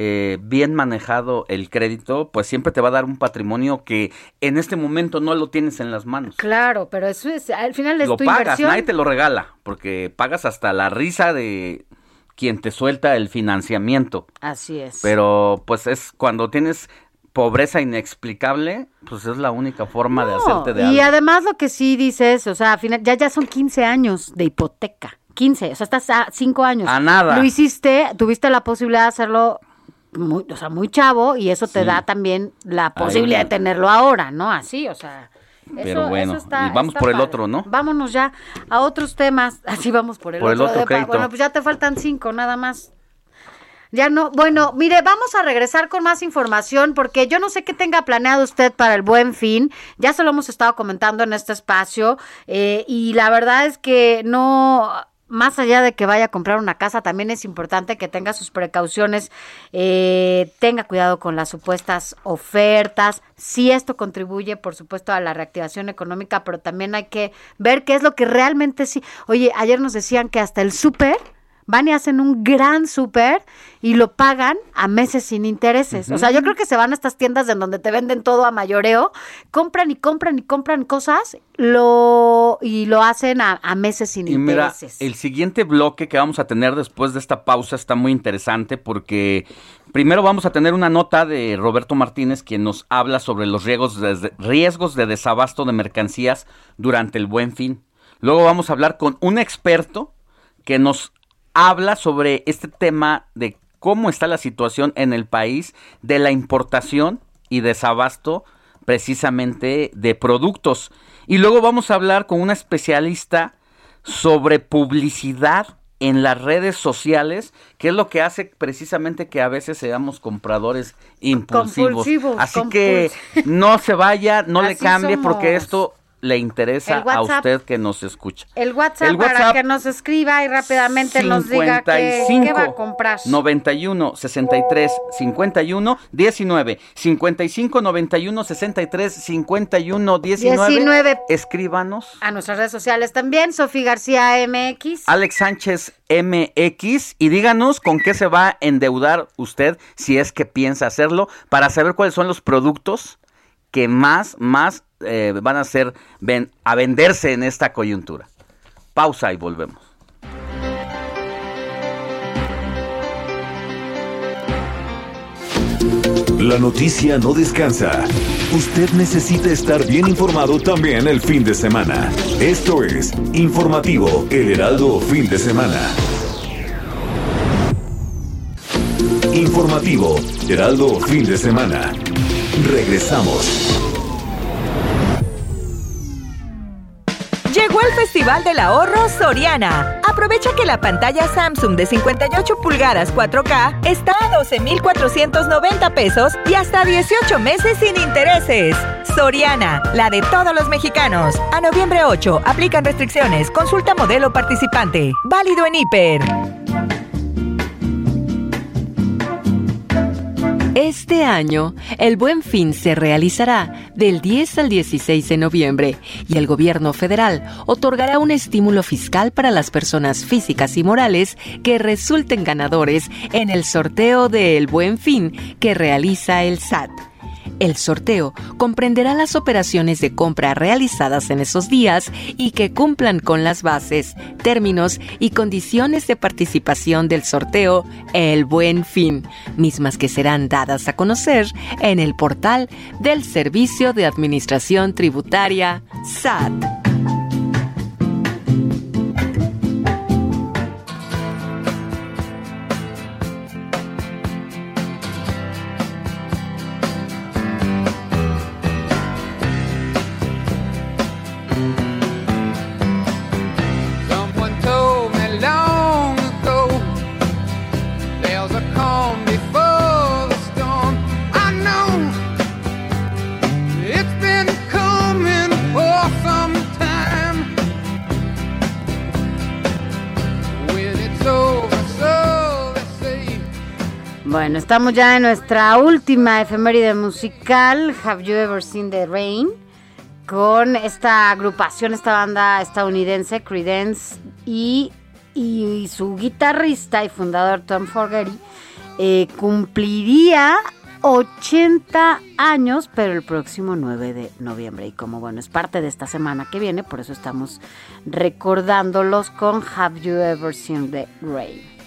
eh, bien manejado el crédito, pues siempre te va a dar un patrimonio que en este momento no lo tienes en las manos. Claro, pero eso es, al final es Lo tu pagas, inversión. nadie te lo regala, porque pagas hasta la risa de quien te suelta el financiamiento. Así es. Pero pues es cuando tienes pobreza inexplicable, pues es la única forma de hacerte de y algo. además lo que sí dices, o sea, ya, ya son 15 años de hipoteca. 15, o sea, estás a 5 años. A nada. Lo hiciste, tuviste la posibilidad de hacerlo muy, o sea, muy chavo y eso te Sí. da también la posibilidad de tenerlo ahora, ¿no? Así, o sea. Pero eso- bueno, eso está- y vamos por el otro, ¿no? Vámonos ya a otros temas. Así vamos por el Por el otro. otro de pa- crédito. Bueno, pues ya te faltan cinco, nada más. Ya no, bueno, mire, vamos a regresar con más información porque yo no sé qué tenga planeado usted para el buen fin. Ya se lo hemos estado comentando en este espacio eh, y la verdad es que no, más allá de que vaya a comprar una casa, también es importante que tenga sus precauciones, eh, tenga cuidado con las supuestas ofertas. Sí, esto contribuye, por supuesto, a la reactivación económica, pero también hay que ver qué es lo que realmente sí. Oye, ayer nos decían que hasta el súper van y hacen un gran súper y lo pagan a meses sin intereses. O sea, yo creo que se van a estas tiendas en donde te venden todo a mayoreo, compran y compran y compran cosas lo y lo hacen a, a meses sin Y mira, intereses. el siguiente bloque que vamos a tener después de esta pausa está muy interesante porque primero vamos a tener una nota de Roberto Martínez quien nos habla sobre los riesgos de, riesgos de desabasto de mercancías durante el buen fin. Luego vamos a hablar con un experto que nos habla sobre este tema de cómo está la situación en el país de la importación y desabasto precisamente de productos. Y luego vamos a hablar con una especialista sobre publicidad en las redes sociales, que es lo que hace precisamente que a veces seamos compradores impulsivos. Compulsivos, Así que no se vaya, no le cambie, porque esto le interesa a usted que nos escucha. El WhatsApp, El para que nos escriba y rápidamente nos diga qué, qué va a comprar. 91 63 51 19 55 91 63 51 19 19. escríbanos A nuestras redes sociales también, Sofía García MX. Alex Sánchez MX y díganos con qué se va a endeudar usted si es que piensa hacerlo para saber cuáles son los productos que más, más eh, van a ser ven- a venderse en esta coyuntura. Pausa y volvemos. La noticia no descansa. Usted necesita estar bien informado también el fin de semana. Esto es Informativo El Heraldo Fin de Semana. Informativo Heraldo Fin de Semana. Regresamos. Llegó el Festival del Ahorro Soriana. Aprovecha que la pantalla Samsung de 58 pulgadas 4K está a 12,490 pesos y hasta 18 meses sin intereses. Soriana, la de todos los mexicanos. A noviembre 8, aplican restricciones. Consulta modelo participante. Válido en Hiper. Este año, el Buen Fin se realizará del 10 al 16 de noviembre y el gobierno federal otorgará un estímulo fiscal para las personas físicas y morales que resulten ganadores en el sorteo de El Buen Fin que realiza el SAT. El sorteo comprenderá las operaciones de compra realizadas en esos días y que cumplan con las bases, términos y condiciones de participación del sorteo El Buen Fin, mismas que serán dadas a conocer en el portal del Servicio de Administración Tributaria SAT. Bueno, estamos ya en nuestra última efeméride musical, Have You Ever Seen the Rain? Con esta agrupación, esta banda estadounidense, Creedence, y, y su guitarrista y fundador Tom Fogerty, eh, cumpliría 80 años, pero el próximo 9 de noviembre. Y como bueno, es parte de esta semana que viene, por eso estamos recordándolos con Have You Ever Seen the Rain?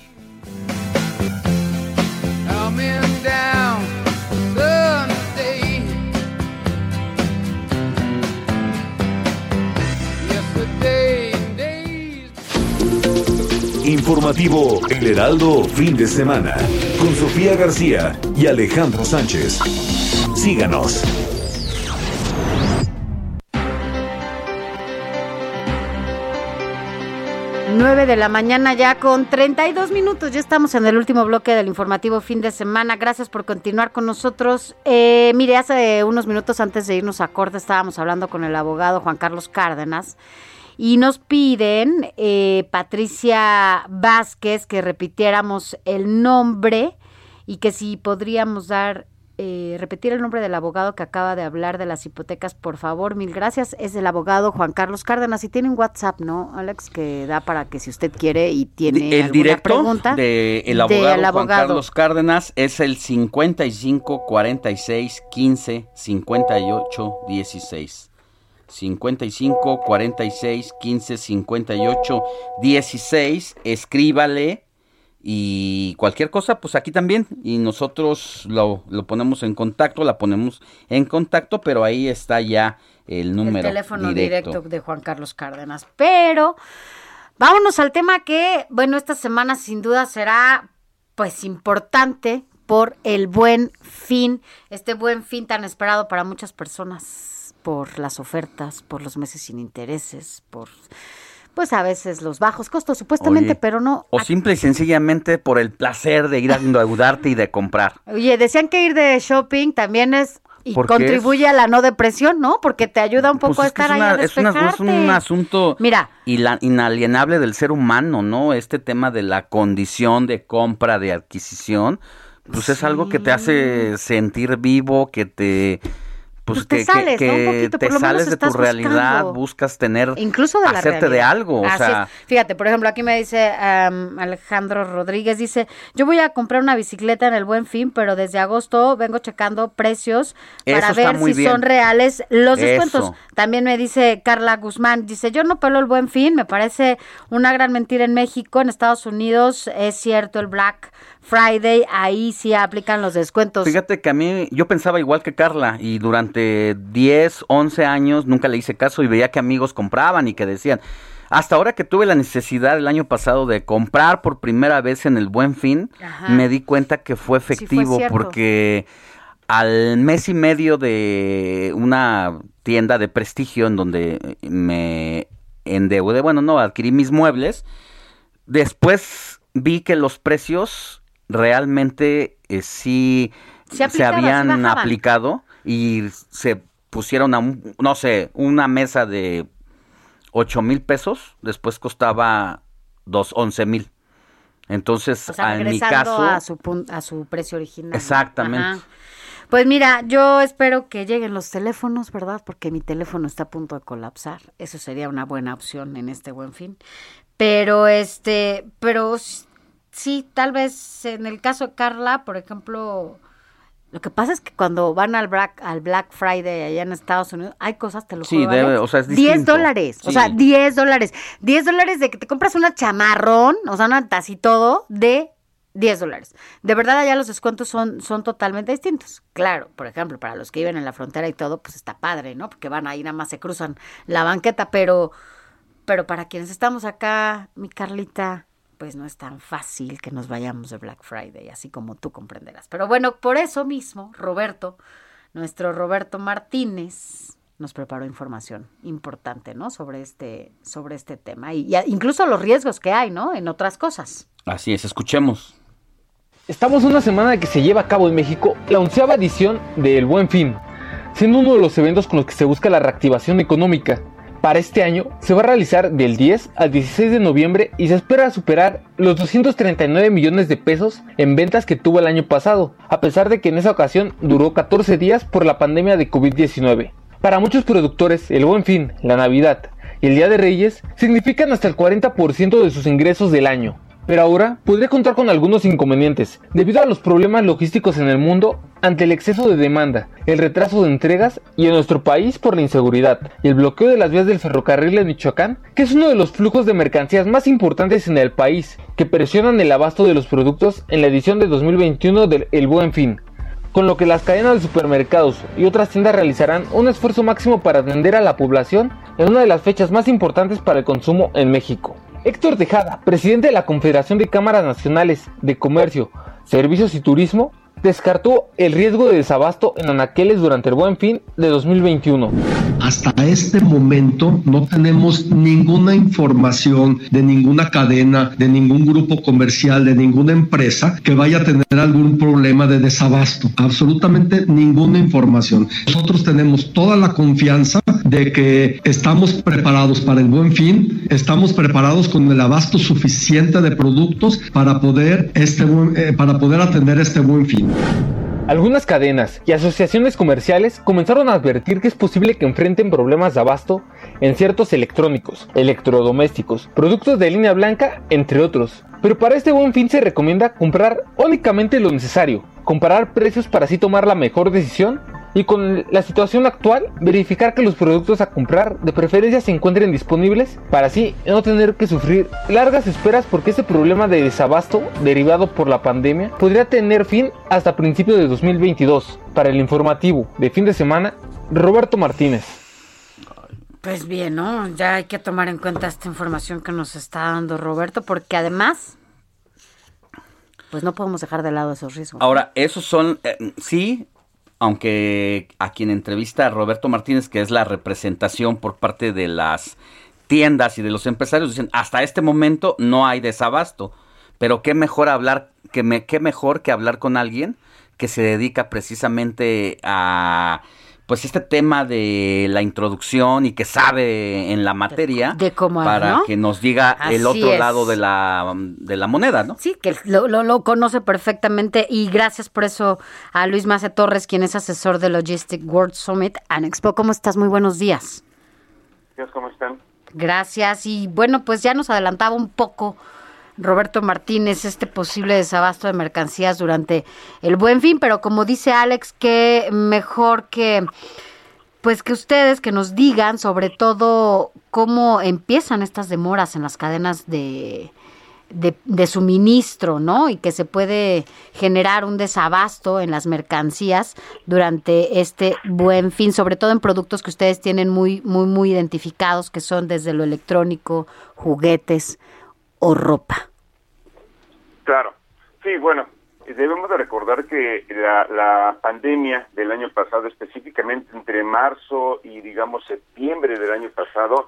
Informativo El Heraldo Fin de Semana con Sofía García y Alejandro Sánchez. Síganos. 9 de la mañana ya con 32 minutos. Ya estamos en el último bloque del informativo fin de semana. Gracias por continuar con nosotros. Eh, mire, hace unos minutos antes de irnos a corte estábamos hablando con el abogado Juan Carlos Cárdenas y nos piden, eh, Patricia Vázquez, que repitiéramos el nombre y que si podríamos dar, eh, repetir el nombre del abogado que acaba de hablar de las hipotecas, por favor, mil gracias. Es el abogado Juan Carlos Cárdenas y tiene un WhatsApp, ¿no, Alex? Que da para que si usted quiere y tiene El alguna directo pregunta. de el abogado, Juan abogado. Carlos Cárdenas es el 55 46 15 58 16. 55 46 15 58 16. Escríbale y cualquier cosa, pues aquí también. Y nosotros lo, lo ponemos en contacto, la ponemos en contacto, pero ahí está ya el número el teléfono directo. de Juan Carlos Cárdenas. Pero vámonos al tema que, bueno, esta semana sin duda será pues importante por el buen fin, este buen fin tan esperado para muchas personas, por las ofertas, por los meses sin intereses, por pues a veces los bajos costos supuestamente, Oye, pero no. O simple y sencillamente por el placer de ir a endeudarte y de comprar. Oye, decían que ir de shopping también es y contribuye a la no depresión, ¿no? Porque te ayuda un poco Pues a es que es, estar ahí a es una- es despejarte. un asunto Mira, inalienable del ser humano, ¿no? Este tema de la condición de compra, de adquisición, pues es algo que te hace sentir vivo, que te... Pues, Pues te que, sales, que- ¿no? Un que poquito, te por lo menos sales de tu realidad, buscando. buscas tener, incluso de la hacerte de algo, o Así sea, es. Fíjate, por ejemplo, aquí me dice am, Alejandro Rodríguez, dice, yo voy a comprar una bicicleta en el Buen Fin, pero desde agosto vengo checando precios para Eso ver si bien. son reales los Eso. descuentos. También me dice Carla Guzmán, dice, yo no pelo el Buen Fin, me parece una gran mentira en México, en Estados Unidos es cierto el Black Friday, ahí sí aplican los descuentos. Fíjate que a mí, yo pensaba igual que Carla y durante 10, 11 años nunca le hice caso y veía que amigos compraban y que decían, hasta ahora que tuve la necesidad el año pasado de comprar por primera vez en el Buen Fin, Ajá. me di cuenta que fue efectivo porque al mes y medio de una tienda de prestigio en donde me endeudé, bueno, no, adquirí mis muebles, después vi que los precios realmente eh, sí Se habían aplicado y se pusieron a, un- no sé, una mesa de 8 mil pesos, después costaba dos, 11 mil. Entonces, O sea, en mi caso, a su, a su precio original. Exactamente. Ajá. Pues mira, yo espero que lleguen los teléfonos, ¿verdad? Porque mi teléfono está a punto de colapsar. Eso sería una buena opción en este buen fin. Pero este, pero sí, tal vez en el caso de Carla, por ejemplo, lo que pasa es que cuando van al Black, al Black Friday allá en Estados Unidos, hay cosas, te lo Sí, juro, debe- o sea, es 10 distinto. dólares, o sea, 10 dólares. 10 dólares de que te compras una chamarrón, o sea, una taza y todo, de 10 dólares. De verdad, allá los descuentos son, son totalmente distintos. Claro, por ejemplo, para los que viven en la frontera y todo, pues está padre, ¿no? Porque van ahí, nada más se cruzan la banqueta, pero, pero para quienes estamos acá, mi Carlita, pues no es tan fácil que nos vayamos de Black Friday, así como tú comprenderás. Pero bueno, por eso mismo, Roberto, nuestro Roberto Martínez, nos preparó información importante, ¿no? Sobre este, sobre este tema. Y, y incluso los riesgos que hay, ¿no? En otras cosas. así es, escuchemos. Estamos una semana que se lleva a cabo en México la onceava edición del Buen Fin, siendo uno de los eventos con los que se busca la reactivación económica. Para este año se va a realizar del 10 al 16 de noviembre y se espera superar los 239 millones de pesos en ventas que tuvo el año pasado, a pesar de que en esa ocasión duró 14 días por la pandemia de COVID-19. Para muchos productores, el buen fin, la Navidad y el Día de Reyes significan hasta el 40% de sus ingresos del año. Pero ahora podría contar con algunos inconvenientes, debido a los problemas logísticos en el mundo ante el exceso de demanda, el retraso de entregas y en nuestro país por la inseguridad y el bloqueo de las vías del ferrocarril en Michoacán, que es uno de los flujos de mercancías más importantes en el país, que presionan el abasto de los productos en la edición de 2021 del El Buen Fin. Con lo que las cadenas de supermercados y otras tiendas realizarán un esfuerzo máximo para atender a la población en una de las fechas más importantes para el consumo en México. Héctor Tejada, presidente de la Confederación de Cámaras Nacionales de Comercio, Servicios y Turismo, descartó el riesgo de desabasto en anaqueles durante el buen fin de 2021. Hasta este momento no tenemos ninguna información de ninguna cadena, de ningún grupo comercial, de ninguna empresa que vaya a tener algún problema de desabasto. Absolutamente ninguna información. Nosotros tenemos toda la confianza de que estamos preparados para el buen fin, estamos preparados con el abasto suficiente de productos para poder, este, eh, para poder atender este buen fin. Algunas cadenas y asociaciones comerciales comenzaron a advertir que es posible que enfrenten problemas de abasto en ciertos electrónicos, electrodomésticos, productos de línea blanca, entre otros. Pero para este buen fin se recomienda comprar únicamente lo necesario, comparar precios para así tomar la mejor decisión y con la situación actual verificar que los productos a comprar de preferencia se encuentren disponibles para así no tener que sufrir largas esperas porque este problema de desabasto derivado por la pandemia podría tener fin hasta principios de 2022. Para el informativo de fin de semana, Roberto Martínez. Pues bien, ¿no? Ya hay que tomar en cuenta esta información que nos está dando Roberto, porque además, pues no podemos dejar de lado esos riesgos. Ahora, esos son, eh, sí, aunque a quien entrevista a Roberto Martínez, que es la representación por parte de las tiendas y de los empresarios, dicen, hasta este momento no hay desabasto, pero qué mejor hablar, que me, qué mejor que hablar con alguien que se dedica precisamente a pues este tema de la introducción y que sabe en la materia de cómo, para ¿no? que nos diga el otro es. lado de la, de la moneda, ¿no? Sí, que lo, lo, lo conoce perfectamente y gracias por eso a Luis Mace Torres, quien es asesor de Logistic World Summit and Expo. ¿Cómo estás? Muy buenos días. ¿Cómo están? Gracias. Y bueno, pues ya nos adelantaba un poco Roberto Martínez este posible desabasto de mercancías durante el buen fin, pero como dice Alex, que mejor que pues que ustedes que nos digan sobre todo cómo empiezan estas demoras en las cadenas de, de, de suministro, ¿no? Y que se puede generar un desabasto en las mercancías durante este buen fin, sobre todo en productos que ustedes tienen muy, muy, muy identificados, que son desde lo electrónico, juguetes o ropa. Claro. Sí, bueno, debemos de recordar que la, la pandemia del año pasado, específicamente entre marzo y digamos septiembre del año pasado,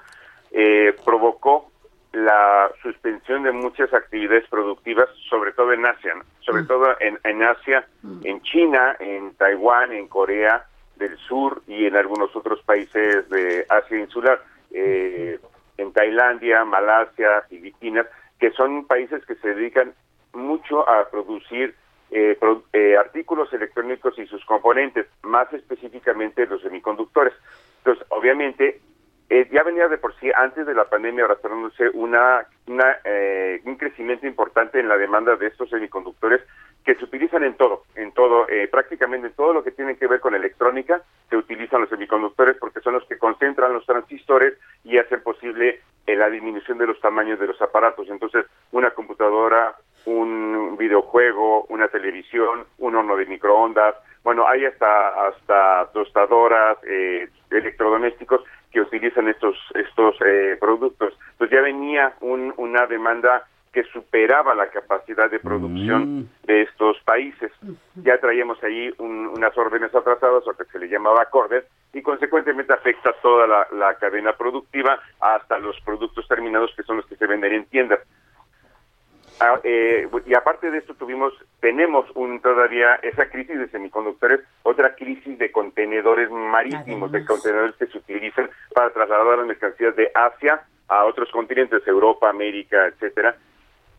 eh, provocó la suspensión de muchas actividades productivas, sobre todo en Asia, ¿no? sobre todo en, en Asia, en China, en Taiwán, en Corea del Sur y en algunos otros países de Asia insular, eh, en Tailandia, Malasia, Filipinas, que son países que se dedican mucho a producir eh, pro- eh, artículos electrónicos y sus componentes, más específicamente los semiconductores. Entonces, obviamente, eh, ya venía de por sí antes de la pandemia arrastrándose una, una eh, un crecimiento importante en la demanda de estos semiconductores que se utilizan en todo, en todo, eh, prácticamente en todo lo que tiene que ver con electrónica, se utilizan los semiconductores porque son los que concentran los transistores y hacen posible eh, la disminución de los tamaños de los aparatos. Entonces, una computadora, un videojuego, una televisión, un horno de microondas, bueno, hay hasta hasta tostadoras, eh, electrodomésticos que utilizan estos estos eh, productos. Entonces ya venía un- una demanda que superaba la capacidad de producción de estos países. Ya traíamos ahí un- unas órdenes atrasadas, o que se le llamaba acordes, y consecuentemente afecta toda la, la cadena productiva hasta los productos terminados que son los que se venden en tiendas. Ah, eh, y aparte de esto tuvimos, tenemos un todavía esa crisis de semiconductores, otra crisis de contenedores marítimos, de contenedores que se utilizan para trasladar las mercancías de Asia a otros continentes, Europa, América, etcétera,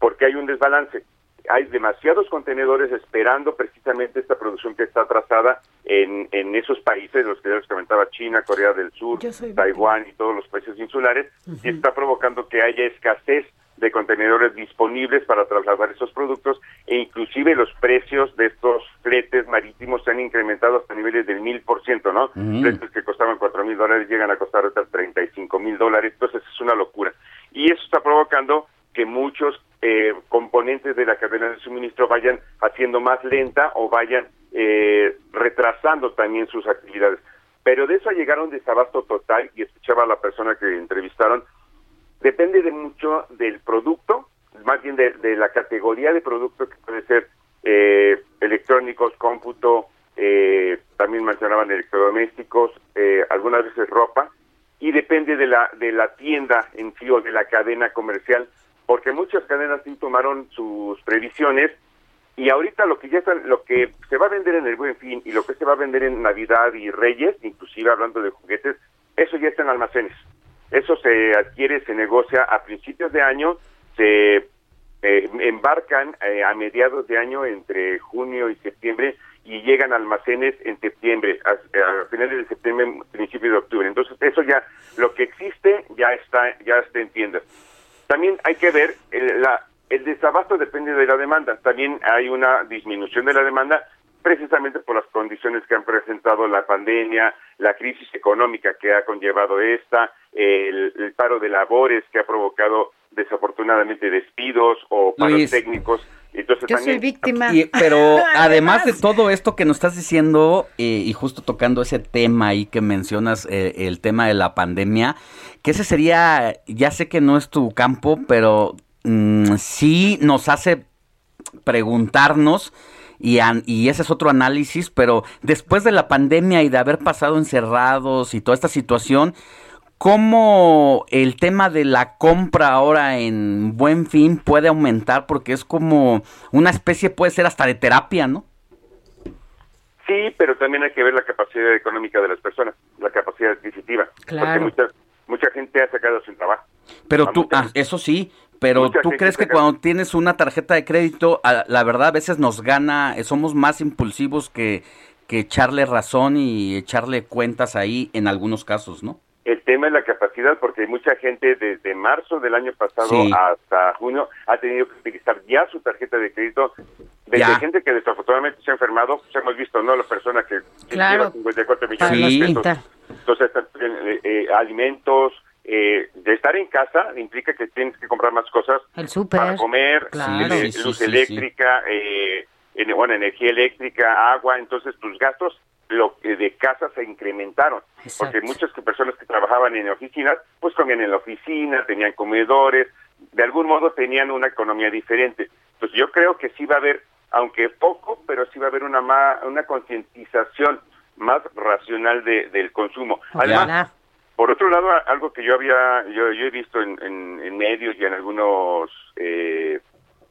porque hay un desbalance. Hay demasiados contenedores esperando precisamente esta producción que está atrasada en, en esos países, los que ya les comentaba, China, Corea del Sur, Taiwán y todos los países insulares, y está provocando que haya escasez de contenedores disponibles para trasladar esos productos e inclusive los precios de estos fletes marítimos se han incrementado hasta niveles del mil por ciento, ¿no? Mm. Fletes que costaban cuatro mil dólares llegan a costar hasta treinta y cinco mil dólares, entonces es una locura. Y eso está provocando que muchos eh, componentes de la cadena de suministro vayan haciendo más lenta o vayan eh, retrasando también sus actividades. Pero de eso a llegar un desabasto total, y escuchaba a la persona que entrevistaron, depende de mucho del producto, más bien de, de la categoría de producto que puede ser eh, electrónicos, cómputo, eh, también mencionaban electrodomésticos, eh, algunas veces ropa, y depende de la, de la tienda en sí o de la cadena comercial, porque muchas cadenas sí tomaron sus previsiones y ahorita lo que ya están, lo que se va a vender en el Buen Fin y lo que se va a vender en Navidad y Reyes, inclusive hablando de juguetes, eso ya está en almacenes. Eso se adquiere, se negocia a principios de año, se eh, embarcan eh, a mediados de año entre junio y septiembre y llegan a almacenes en septiembre, a, a finales de septiembre, principios de octubre. Entonces eso ya, lo que existe ya está, ya está en tiendas. También hay que ver el, la, el desabasto depende de la demanda. También hay una disminución de la demanda precisamente por las condiciones que han presentado la pandemia, la crisis económica que ha conllevado esta, el, el paro de labores que ha provocado desafortunadamente despidos o paros Luis. técnicos. Entonces también Y- pero además de todo esto que nos estás diciendo, eh, y justo tocando ese tema ahí que mencionas, eh, el tema de la pandemia, que ese sería, ya sé que no es tu campo, pero mm, sí nos hace preguntarnos. Y, an- y ese es otro análisis, pero después de la pandemia y de haber pasado encerrados y toda esta situación, ¿cómo el tema de la compra ahora en buen fin puede aumentar? Porque es como una especie, puede ser hasta de terapia, ¿no? Sí, pero también hay que ver la capacidad económica de las personas, la capacidad adquisitiva. Claro. Porque mucha, mucha gente ha sacado sin trabajo. Pero A tú, mucha ah, eso sí, pero mucha tú crees que cuando tienes una tarjeta de crédito, a- la verdad a veces nos gana, eh, somos más impulsivos que, que echarle razón y echarle cuentas ahí en algunos casos, ¿no? El tema es la capacidad, porque mucha gente desde marzo del año pasado Sí. hasta junio ha tenido que utilizar ya su tarjeta de crédito. Desde Ya. gente que desafortunadamente se ha enfermado, pues hemos visto, ¿no? La persona que Claro. lleva 54 millones Para de pesos. Entonces, eh, eh, alimentos, eh, de estar en casa implica que tienes que comprar más cosas El súper. para comer, Claro. eh, Sí, sí, luz sí, sí. eléctrica, eh, en- bueno, energía eléctrica, agua, entonces tus gastos lo que de casa se incrementaron, porque muchas que- personas que trabajaban en oficinas, pues comían en la oficina, tenían comedores, de algún modo tenían una economía diferente. Pues yo creo que sí va a haber, aunque poco, pero sí va a haber una ma- una concientización más racional de- del consumo. Además, por otro lado, algo que yo había, yo, yo he visto en, en- en medios y en algunas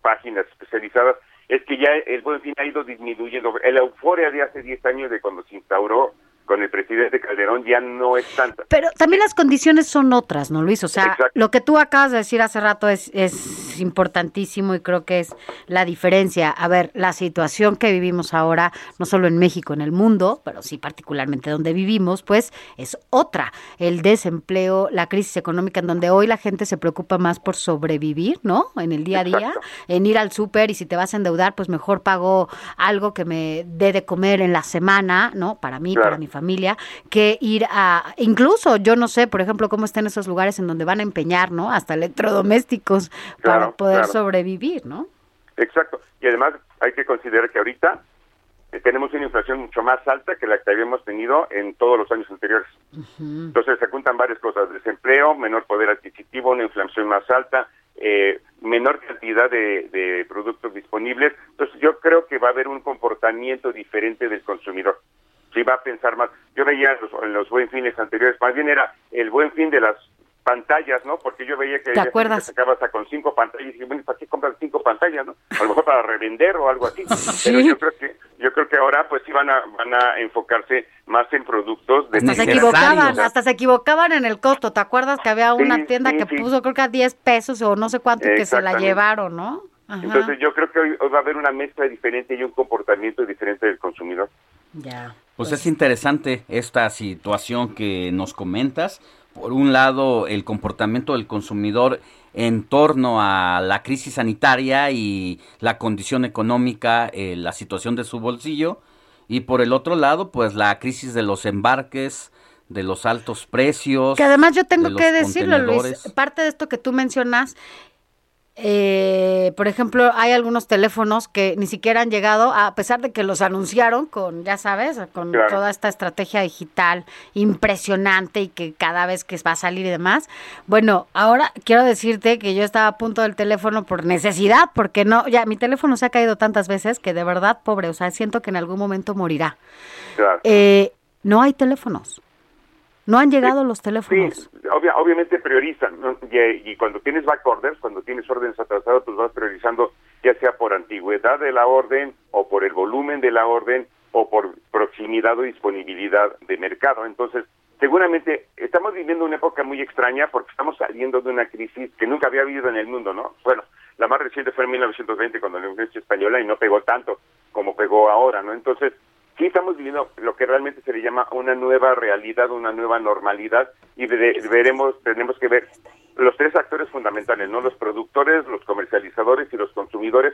páginas especializadas, es que ya el buen fin ha ido disminuyendo. La euforia de hace 10 años de cuando se instauró con el presidente Calderón ya no es tanta. Pero también las condiciones son otras, ¿no, Luis? O sea, Exacto. lo que tú acabas de decir hace rato es, es importantísimo y creo que es la diferencia. A ver, la situación que vivimos ahora, no solo en México, en el mundo, pero sí particularmente donde vivimos, pues es otra. El desempleo, la crisis económica, en donde hoy la gente se preocupa más por sobrevivir, ¿no? En el día a día, en ir al súper y si te vas a endeudar, pues mejor pago algo que me dé de comer en la semana, ¿no? Para mí, Claro. para mi familia, que ir a, incluso yo no sé, por ejemplo, cómo están esos lugares en donde van a empeñar, ¿no? Hasta electrodomésticos para poder claro. sobrevivir, ¿no? Exacto. Y además hay que considerar que ahorita eh, tenemos una inflación mucho más alta que la que habíamos tenido en todos los años anteriores. Entonces se juntan varias cosas, desempleo, menor poder adquisitivo, una inflación más alta, eh, menor cantidad de, de productos disponibles. Entonces yo creo que va a haber un comportamiento diferente del consumidor. Sí va a pensar más. Yo veía en los, en los buen fines anteriores, más bien era el buen fin de las pantallas, ¿no? Porque yo veía que ¿Te acuerdas? sacaba hasta con cinco pantallas y dije, bueno, ¿para qué compran cinco pantallas, no? A lo mejor para revender o algo así. Pero yo creo que yo creo que ahora pues sí van a van a enfocarse más en productos de Hasta se equivocaban, hasta se equivocaban en el costo. ¿Te acuerdas que había una Sí, tienda sí, que puso creo que a 10 pesos o no sé cuánto que se la llevaron, ¿no? Ajá. Entonces yo creo que hoy, hoy va a haber una mezcla diferente y un comportamiento diferente del consumidor. Ya. Pues es interesante esta situación que nos comentas. Por un lado, el comportamiento del consumidor en torno a la crisis sanitaria y la condición económica, eh, la situación de su bolsillo. Y por el otro lado, pues la crisis de los embarques, de los altos precios. Que además yo tengo que decirlo, Luis, parte de esto que tú mencionas, eh, por ejemplo, hay algunos teléfonos que ni siquiera han llegado, a pesar de que los anunciaron con, ya sabes, con Claro. toda esta estrategia digital impresionante y que cada vez que va a salir y demás. Bueno, ahora quiero decirte que yo estaba a punto del teléfono por necesidad, porque no, ya mi teléfono se ha caído tantas veces que de verdad, pobre, o sea, siento que en algún momento morirá. Claro. Eh, no hay teléfonos. No han llegado los teléfonos. Obvia- obviamente priorizan, ¿no? y, y cuando tienes back orders, cuando tienes órdenes atrasadas, pues vas priorizando ya sea por antigüedad de la orden o por el volumen de la orden o por proximidad o disponibilidad de mercado. Entonces, seguramente estamos viviendo una época muy extraña porque estamos saliendo de una crisis que nunca había habido en el mundo, ¿no? Bueno, la más reciente fue en 1920 cuando la influencia española y no pegó tanto como pegó ahora, ¿no? Entonces, sí estamos viviendo lo que realmente se le llama una nueva realidad, una nueva normalidad y vere- veremos, tenemos que ver los tres actores fundamentales, ¿no? Los productores, los comercializadores y los consumidores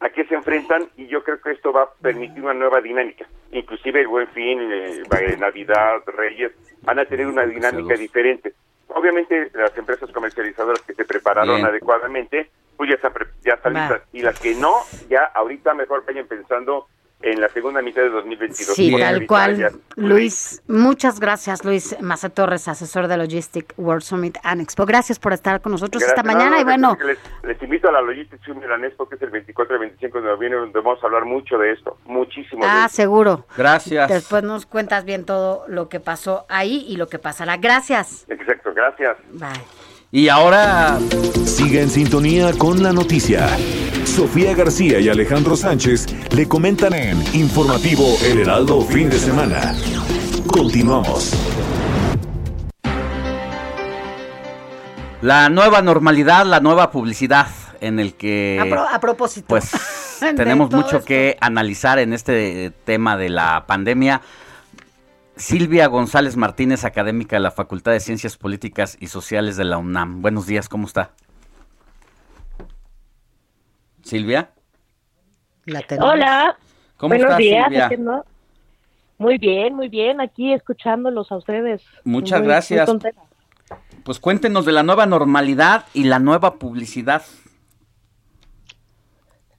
a qué se enfrentan y yo creo que esto va a permitir una nueva dinámica. Inclusive el Buen Fin, eh, eh, Navidad, Reyes, van a tener una dinámica diferente. Obviamente las empresas comercializadoras que se prepararon Bien. adecuadamente, pues ya están, pre- ya están listas. Y las que no, ya ahorita mejor vayan pensando en la segunda mitad de 2022. Sí, tal cual. Luis, muchas gracias, Luis Maza Torres, asesor de Logistic World Summit and Expo. Gracias por estar con nosotros esta Gracias. mañana No, y no, bueno, Les, les invito a la Logistics Summit en Expo, que es el 24 y 25 de noviembre, donde vamos a hablar mucho de esto, muchísimo ah, seguro. Gracias. Después nos cuentas bien todo lo que pasó ahí y lo que pasará. Gracias. Exacto, gracias. Bye. Y ahora Siga en sintonía con la noticia. Sofía García y Alejandro Sánchez le comentan en Informativo El Heraldo Fin de Semana. Continuamos. la nueva normalidad, la nueva publicidad en el que a, pro- a propósito. pues tenemos mucho esto. que analizar en este tema de la pandemia. Silvia González Martínez, académica de la Facultad de Ciencias Políticas y Sociales de la UNAM. Buenos días, ¿cómo está? Silvia. La. Hola. ¿Cómo Buenos días. Silvia? Muy bien, muy bien. Aquí escuchándolos a ustedes. Muchas Muy- gracias. Pues cuéntenos de la nueva normalidad y la nueva publicidad.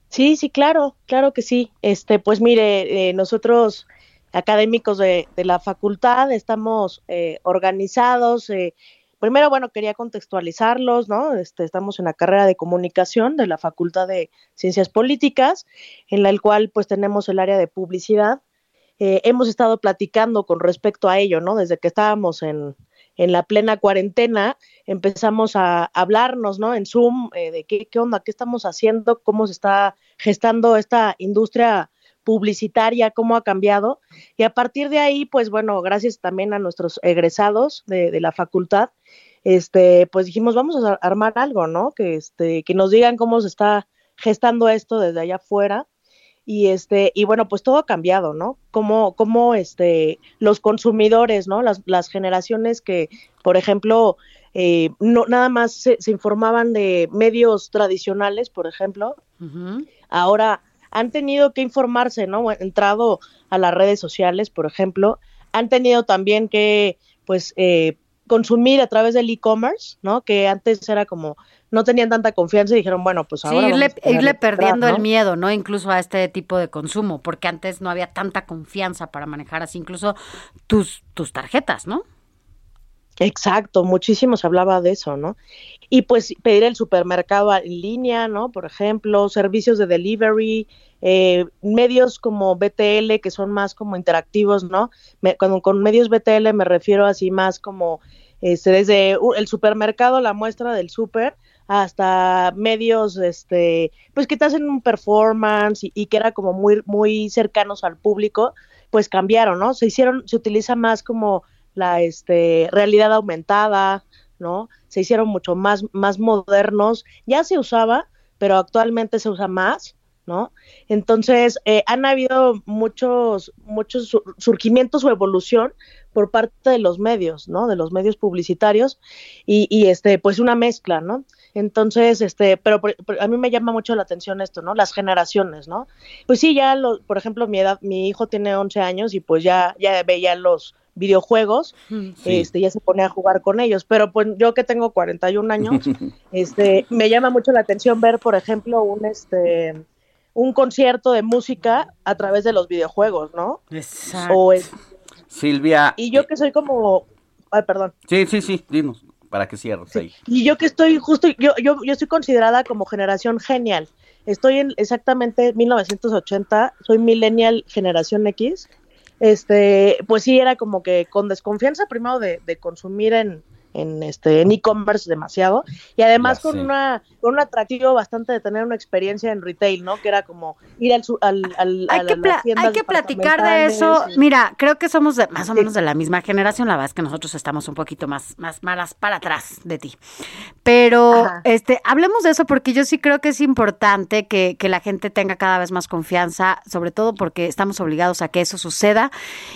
Sí, sí, claro, claro que sí. Este, pues mire, eh, nosotros académicos de, la facultad estamos eh, organizados. eh, primero, bueno, quería contextualizarlos, ¿no? Este, estamos en la carrera de comunicación de la Facultad de Ciencias Políticas, en la cual pues tenemos el área de publicidad. Eh, hemos estado platicando con respecto a ello, ¿no? Desde que estábamos en, en la plena cuarentena, empezamos a hablarnos, ¿no? En Zoom, eh, de qué, qué onda, qué estamos haciendo, cómo se está gestando esta industria publicitaria, cómo ha cambiado. Y a partir de ahí, pues bueno, gracias también a nuestros egresados de, de la facultad, este, pues dijimos, vamos a armar algo, ¿no? Que, este, que nos digan cómo se está gestando esto desde allá afuera. Y este, y bueno, pues todo ha cambiado, ¿no? Cómo, cómo este, los consumidores, ¿no? Las, las generaciones que, por ejemplo, eh, no nada más se, se informaban de medios tradicionales, por ejemplo, ahora han tenido que informarse, ¿no? Entrado a las redes sociales, por ejemplo, han tenido también que, pues, eh, consumir a través del e-commerce, ¿no? Que antes era como, no tenían tanta confianza y dijeron, bueno, pues Sí, ahora. irle, vamos a ponerle irle atrás, perdiendo ¿no? el miedo, ¿no? Incluso a este tipo de consumo, porque antes no había tanta confianza para manejar así incluso tus, tus tarjetas, ¿no? Exacto, muchísimo se hablaba de eso, ¿no? Y pues pedir el supermercado en línea, ¿no? Por ejemplo, servicios de delivery, eh, medios como BTL que son más como interactivos, ¿no? Me- cuando con medios BTL me refiero así más como este, desde el supermercado, la muestra del súper, hasta medios, este, pues que te hacen un performance y, y que era como muy, muy cercanos al público, pues cambiaron, ¿no? Se hicieron, se utiliza más como la, este, realidad aumentada, ¿no? Se hicieron mucho más, más modernos, ya se usaba, pero actualmente se usa más, ¿no? Entonces, eh, han habido muchos, muchos sur- surgimientos o evolución por parte de los medios, ¿no? De los medios publicitarios y, y, este, pues una mezcla, ¿no? Entonces, este, pero a mí me llama mucho la atención esto, ¿no? Las generaciones, ¿no? Pues sí, ya, por ejemplo, mi edad, mi hijo tiene 11 años y pues ya, ya veía los videojuegos, Sí. este, ya se pone a jugar con ellos, pero pues yo que tengo 41 años, este, me llama mucho la atención ver, por ejemplo, un, este, un concierto de música a través de los videojuegos, ¿no? Exacto. O es- Silvia. y yo que soy como, ay, perdón. Sí, sí, sí, dinos, para que cierres ahí. Y yo que estoy justo, yo, yo, yo estoy considerada como generación genial. Estoy en exactamente 1980, soy millennial generación X. Este, pues sí, era como que con desconfianza primero de, de consumir en, en este en e-commerce demasiado y además con una con un atractivo bastante de tener una experiencia en retail, ¿no? Que era como ir al al, al Hay a que, las pla- tiendas hay que platicar de eso. Mira, creo que somos de- más o menos de la misma generación. La verdad es que nosotros estamos un poquito más, más malas para atrás de ti. Pero Ajá. este, hablemos de eso porque yo sí creo que es importante que, que la gente tenga cada vez más confianza, sobre todo porque estamos obligados a que eso suceda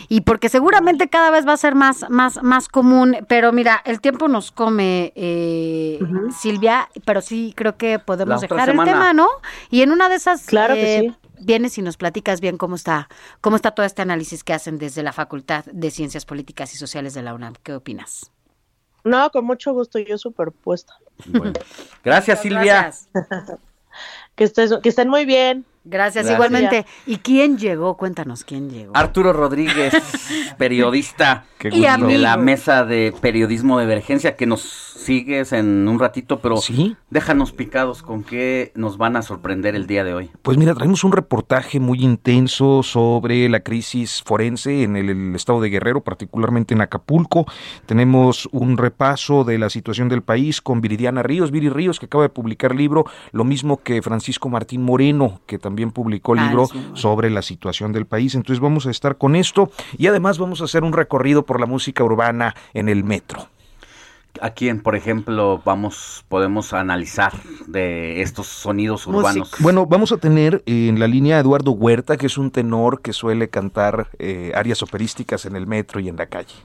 y porque seguramente cada vez va a ser más, más, más común. Pero mira, el tiempo nos come, eh, Silvia, pero sí creo que podemos dejar el tema, ¿no? Y en una de esas Claro que eh, sí. vienes y nos platicas bien cómo está, cómo está todo este análisis que hacen desde la Facultad de Ciencias Políticas y Sociales de la UNAM. ¿Qué opinas? No, con mucho gusto, yo superpuesta. Gracias, Silvia. Que, estés, que estén muy bien. Gracias, Gracias. igualmente. ¿Y quién llegó? Cuéntanos quién llegó. Arturo Rodríguez, periodista y de la mesa de periodismo de emergencia que nos sigues en un ratito, pero déjanos picados con qué nos van a sorprender el día de hoy. Pues mira, traemos un reportaje muy intenso sobre la crisis forense en el, el estado de Guerrero, particularmente en Acapulco. Tenemos un repaso de la situación del país con Viridiana Ríos, Viri Ríos, que acaba de publicar libro, lo mismo que Francisco Martín Moreno, que también publicó Ah, libro bueno. sobre la situación del país. Entonces vamos a estar con esto y además vamos a hacer un recorrido por la música urbana en el metro. ¿A quién, por ejemplo, vamos, podemos analizar de estos sonidos urbanos? Bueno, vamos a tener en la línea a Eduardo Huerta, que es un tenor que suele cantar eh, arias operísticas en el metro y en la calle.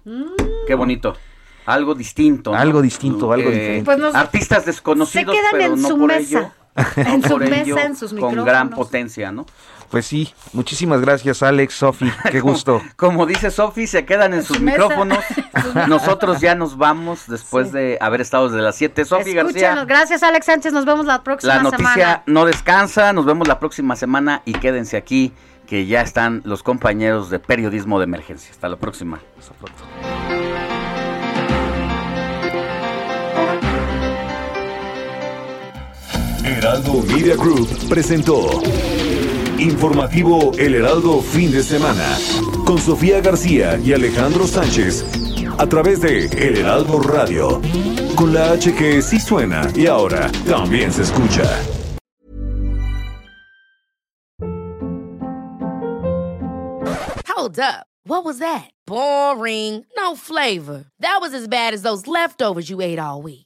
Qué bonito. Algo distinto. ¿no? Algo distinto, algo Eh, diferente. Pues nos- artistas desconocidos, se quedan pero en no su por mesa. ello- En no su mesa, ello en sus Con micrófonos. gran potencia, ¿no? Pues sí, muchísimas gracias Alex, Sofi, qué gusto. Como dice Sofi, se quedan en sus mesa. micrófonos. Nosotros ya nos vamos después de haber estado desde las 7. Sofi. García, Gracias, Alex Sánchez. Nos vemos la próxima la noticia semana. no descansa. Nos vemos la próxima semana y quédense aquí, que ya están los compañeros de periodismo de emergencia. Hasta la próxima. Heraldo Media Group presentó Informativo El Heraldo Fin de Semana con Sofía García y Alejandro Sánchez a través de El Heraldo Radio con la H que sí suena y ahora también se escucha. Hold up. What was that? Boring. No flavor. That was as bad as those leftovers you ate all week.